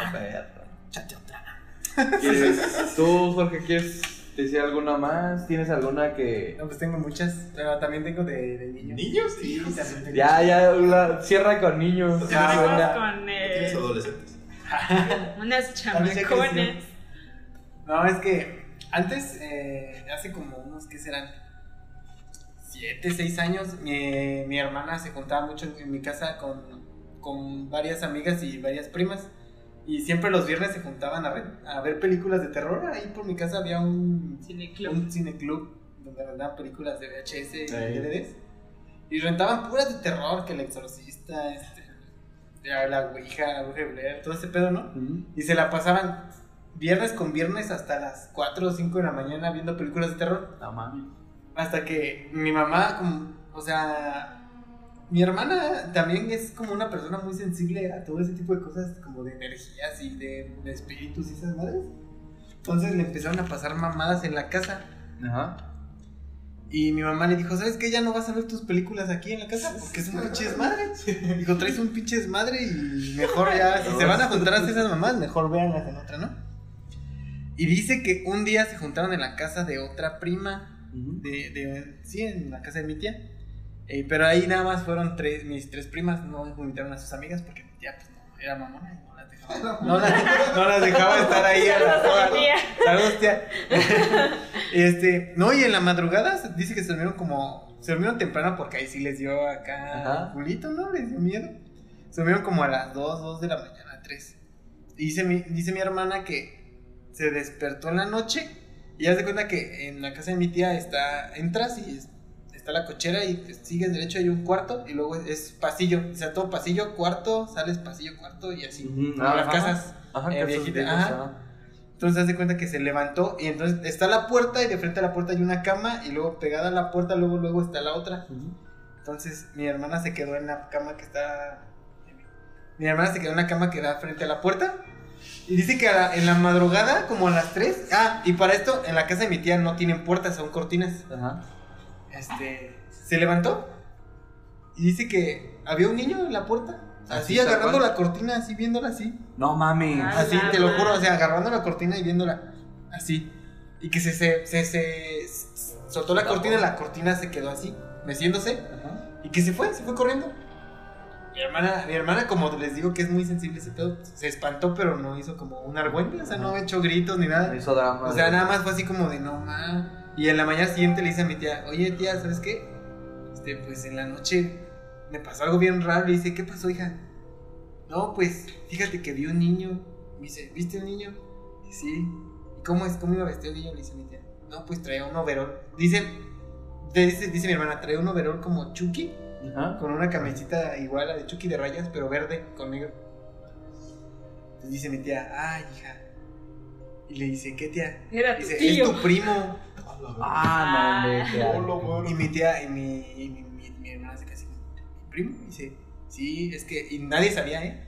Está. ¿Quieres- ¿Tú, Jorge, quieres decir alguna más? ¿Tienes alguna que...? No, pues tengo muchas, pero también tengo de, de niños. ¿Niños? Sí, también tengo. Ya, ya, la- cierra con niños. Ah, venga. con ¿Tienes adolescentes? <laughs> unas <laughs> También chamacones. No, es que antes, eh, hace como unos, ¿qué serán? Siete, seis años, mi, mi hermana se juntaba mucho en, en mi casa con, con varias amigas y varias primas. Y siempre los viernes se juntaban a ver, a ver películas de terror. Ahí por mi casa había un, Cineclub. un cineclub donde rentaban películas de VHS y. DVDs. Y rentaban puras de terror, que el exorcista, este, la, ouija, la Blair, todo ese pedo, ¿no? Y se la pasaban viernes con viernes hasta las 4 o 5 de la mañana viendo películas de terror. No mames. Hasta que mi mamá, como, o sea, mi hermana también es como una persona muy sensible a todo ese tipo de cosas, como de energías y de, de espíritus y esas madres. Entonces le empezaron a pasar mamadas en la casa. Ajá. Y mi mamá le dijo, ¿sabes qué? Ya no vas a ver tus películas aquí en la casa porque es un pinche desmadre. Dijo, traes un pinche desmadre y mejor ya, <laughs> si se van a juntar a hacer esas mamás, mejor véanlas en otra, ¿no? Y dice que un día se juntaron en la casa de otra prima, de sí, en la casa de mi tía. Eh, pero ahí nada más fueron tres, mis tres primas, no invitaron a sus amigas porque mi tía pues no, era mamona y no las dejaba. No, las- no las dejaba estar ahí a la Saludos tía. Saludos, <laughs> tía. este, no, y en la madrugada dice que se durmieron como. Se durmieron temprano porque ahí sí les dio acá. Ajá. Julito, ¿no? Les dio miedo. Se durmieron como a las 2, 2 de la mañana, 3. Y dice mi, dice mi hermana que se despertó en la noche y ya se cuenta que en la casa de mi tía está. Entras y es- está la cochera y te sigues derecho, hay un cuarto y luego es pasillo. O sea, todo pasillo, cuarto, sales pasillo, cuarto y así. Como las Ajá. casas. Ajá, eh, viejitas, ajá. Entonces hace cuenta que se levantó y entonces está la puerta y de frente a la puerta hay una cama y luego pegada a la puerta luego luego está la otra. Entonces mi hermana se quedó en la cama que está mi hermana se quedó en la cama que da frente a la puerta y dice que la- en la madrugada como a las 3, ah, y para esto en la casa de mi tía no tienen puertas, son cortinas. Ajá. Este, se levantó y dice que había un niño en la puerta. Así, agarrando cual. la cortina, así viéndola así. No mames. Ah. Así, te lo juro, o sea, agarrando la cortina y viéndola. Así. Y que se, se, se, soltó la cortina y la cortina se quedó así, meciéndose. Ajá. Y que se fue, se fue corriendo. Mi hermana, mi hermana, como les digo que es muy sensible ese pedo, se espantó, pero no hizo como un argüente, o sea, no hecho gritos ni nada. Hizo drama. O sea, nada más fue así como de no ma. Y en la mañana siguiente le dice a mi tía, oye tía, ¿sabes qué? Este, pues en la noche me pasó algo bien raro. Le dice, ¿qué pasó, hija? No, pues fíjate que vi un niño. Me dice, ¿viste un niño? Y sí. ¿Y cómo es? ¿Cómo iba vestido el niño? Le dice mi tía. No, pues traía un overol. Dice, dice, dice mi hermana, traía un overol como Chucky, Ajá. con una camisita igual a la de Chucky de rayas, pero verde con negro. Entonces dice mi tía, ay, hija. Y le dice, ¿qué tía? Era tu Dice, tío. es tu primo. Ah, no, me Hola, Y mi tía, y mi, y mi, mi, mi hermana se casi, ¿mi primo? Y dice, sí, es que, y nadie sabía, ¿eh?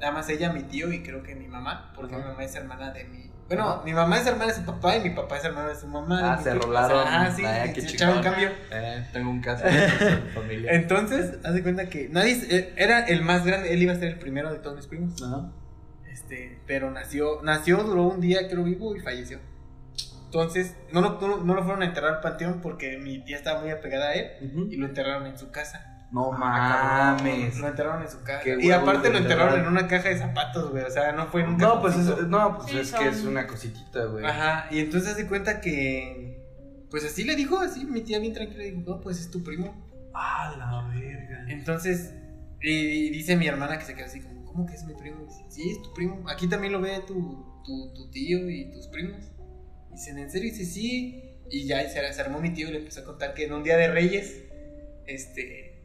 Nada más ella, mi tío y creo que mi mamá, porque Ajá. mi mamá es hermana de mi... Bueno, Ajá. mi mamá es hermana de su papá y mi papá es hermano de su mamá. Ah, se rolaron. Ah, sí, Ah, qué echaron chingón. cambio. Eh, tengo un caso <laughs> de familia. Entonces, haz de cuenta que nadie, eh, era el más grande, él iba a ser el primero de todos mis primos. Ajá. Este, pero nació, nació, duró un día creo vivo y falleció. Entonces, no lo, no, no lo fueron a enterrar al panteón porque mi tía estaba muy apegada a él y lo enterraron en su casa. No Ah, mames. Lo enterraron en su. Qué Y aparte de lo enterraron enterrar. en una caja de zapatos, güey. O sea, no fue en un No, pues es, no, pues Sí, es que son- es una cositita, güey. Ajá, y entonces se cuenta que. Pues así le dijo, así, mi tía bien tranquila, dijo, no, pues es tu primo. Ah, la verga. Entonces, y dice mi hermana que se queda así como, ¿cómo que es mi primo? Sí, es tu primo. Aquí también lo ve tu, tu, tu tío y tus primos. Dicen, ¿en serio? Dice, sí. Y ya se, se armó mi tío y le empezó a contar que en un día de Reyes, este,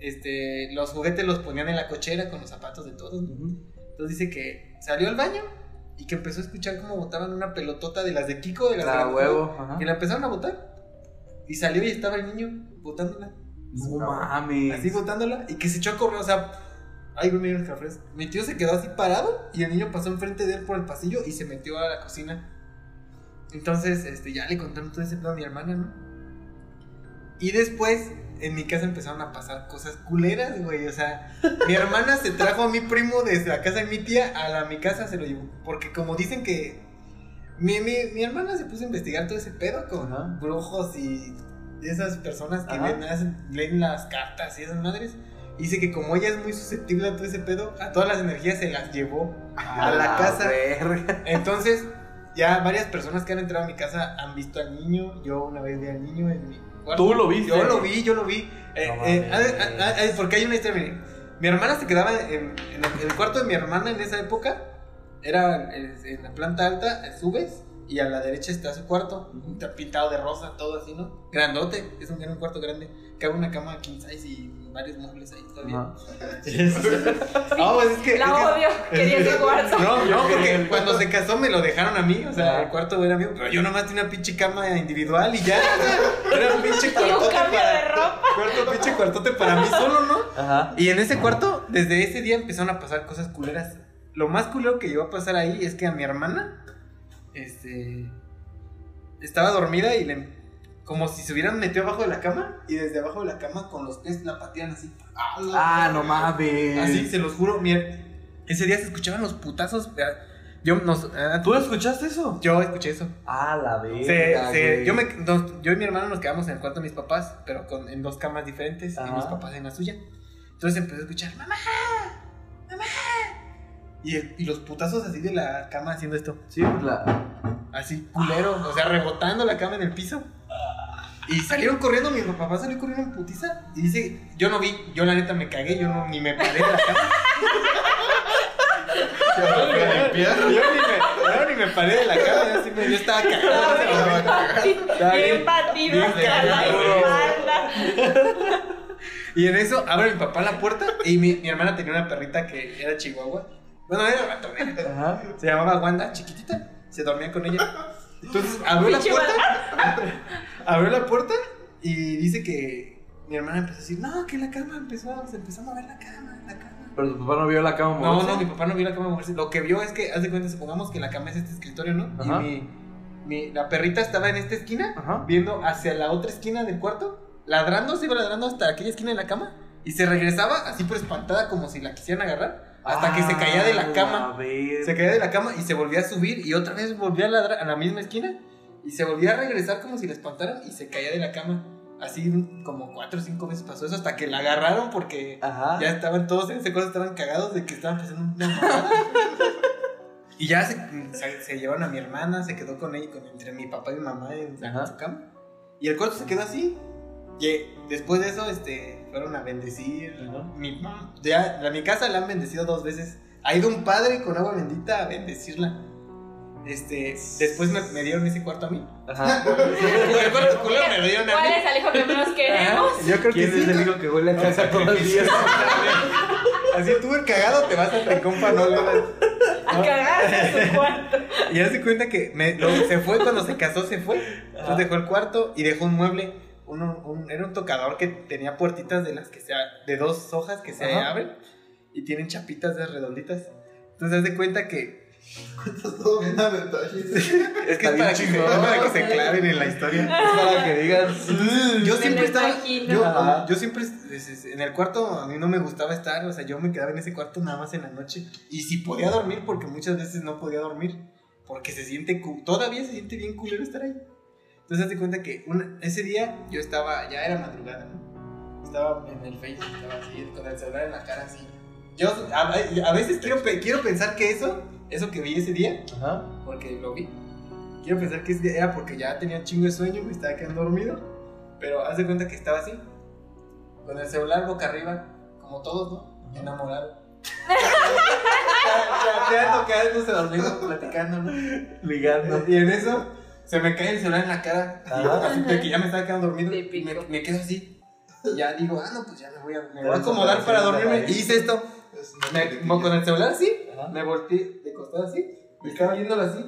este, los juguetes los ponían en la cochera con los zapatos de todos. ¿no? Entonces dice que salió al baño y que empezó a escuchar cómo botaban una pelotota de las de Kiko, de las La de huevo, ajá. Y la empezaron a botar. Y salió y estaba el niño botándola. No mames. Así botándola. Y que se echó a correr, o sea. Ay, güey, mira los cafés. Mi tío se quedó así parado y el niño pasó enfrente de él por el pasillo y se metió a la cocina. Entonces, este, ya le contaron todo ese pedo a mi hermana, ¿no? Y después, en mi casa empezaron a pasar cosas culeras, güey. O sea, mi hermana se trajo a mi primo desde la casa de mi tía a la, mi casa, se lo llevó. Porque como dicen que. Mi, mi, mi hermana se puso a investigar todo ese pedo con Ajá. brujos y esas personas que leen, hacen- leen las cartas y esas madres. Y dice que como ella es muy susceptible a todo ese pedo, a todas las energías se las llevó a la casa. verga. Entonces, ya varias personas que han entrado a mi casa han visto al niño. Yo una vez vi al niño en mi cuarto. ¿Tú lo viste? Yo lo vi, yo lo vi. Eh, No eh, ah, ah, ah, porque hay una historia. miren. Mi hermana se quedaba en, en el, el cuarto de mi hermana en esa época. Era en, en la planta alta, subes. Y a la derecha está su cuarto, está pintado de rosa, todo así, ¿no? Grandote, es un, era un cuarto grande. Cabe una cama king size y varios muebles ahí todavía. <laughs> <laughs> No, pues es que. La es que- odio, quería ese cuarto. no, no, <laughs> porque cuando se casó me lo dejaron a mí, o sea, Ah. el cuarto era mío, pero yo nomás tenía una pinche cama individual y ya, era un pinche Y un cuartote cambio para, de ropa. cuarto, pinche cuartote para mí solo, ¿no? Ajá. Y en ese cuarto, desde ese día empezaron a pasar cosas culeras. Lo más culero que llegó a pasar ahí es que a mi hermana, este, estaba dormida y le, como si se hubieran metido abajo de la cama y desde abajo de la cama con los pies la patean así. Ah, no mames. Así, se los juro. Mira, ese día se escuchaban los putazos. Yo, nos, eh, ¿Tú escuchaste eso? yo escuché eso. Ah, la Se- verga. se- güey. yo, me, nos- yo y mi hermano nos quedamos en el cuarto de mis papás, pero con, en dos camas diferentes, y Ajá. mis papás en la suya. Entonces empecé a escuchar, mamá, mamá. Y, el- y los putazos así de la cama haciendo esto. Sí, pues la. Así, culero. O sea, rebotando la cama en el piso. Y salieron corriendo, mi papá salió corriendo en putiza. Y dice, yo no vi, yo la neta me cagué, yo no, ni me paré de la cama. <laughs> yo, ni me, yo ni me paré de la cama, yo, sí me- yo estaba cagado. Bien espalda. Y en eso abre mi papá la puerta y mi, mi hermana tenía una perrita que era chihuahua. Bueno, era ratonera. Ajá. Se llamaba Wanda, chiquitita. Se dormía con ella. Entonces abrió la puerta. <laughs> abrió la puerta y dice que mi hermana empezó a decir, no, que la cama empezó, se empezó a mover la cama, la cama. Pero tu papá no vio la cama No, moverse. no, mi papá no vio la cama moverse. Lo que vio es que, haz de cuenta, supongamos que la cama es este escritorio, ¿no? Ajá. Y mi, mi- la perrita estaba en esta esquina, Ajá. viendo hacia la otra esquina del cuarto, ladrando, se iba ladrando hasta aquella esquina de la cama. Y se regresaba así por espantada, como si la quisieran agarrar, hasta que se caía de la cama. Ah, verga. Se caía de la cama y se volvía a subir y otra vez volvía a ladrar a la misma esquina y se volvía a regresar como si la espantaran y se caía de la cama. Así como cuatro o cinco veces pasó eso hasta que la agarraron porque Ajá. ya estaban todos en ese cosa, estaban cagados de que estaban pasando una. <laughs> Y ya se, se, se llevaron a mi hermana, se quedó con ella, con, entre mi papá y mi mamá en, en su cama. Y el cuarto se quedó así. Y después de eso, este, fueron a bendecir. Mi, ya, a mi casa la han bendecido dos veces. Ha ido un padre con agua bendita a bendecirla. Este, después me, me dieron ese cuarto a mí. Ajá. <laughs> el cuarto culero me lo dieron a ¿Cuál es el hijo que menos queremos? Yo creo ¿Quién que es el hijo que huele a casa <laughs> todos los días? Así tú el cagado te vas al rincón para no leer. A cagarse en su <laughs> cuarto. Y ya se cuenta que me- lo- se fue cuando se casó, se fue. Entonces dejó el cuarto y dejó un mueble. Uno- un- era un tocador que tenía puertitas de las que se de dos hojas que se Ajá. abren y tienen chapitas de redonditas. Entonces haz de cuenta que Todo bien a detalle. <laughs> es que Está es para bien que, para que se claven en la historia. Es para que digas. <laughs> Yo siempre estaba. Yo, yo siempre. En el cuarto a mí no me gustaba estar. O sea, yo me quedaba en ese cuarto nada más en la noche. Y si podía dormir, porque muchas veces no podía dormir. Porque se siente. Todavía se siente bien culero estar ahí. Entonces, hazte cuenta que una- ese día yo estaba. Ya era madrugada, ¿no? Estaba en el Face, estaba así, con el celular en la cara así. Yo a, a veces quiero, quiero pensar que eso, eso que vi ese día, Ajá. porque lo vi, quiero pensar que era porque ya tenía un chingo de sueño, me estaba quedando dormido. Pero haz de cuenta que estaba así, con el celular boca arriba, como todos, ¿no? Enamorado. Chateando, quedándose dormido, platicando, ¿no? Ligando. Y en eso se me cae el celular en la cara. Ajá. Así de que ya me estaba quedando dormido. Y me, me quedo así. Y ya digo, ah, no, pues ya me voy a, me voy a acomodar para dormirme. Y hice esto. Me, con el celular así. Ajá. Me volteé de costado así. Y estaba viéndolo así.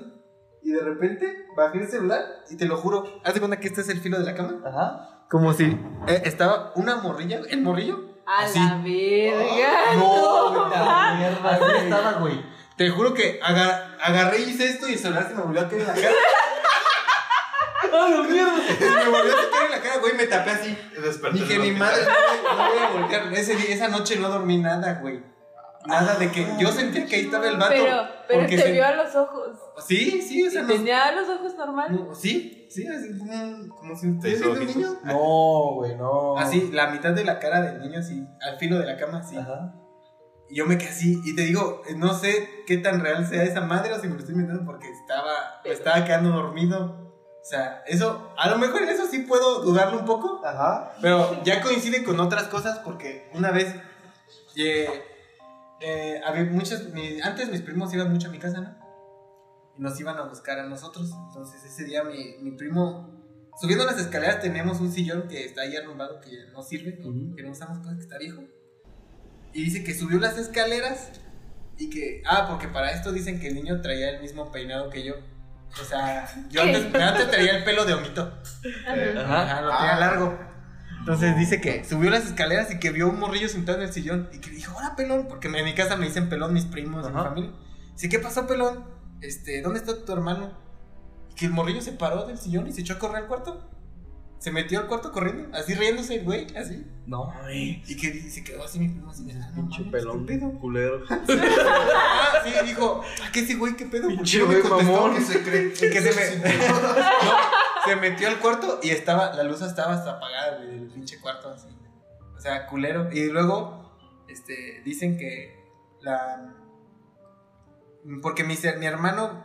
Y de repente bajé el celular. Y te lo juro, haz de cuenta que este es el filo de la cama. Ajá. Como si eh, estaba una morrilla, el morrillo. A Así. la verga. No, no. puta mierda. Así estaba, güey. Te juro que aga- agarré y hice esto y el celular se me volvió a caer en la cara. <laughs> ¡Ah, la mierda! Me volvió a caer en la cara, güey, me tapé así. Desperté Dije, mi madre, no, voy- no voy a voltear. Ese día- esa noche no dormí nada, güey. Nada de que yo sentía que ahí estaba el vato. Pero, pero te se- vio a los ojos. Sí, sí, o sea, ¿Y no- tenía los ojos normales? no, sí, sí, así como, si Te hizo un niño. No, güey, no. Así, la mitad de la cara del niño, así, al filo de la cama, así. Ajá. Y yo me quedé así, y te digo, no sé qué tan real sea esa madre o si me lo estoy inventando porque estaba, estaba quedando dormido. O sea, eso, a lo mejor en eso sí puedo dudarlo un poco, Ajá. pero ya coincide con otras cosas porque una vez, eh, eh, había muchos, mi- antes mis primos iban mucho a mi casa, ¿no? Y nos iban a buscar a nosotros. Entonces ese día mi, mi primo, subiendo las escaleras tenemos un sillón que está ahí arrumbado, que no sirve, Ujú. que no usamos, pues, que está viejo. Y dice que subió las escaleras y que, ah, porque para esto dicen que el niño traía el mismo peinado que yo. O sea, yo antes, antes traía el pelo de honguito. Ajá, lo tenía Ah. largo. Entonces dice que subió las escaleras y que vio un morrillo sentado en el sillón y que dijo, hola pelón, porque en mi casa me dicen pelón mis primos y mi Ajá. familia. Dice, ¿qué pasó pelón? Este, ¿dónde está tu hermano? Y que el morrillo se paró del sillón y se echó a correr al cuarto. Se metió al cuarto corriendo, así riéndose el güey, así. No, güey. Y que se quedó así mi primo así, de, ah, no Pinche mames, pelón. ¿qué pedo? Culero. <laughs> Ah, sí, dijo, ¿a qué ese güey qué pedo? ¿Por qué Pinche no güey mamón. Que se cree <laughs> que se me <laughs> No, se metió al cuarto y estaba la luz estaba hasta apagada güey, del pinche cuarto así. O sea, culero. Y luego este dicen que la porque mi, mi hermano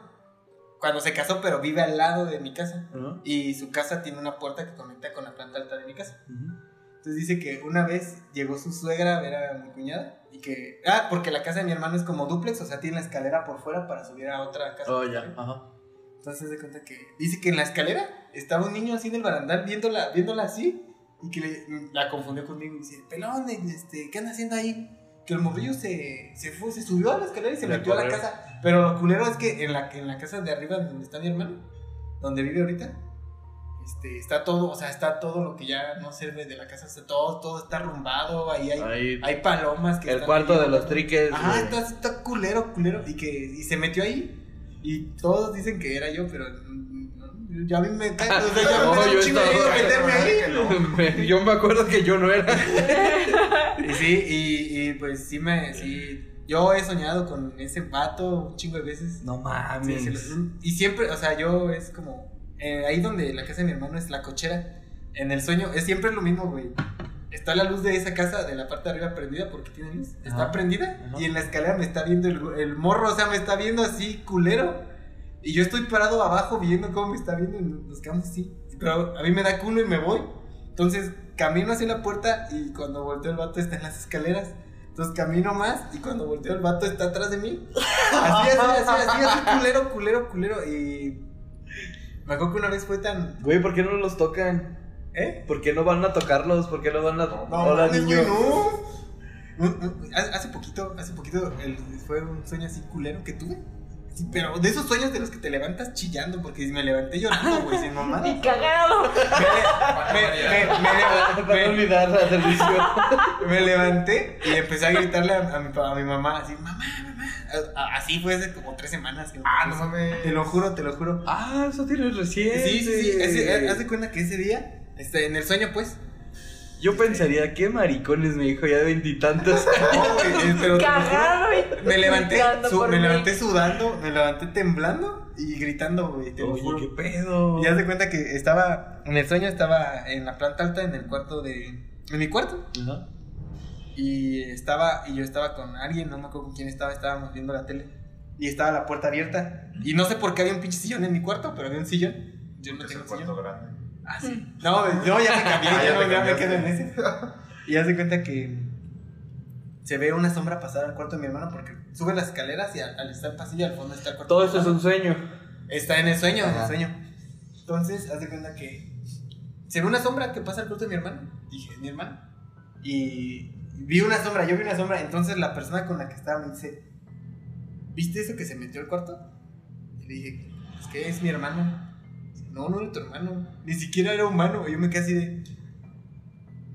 cuando se casó pero vive al lado de mi casa Ajá. y su casa tiene una puerta que conecta con la planta alta de mi casa. Ujú. Entonces dice que una vez llegó su suegra a ver a mi cuñada y que... Ah, porque la casa de mi hermano es como duplex, o sea, tiene la escalera por fuera para subir a otra casa. Oh, ya. Ajá. Entonces se cuenta que... Dice que en la escalera estaba un niño así en el barandal viéndola, viéndola así y que le- la confundió conmigo y dice, pelón, este, ¿qué anda haciendo ahí? Que el morrillo se, se fue, se subió a la escalera y se metió a la casa. Pero lo culero es que en la, en la casa de arriba donde está mi hermano, donde vive ahorita, este, está todo, o sea, está todo lo que ya no sirve de la casa, está todo, todo está arrumbado, ahí hay, Ahí. hay palomas que El están cuarto ahí. de los triques. Güey. está, está culero, culero, y que y se metió ahí, y todos dicen que era yo, pero ya <laughs> a mí me cae, o sea, ya No, me miedo meterme ahí. <laughs> Me- Yo me acuerdo que yo no era. <laughs> Y sí, y, y pues sí me, sí, yo he soñado con ese vato un chingo de veces. No mames. sí, y siempre, o sea, yo es como. eh, ahí donde la casa de mi hermano es la cochera. En el sueño es siempre lo mismo, güey. Está la luz de esa casa de la parte de arriba prendida porque tiene luz. Está Ajá. prendida Ajá. y en la escalera me está viendo el, el morro, o sea, me está viendo así culero. Y yo estoy parado abajo viendo cómo me está viendo y nos quedamos así. Pero a mí me da culo y me voy. Entonces camino hacia la puerta y cuando volteo el vato está en las escaleras. Entonces camino más y cuando volteo el vato está atrás de mí. Así, así, así, así, así, culero, culero, culero. Y me acuerdo que una vez fue tan. Güey, ¿por qué no los tocan? ¿Eh? ¿Por qué no van a tocarlos? ¿Por qué no van a.? No, Hola, niño. güey, no. Un- un- Hace hace poquito, hace poquito el- fue un sueño así culero que tuve. Sí, pero de esos sueños de los que te levantas chillando, porque me levanté llorando, güey, sin mamá. <laughs> Y cagado. Me, me, me, me, <laughs> Para me- olvidar la televisión. <laughs> me levanté y empecé a gritarle a, a mi, a mi mamá, así, mamá, mamá. Así fue hace como tres semanas. Ah, no mames. Te lo juro, te lo juro. Ah, eso tienes recién. Sí, sí, sí. ese- haz de cuenta que ese día, este, en el sueño, pues. Yo pensaría, qué maricones, mi hijo, ya de veintitantos. no, güey, pero te lo juro, Cagado y Me levanté, su- me mí. levanté sudando, me levanté temblando y gritando, güey. Te Oye, qué pedo. Y haz de cuenta que estaba, en el sueño estaba en la planta alta, en el cuarto de, en mi cuarto. Y estaba, y yo estaba con alguien, no me acuerdo con quién estaba, estábamos viendo la tele. Y estaba la puerta abierta. Y no sé por qué había un pinche sillón en mi cuarto, pero había un sillón. Yo no Es tengo el sillón. cuarto grande. Ah, sí. No, no, ya me <laughs> cambié, Ah, ya, ya no, ya me quedo en ese. Y hace cuenta que se ve una sombra pasar al cuarto de mi hermano porque sube las escaleras y al, al estar el pasillo al fondo está el cuarto. Todo mi es un sueño. Está en el sueño, en el sueño. Entonces, hace cuenta que se ve una sombra que pasa al cuarto de mi hermano. Dije, mi hermano. Y vi una sombra, yo vi una sombra. Entonces la persona con la que estaba me dice, ¿viste eso que se metió al cuarto? Y le dije, es que es mi hermano. No, no era tu hermano. Ni siquiera era humano. Y yo me quedé así de.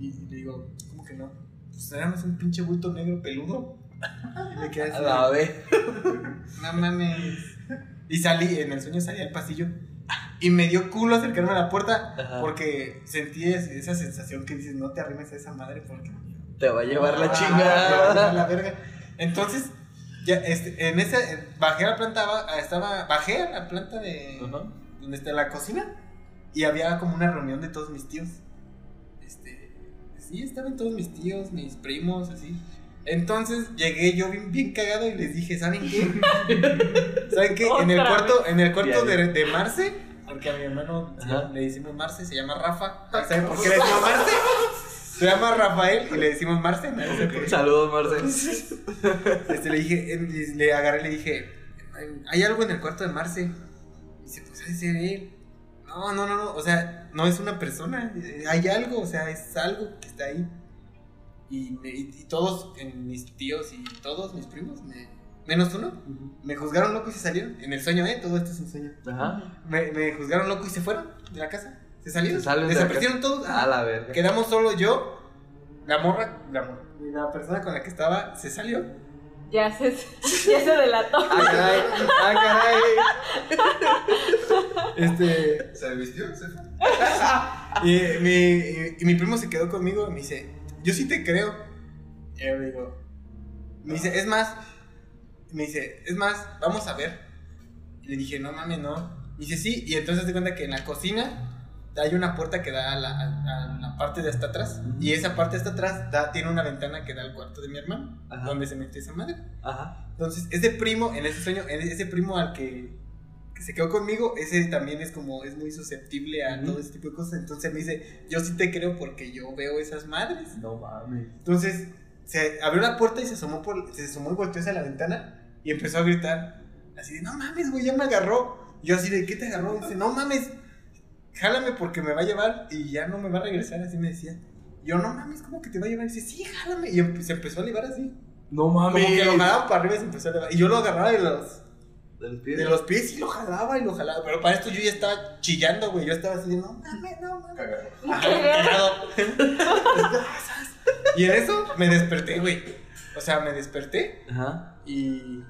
Y le digo, ¿cómo que no? Pues era más un pinche bulto negro peludo. Y me quedé así. A la vez. <laughs> no mames. Y salí, en el sueño salí al pasillo. Y me dio culo acercarme a la puerta. Ajá. Porque sentí es- esa sensación que dices, no te arrimes a esa madre porque. Te va a llevar la Ah, chingada. la verga. Entonces, ya, este, en esa, bajé a la planta, ba- estaba, bajé a la planta de, Ajá. Donde está la cocina. Y había como una reunión de todos mis tíos. Este, sí, estaban todos mis tíos, mis primos, así. Entonces llegué yo bien, bien cagado y les dije, ¿saben qué? <laughs> ¿Saben qué? En el cuarto, en el cuarto de, de Marce, porque a mi hermano Ajá. le decimos Marce, se llama Rafa. ¿Saben por qué le decimos Marce? Se llama Rafael y le decimos Marce. no sé por qué. Saludos, Marcel. Este, le dije, en- le agarré y le dije, hay algo en el cuarto de Marce. No, no, no, no, o sea, no es una persona, eh, hay algo, o sea, es algo que está ahí. Y, me- y- y todos, en mis tíos y todos mis primos, me- menos uno, me juzgaron loco y se salieron. En el sueño, ¿eh? Todo esto es un sueño. Ajá. Me, me juzgaron loco y se fueron de la casa. Se salieron. Se de Desaparecieron todos. A la verga. Quedamos solo yo, la morra, la, morra, la persona con la que estaba se salió. Ya se, <laughs> ya se delató. Ah, caray. Ah, caray. Este, ¿Se vistió? ¿Se fue? y, mi, y- mi primo se quedó conmigo y me dice, yo sí te creo. Y yo le digo, me dice, es más, me dice, es más, vamos a ver. Y le dije, no mames, no. Y dice, sí, y entonces te cuenta que en la cocina hay una puerta que da a la, a- a la parte de hasta atrás. Y esa parte de hasta atrás da, tiene una ventana que da al cuarto de mi hermano, Ajá. donde se metió esa madre. Ajá. Entonces, ese primo, en ese sueño, ese primo al que, que se quedó conmigo, ese también es como, es muy susceptible a Ujú. todo ese tipo de cosas. Entonces me dice, yo sí te creo porque yo veo esas madres. No mames. Entonces, se abrió la puerta y se asomó, por, se asomó y volteó hacia la ventana y empezó a gritar, así de, no mames, güey, ya me agarró. Y yo así de, ¿qué te agarró? Y dice, no mames, jálame porque me va a llevar y ya no me va a regresar, así me decía. Yo, no mames, ¿cómo que te va a llevar? Y dice, sí, jálame. Y se empezó a elevar así. No Como mames. que lo jalaba para arriba y se empezó a elevar. Y yo lo agarraba de los, De los pies. de los pies y lo jalaba y lo jalaba. Pero para esto yo ya estaba chillando, güey. Yo estaba así de, no mames, no mames. Cagado. y en eso me desperté, güey. O sea, me desperté Ajá. y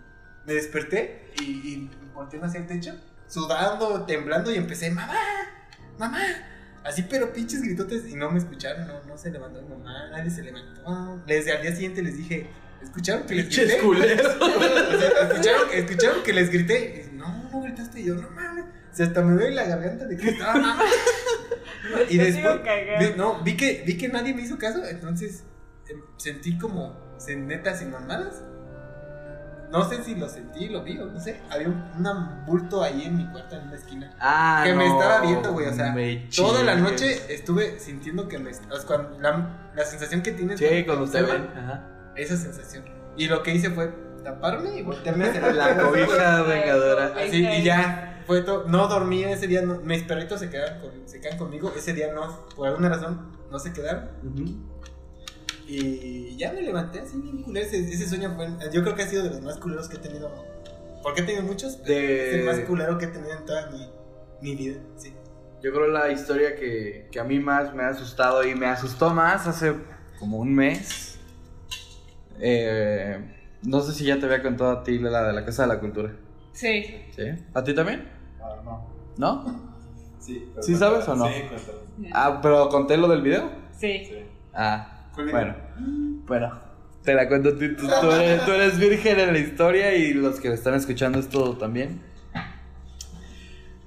me desperté y, y volteé hacia el techo, sudando, temblando y empecé, mamá, mamá. Así, pero pinches gritotes y no me escucharon, no, no se levantó mi mamá, nadie se levantó. Desde al día siguiente les dije, ¿escucharon que les Pinches grité? culeros. <laughs> O sea, ¿escucharon, escucharon que les grité. Y, no, no gritaste. Y yo, no mames. O sea, hasta me duele la garganta de que estaba mamá. <laughs> Y después, vi- no, vi que, vi que nadie me hizo caso. Entonces em, sentí como, neta, sin mamadas. No sé si lo sentí, lo vi o no sé. Había un, bulto ahí en mi cuarto, en una esquina. Ah, que me no, estaba viendo, güey. O sea, me toda la noche estuve sintiendo que me. O sea, cuando la, la sensación que tienes. Sí, cuando te observan, ven. Ajá. esa sensación. Y lo que hice fue taparme y voltearme hacia <laughs> La cobija <laughs> vengadora. Así, y ya, fue todo. No dormí ese día, no- mis perritos se quedaron, con- se quedan conmigo. Ese día no, por alguna razón, no se quedaron. Ujú. Y ya me levanté así bien culero. Ese, ese sueño fue, yo creo que ha sido de los más culeros que he tenido. Porque he tenido muchos, pero De- es el más culero que he tenido en toda mi, mi vida. Sí. Yo creo la historia que, que a mí más me ha asustado y me asustó más hace como un mes. Eh, no sé si ya te había contado a ti la de la Casa de la Cultura. Sí. ¿Sí? ¿A ti también? Ah, no. ¿No? Sí. ¿Sí sabes o no? Sí, cuéntalo. Ah, pero conté lo del video. Sí. Ah. Bueno. Bueno, te la cuento. Tú, tú- tú eres, tú eres virgen en la historia y los que están escuchando esto también.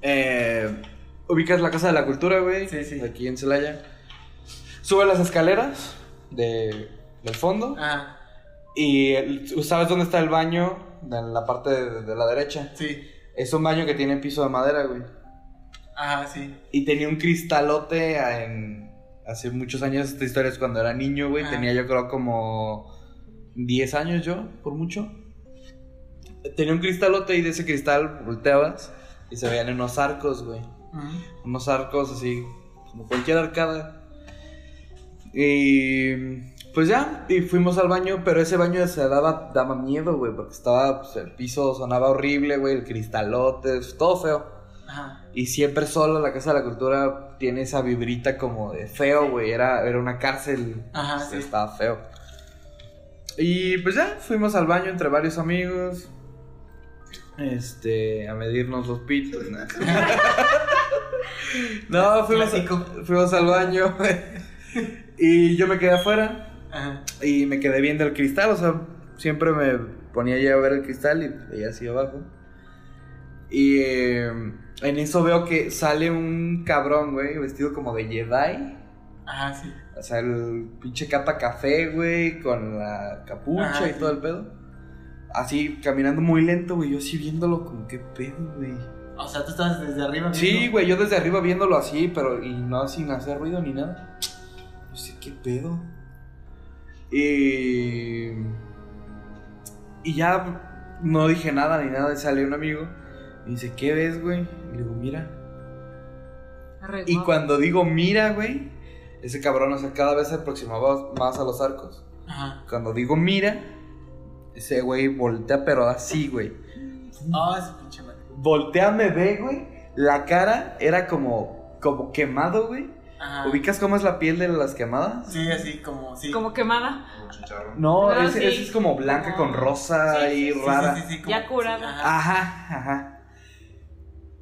Eh, ubicas la Casa de la Cultura, güey. Sí, sí. Aquí en Celaya. Sube las escaleras de, del fondo Ajá, y ¿sabes dónde está el baño? En la parte de, de la derecha. sí. Es un baño que tiene piso de madera, güey. Ajá, sí. Y tenía un cristalote en... Hace muchos años, esta historia es cuando era niño, güey. Ah. Tenía yo creo como 10 años yo, por mucho. Tenía un cristalote y de ese cristal volteabas y se veían unos arcos, güey. Unos arcos así, como cualquier arcada. Y pues ya, y fuimos al baño, pero ese baño se daba, daba miedo, güey, porque estaba, pues el piso sonaba horrible, güey, el cristalote, todo feo. Ajá. Y siempre solo la Casa de la Cultura tiene esa vibrita como de feo, güey. Era, era una cárcel. Ajá, Pues, sí. Estaba feo. Y pues ya, fuimos al baño entre varios amigos. Este, a medirnos los pitos. ¿no? <laughs> no, fuimos, fuimos al baño. <laughs> y yo me quedé afuera. Ajá. Y me quedé viendo el cristal, o sea, siempre me ponía ya a ver el cristal y veía así abajo. Y eh, en eso veo que sale un cabrón, güey, vestido como de Jedi. Ajá, sí. O sea, el pinche capa café, güey, con la capucha Ajá, y sí. todo el pedo. Así, caminando muy lento, güey, yo así viéndolo como, ¿qué pedo, güey? O sea, tú estabas desde arriba. Sí, güey, yo desde arriba viéndolo así, pero y no sin hacer ruido ni nada. No sé qué pedo. Y. Y ya no dije nada ni nada. y Salió un amigo y dice, ¿qué ves, güey? Y le digo, mira. Y cuando digo mira, güey, ese cabrón, o sea, cada vez se aproximaba más a los arcos. Ajá. Cuando digo mira, ese güey voltea, pero así, güey. Ah, ese pinche madre. Voltea, me ve, güey. La cara era como, como quemado, güey. Ajá. ¿Ubicas cómo es la piel de las quemadas? Sí, así como, sí. Como quemada. Chicharrón. No, Ah, ese, sí. ese es como blanca con rosa Sí, y sí, rara. Sí, sí, sí, Ya curada. Ajá. Ajá, ajá.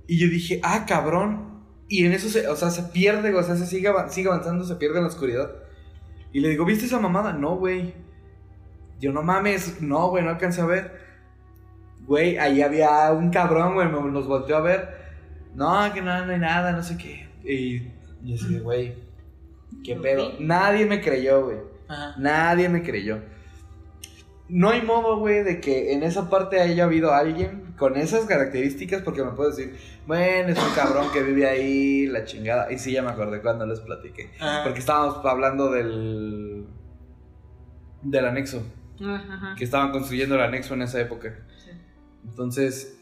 Y yo dije, ah, cabrón. Y en eso se, o sea, se pierde, o sea, se sigue, sigue avanzando, se pierde en la oscuridad. Y le digo, ¿viste esa mamada? No, güey. Yo no mames, no, güey, no alcancé a ver. Güey, ahí había un cabrón, güey, nos volteó a ver. No, que no, no hay nada, no sé qué. Y yo así güey, qué pedo. Nadie me creyó, güey. Nadie me creyó. No hay modo, güey, de que en esa parte haya habido alguien con esas características, porque me puedo decir, bueno, es un cabrón que vive ahí, la chingada. Y sí, ya me acordé cuando les platiqué. Ajá. Porque estábamos hablando del. del anexo. Ajá. Que estaban construyendo el anexo en esa época. Sí. Entonces.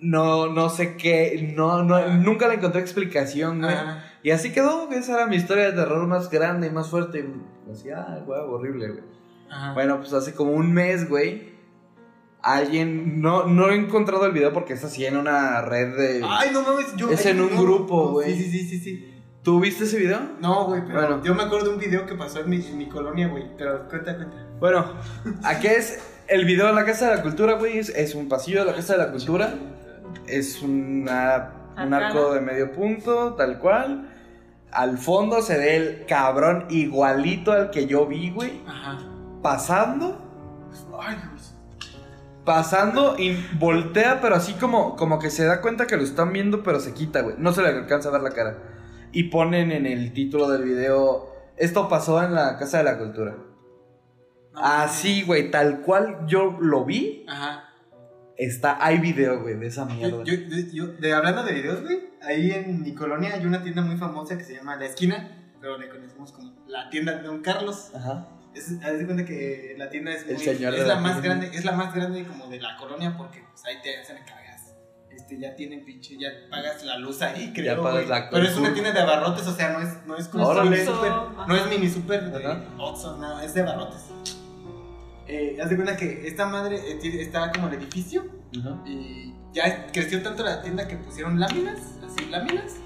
No, no sé qué. No, no, Ah. nunca le encontré explicación, güey. Y así quedó, esa era mi historia de terror más grande y más fuerte. Y así, ah, güey, horrible, güey. Ajá. Bueno, pues hace como un mes, güey. Alguien, no, no he encontrado el video porque es así en una red de... Ay, no mames, yo. Es en un no, grupo, no, güey. Sí, sí, sí, sí, sí. ¿Tú viste ese video? No, güey, pero Bueno. yo me acuerdo de un video que pasó en mi, en mi colonia, güey. Pero cuenta, cuenta. Bueno, aquí es el video de la Casa de la Cultura, güey. Es, es un pasillo de la Casa de la Cultura. Es una, un arco de medio punto, tal cual. Al fondo se ve el cabrón igualito al que yo vi, güey. Ajá. Pasando. Ay, güey. Pasando y voltea, pero así como, como que se da cuenta que lo están viendo, pero se quita, güey. No se le alcanza a ver la cara. Y ponen en el título del video, esto pasó en la Casa de la Cultura. No, Así, güey, tal cual yo lo vi, Ajá. está, hay video, güey, de esa mierda. Yo, yo, yo- de, hablando de videos, güey, ahí en mi colonia hay una tienda muy famosa que se llama La Esquina, pero le conocemos como la tienda de Don Carlos. Ajá. Es, haz de cuenta que la tienda es, El muy- señor es de la, la más tienda. grande, es la más grande como de la colonia porque pues, ahí te hacen cargas. Este, ya tienen pinche, ya pagas la luz ahí, creo. pagas la Pero es una tienda de abarrotes, o sea, no es, no es como Órale. mini super, no es mini super de. Oxxo, no, es de abarrotes. Eh, haz de cuenta que esta madre eh, está como el edificio Ajá. y ya creció tanto la tienda que pusieron láminas, así láminas.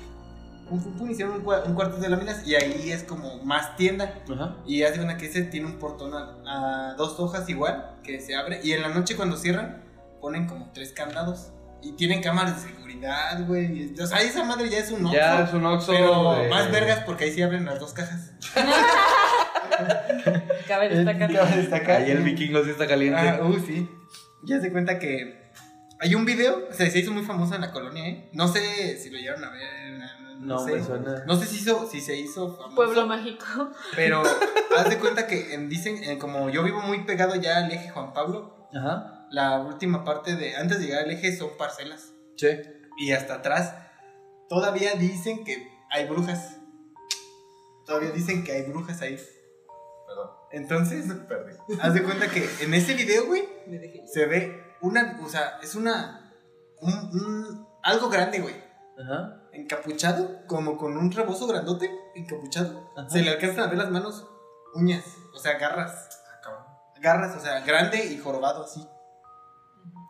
Pum, pum, pum, hicieron un, un cuarto de láminas y ahí es como más tienda. Ajá. Y hace una que ese tiene un portón a, a dos hojas igual, que se abre. Y en la noche cuando cierran, ponen como tres candados. Y tienen cámaras de seguridad, güey. O sea, esa madre ya es un Oxxo. Ya es un Oxxo Pero de- más vergas porque ahí sí abren las dos cajas. <laughs> Cabe destacar. Cabe destacar. Ahí el vikingo sí está caliente. Ah, uh, sí. Ya se cuenta que Hay un video, o sea, se hizo muy famoso en la colonia, ¿eh? No sé si lo llegaron a ver. No, No, sé. me suena. No sé si, hizo, si se hizo famoso. Pueblo mágico. Pero haz de cuenta que en- dicen, como yo vivo muy pegado ya al eje Juan Pablo, Ajá. la última parte de, antes de llegar al eje son parcelas. Sí. Y hasta atrás todavía dicen que hay brujas. Todavía dicen que hay brujas ahí. Perdón. Entonces, <laughs> Perdí. haz de cuenta que en ese video, güey, se ve una, o sea, es una, un, un- algo grande, güey. Ajá. Encapuchado, como con un rebozo grandote, encapuchado. Ajá. Se le alcanzan a ver las manos, uñas, o sea, garras. Garras, o sea, grande y jorobado así.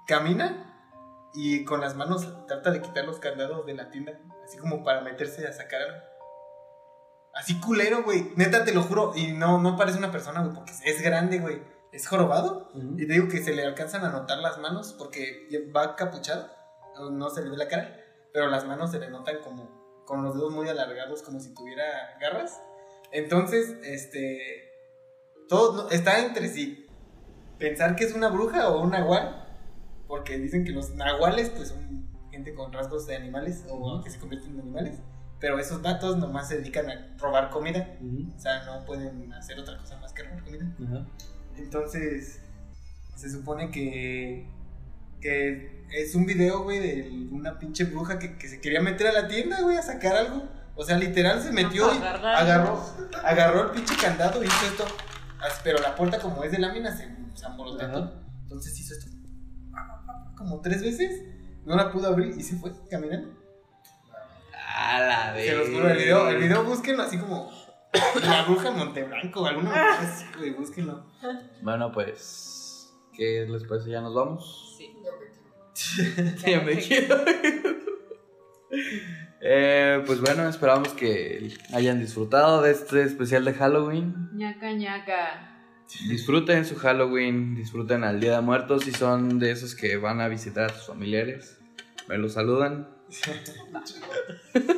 Camina y con las manos trata de quitar los candados de la tienda, así como para meterse a sacar algo. Así culero, güey. Neta, te lo juro. Y no, no parece una persona, güey, porque es grande, güey. Es jorobado. Y te digo que se le alcanzan a notar las manos porque va capuchado. No- No se le ve la cara. Pero las manos se le notan como con los dedos muy alargados, como si tuviera garras. Entonces, este. Todo está entre sí. Pensar que es una bruja o un nahual. Porque dicen que los nahuales, pues son gente con rasgos de animales o que se convierten en animales. Pero esos vatos nomás se dedican a robar comida. Ujú. O sea, no pueden hacer otra cosa más que robar comida. Ajá. Entonces, se supone que, que es un video, güey, de una pinche bruja que, que se quería meter a la tienda, güey, a sacar algo. O sea, literal se metió y agarró, agarró el pinche candado y hizo esto. As- Pero la puerta, como es de lámina, se, se amorotó. Entonces hizo esto como tres veces. No la pudo abrir y se fue caminando. A la vez. Se los juro, el video, el video búsquenlo así como <coughs> la bruja en Monteblanco, alguna cosa así, güey, búsquenlo. Bueno, pues. ¿Qué les parece? ¿Ya nos vamos? Sí. <laughs> Ya me quiero ir. Eh, pues bueno, esperamos que hayan disfrutado de este especial de Halloween. ñaca ñaca. Disfruten su Halloween, disfruten al Día de Muertos si son de esos que van a visitar a sus familiares. Me los saludan. <laughs>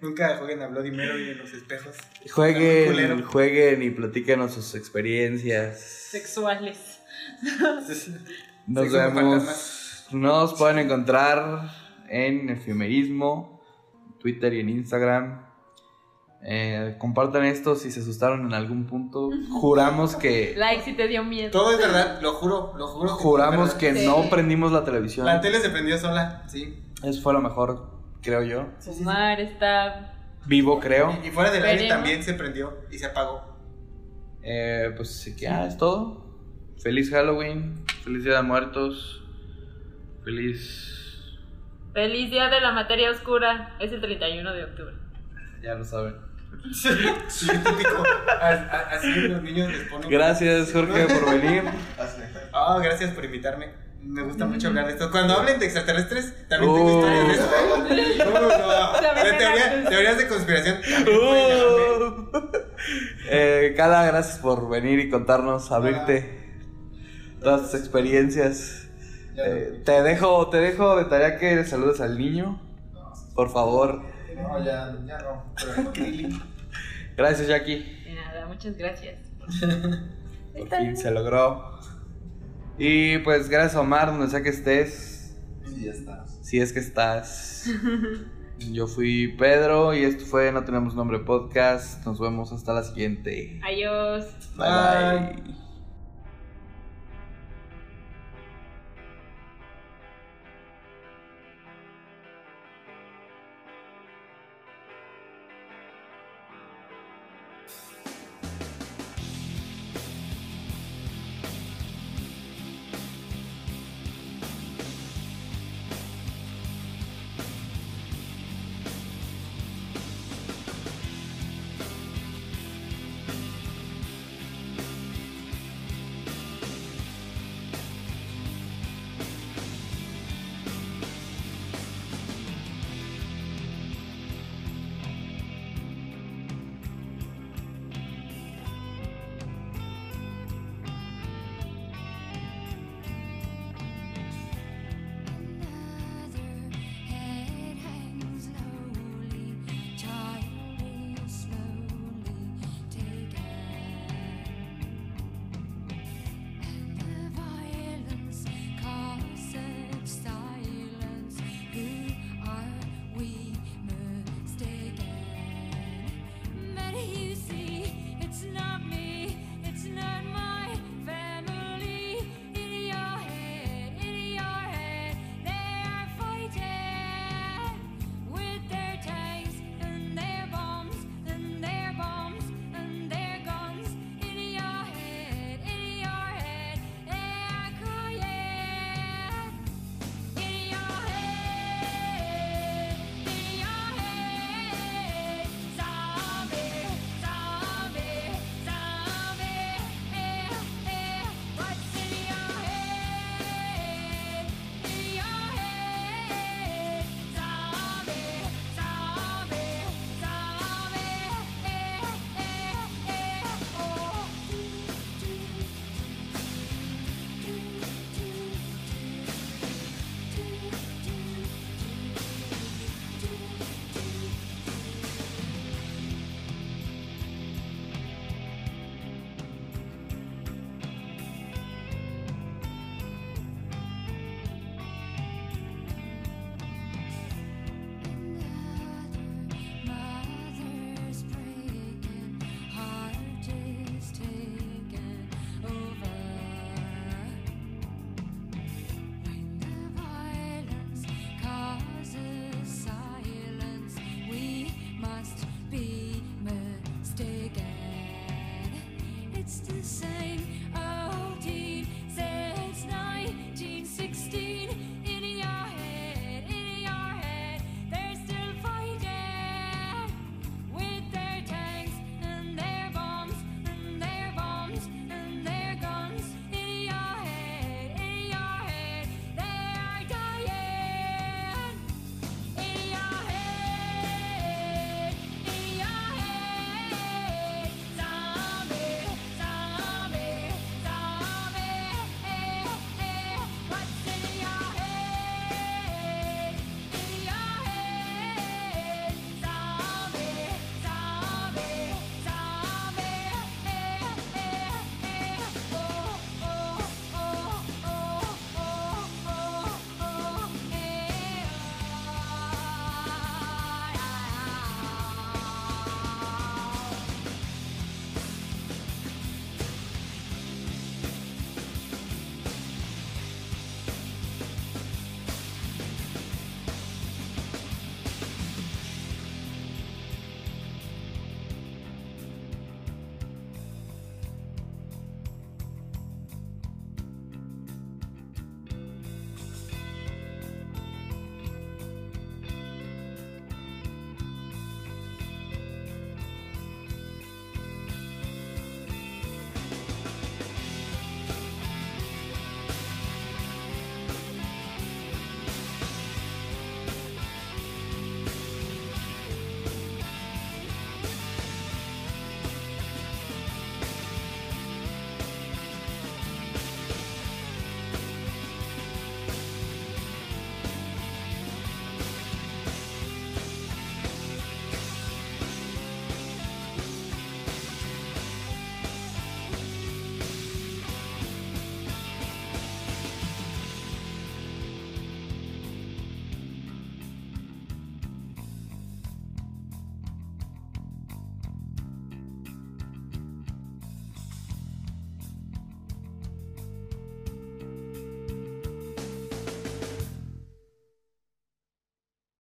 Nunca jueguen a Bloody Mary en los espejos. Jueguen, jueguen y platíquenos sus experiencias. Sexuales. <laughs> Nos con vemos. Nos pueden encontrar en Efimerismo, Twitter y en Instagram. Eh, compartan esto si se asustaron en algún punto. <laughs> Juramos que Like si te dio miedo. Todo es verdad, lo juro, lo juro. que juramos que Sí. no prendimos la televisión. La tele se prendió sola, sí. Eso fue lo mejor, creo yo. Omar está. Vivo, creo. Y fuera del aire Veremos. también se prendió y se apagó. Eh, pues sí que ya es todo. Feliz Halloween, feliz Día de Muertos, feliz. Feliz día de la materia oscura. Es el 31 de octubre. Ya lo saben. Sí, típico. A- a- Así los niños les ponen. Gracias, Jorge, por venir. Ah, gracias por invitarme. Me gusta mucho hablar de esto. Cuando hablen de extraterrestres, también tengo Uh. historias de esto. Uh, <laughs> no. También De teoría- teorías de conspiración. llamarme. <laughs> Eh, Cala, gracias por venir y contarnos, abrirte todas tus experiencias. Eh, te dejo, te dejo de tarea que le saludes al niño. Por favor. No, ya, ya no. Pero <laughs> Gracias, Jackie. De nada, muchas gracias. <laughs> Por fin se logró. Y pues gracias, Omar, donde sea que estés. sí, ya está. Si es que estás. <laughs> Yo fui Pedro y esto fue No Tenemos Nombre Podcast. Nos vemos hasta la siguiente. Adiós. bye. bye.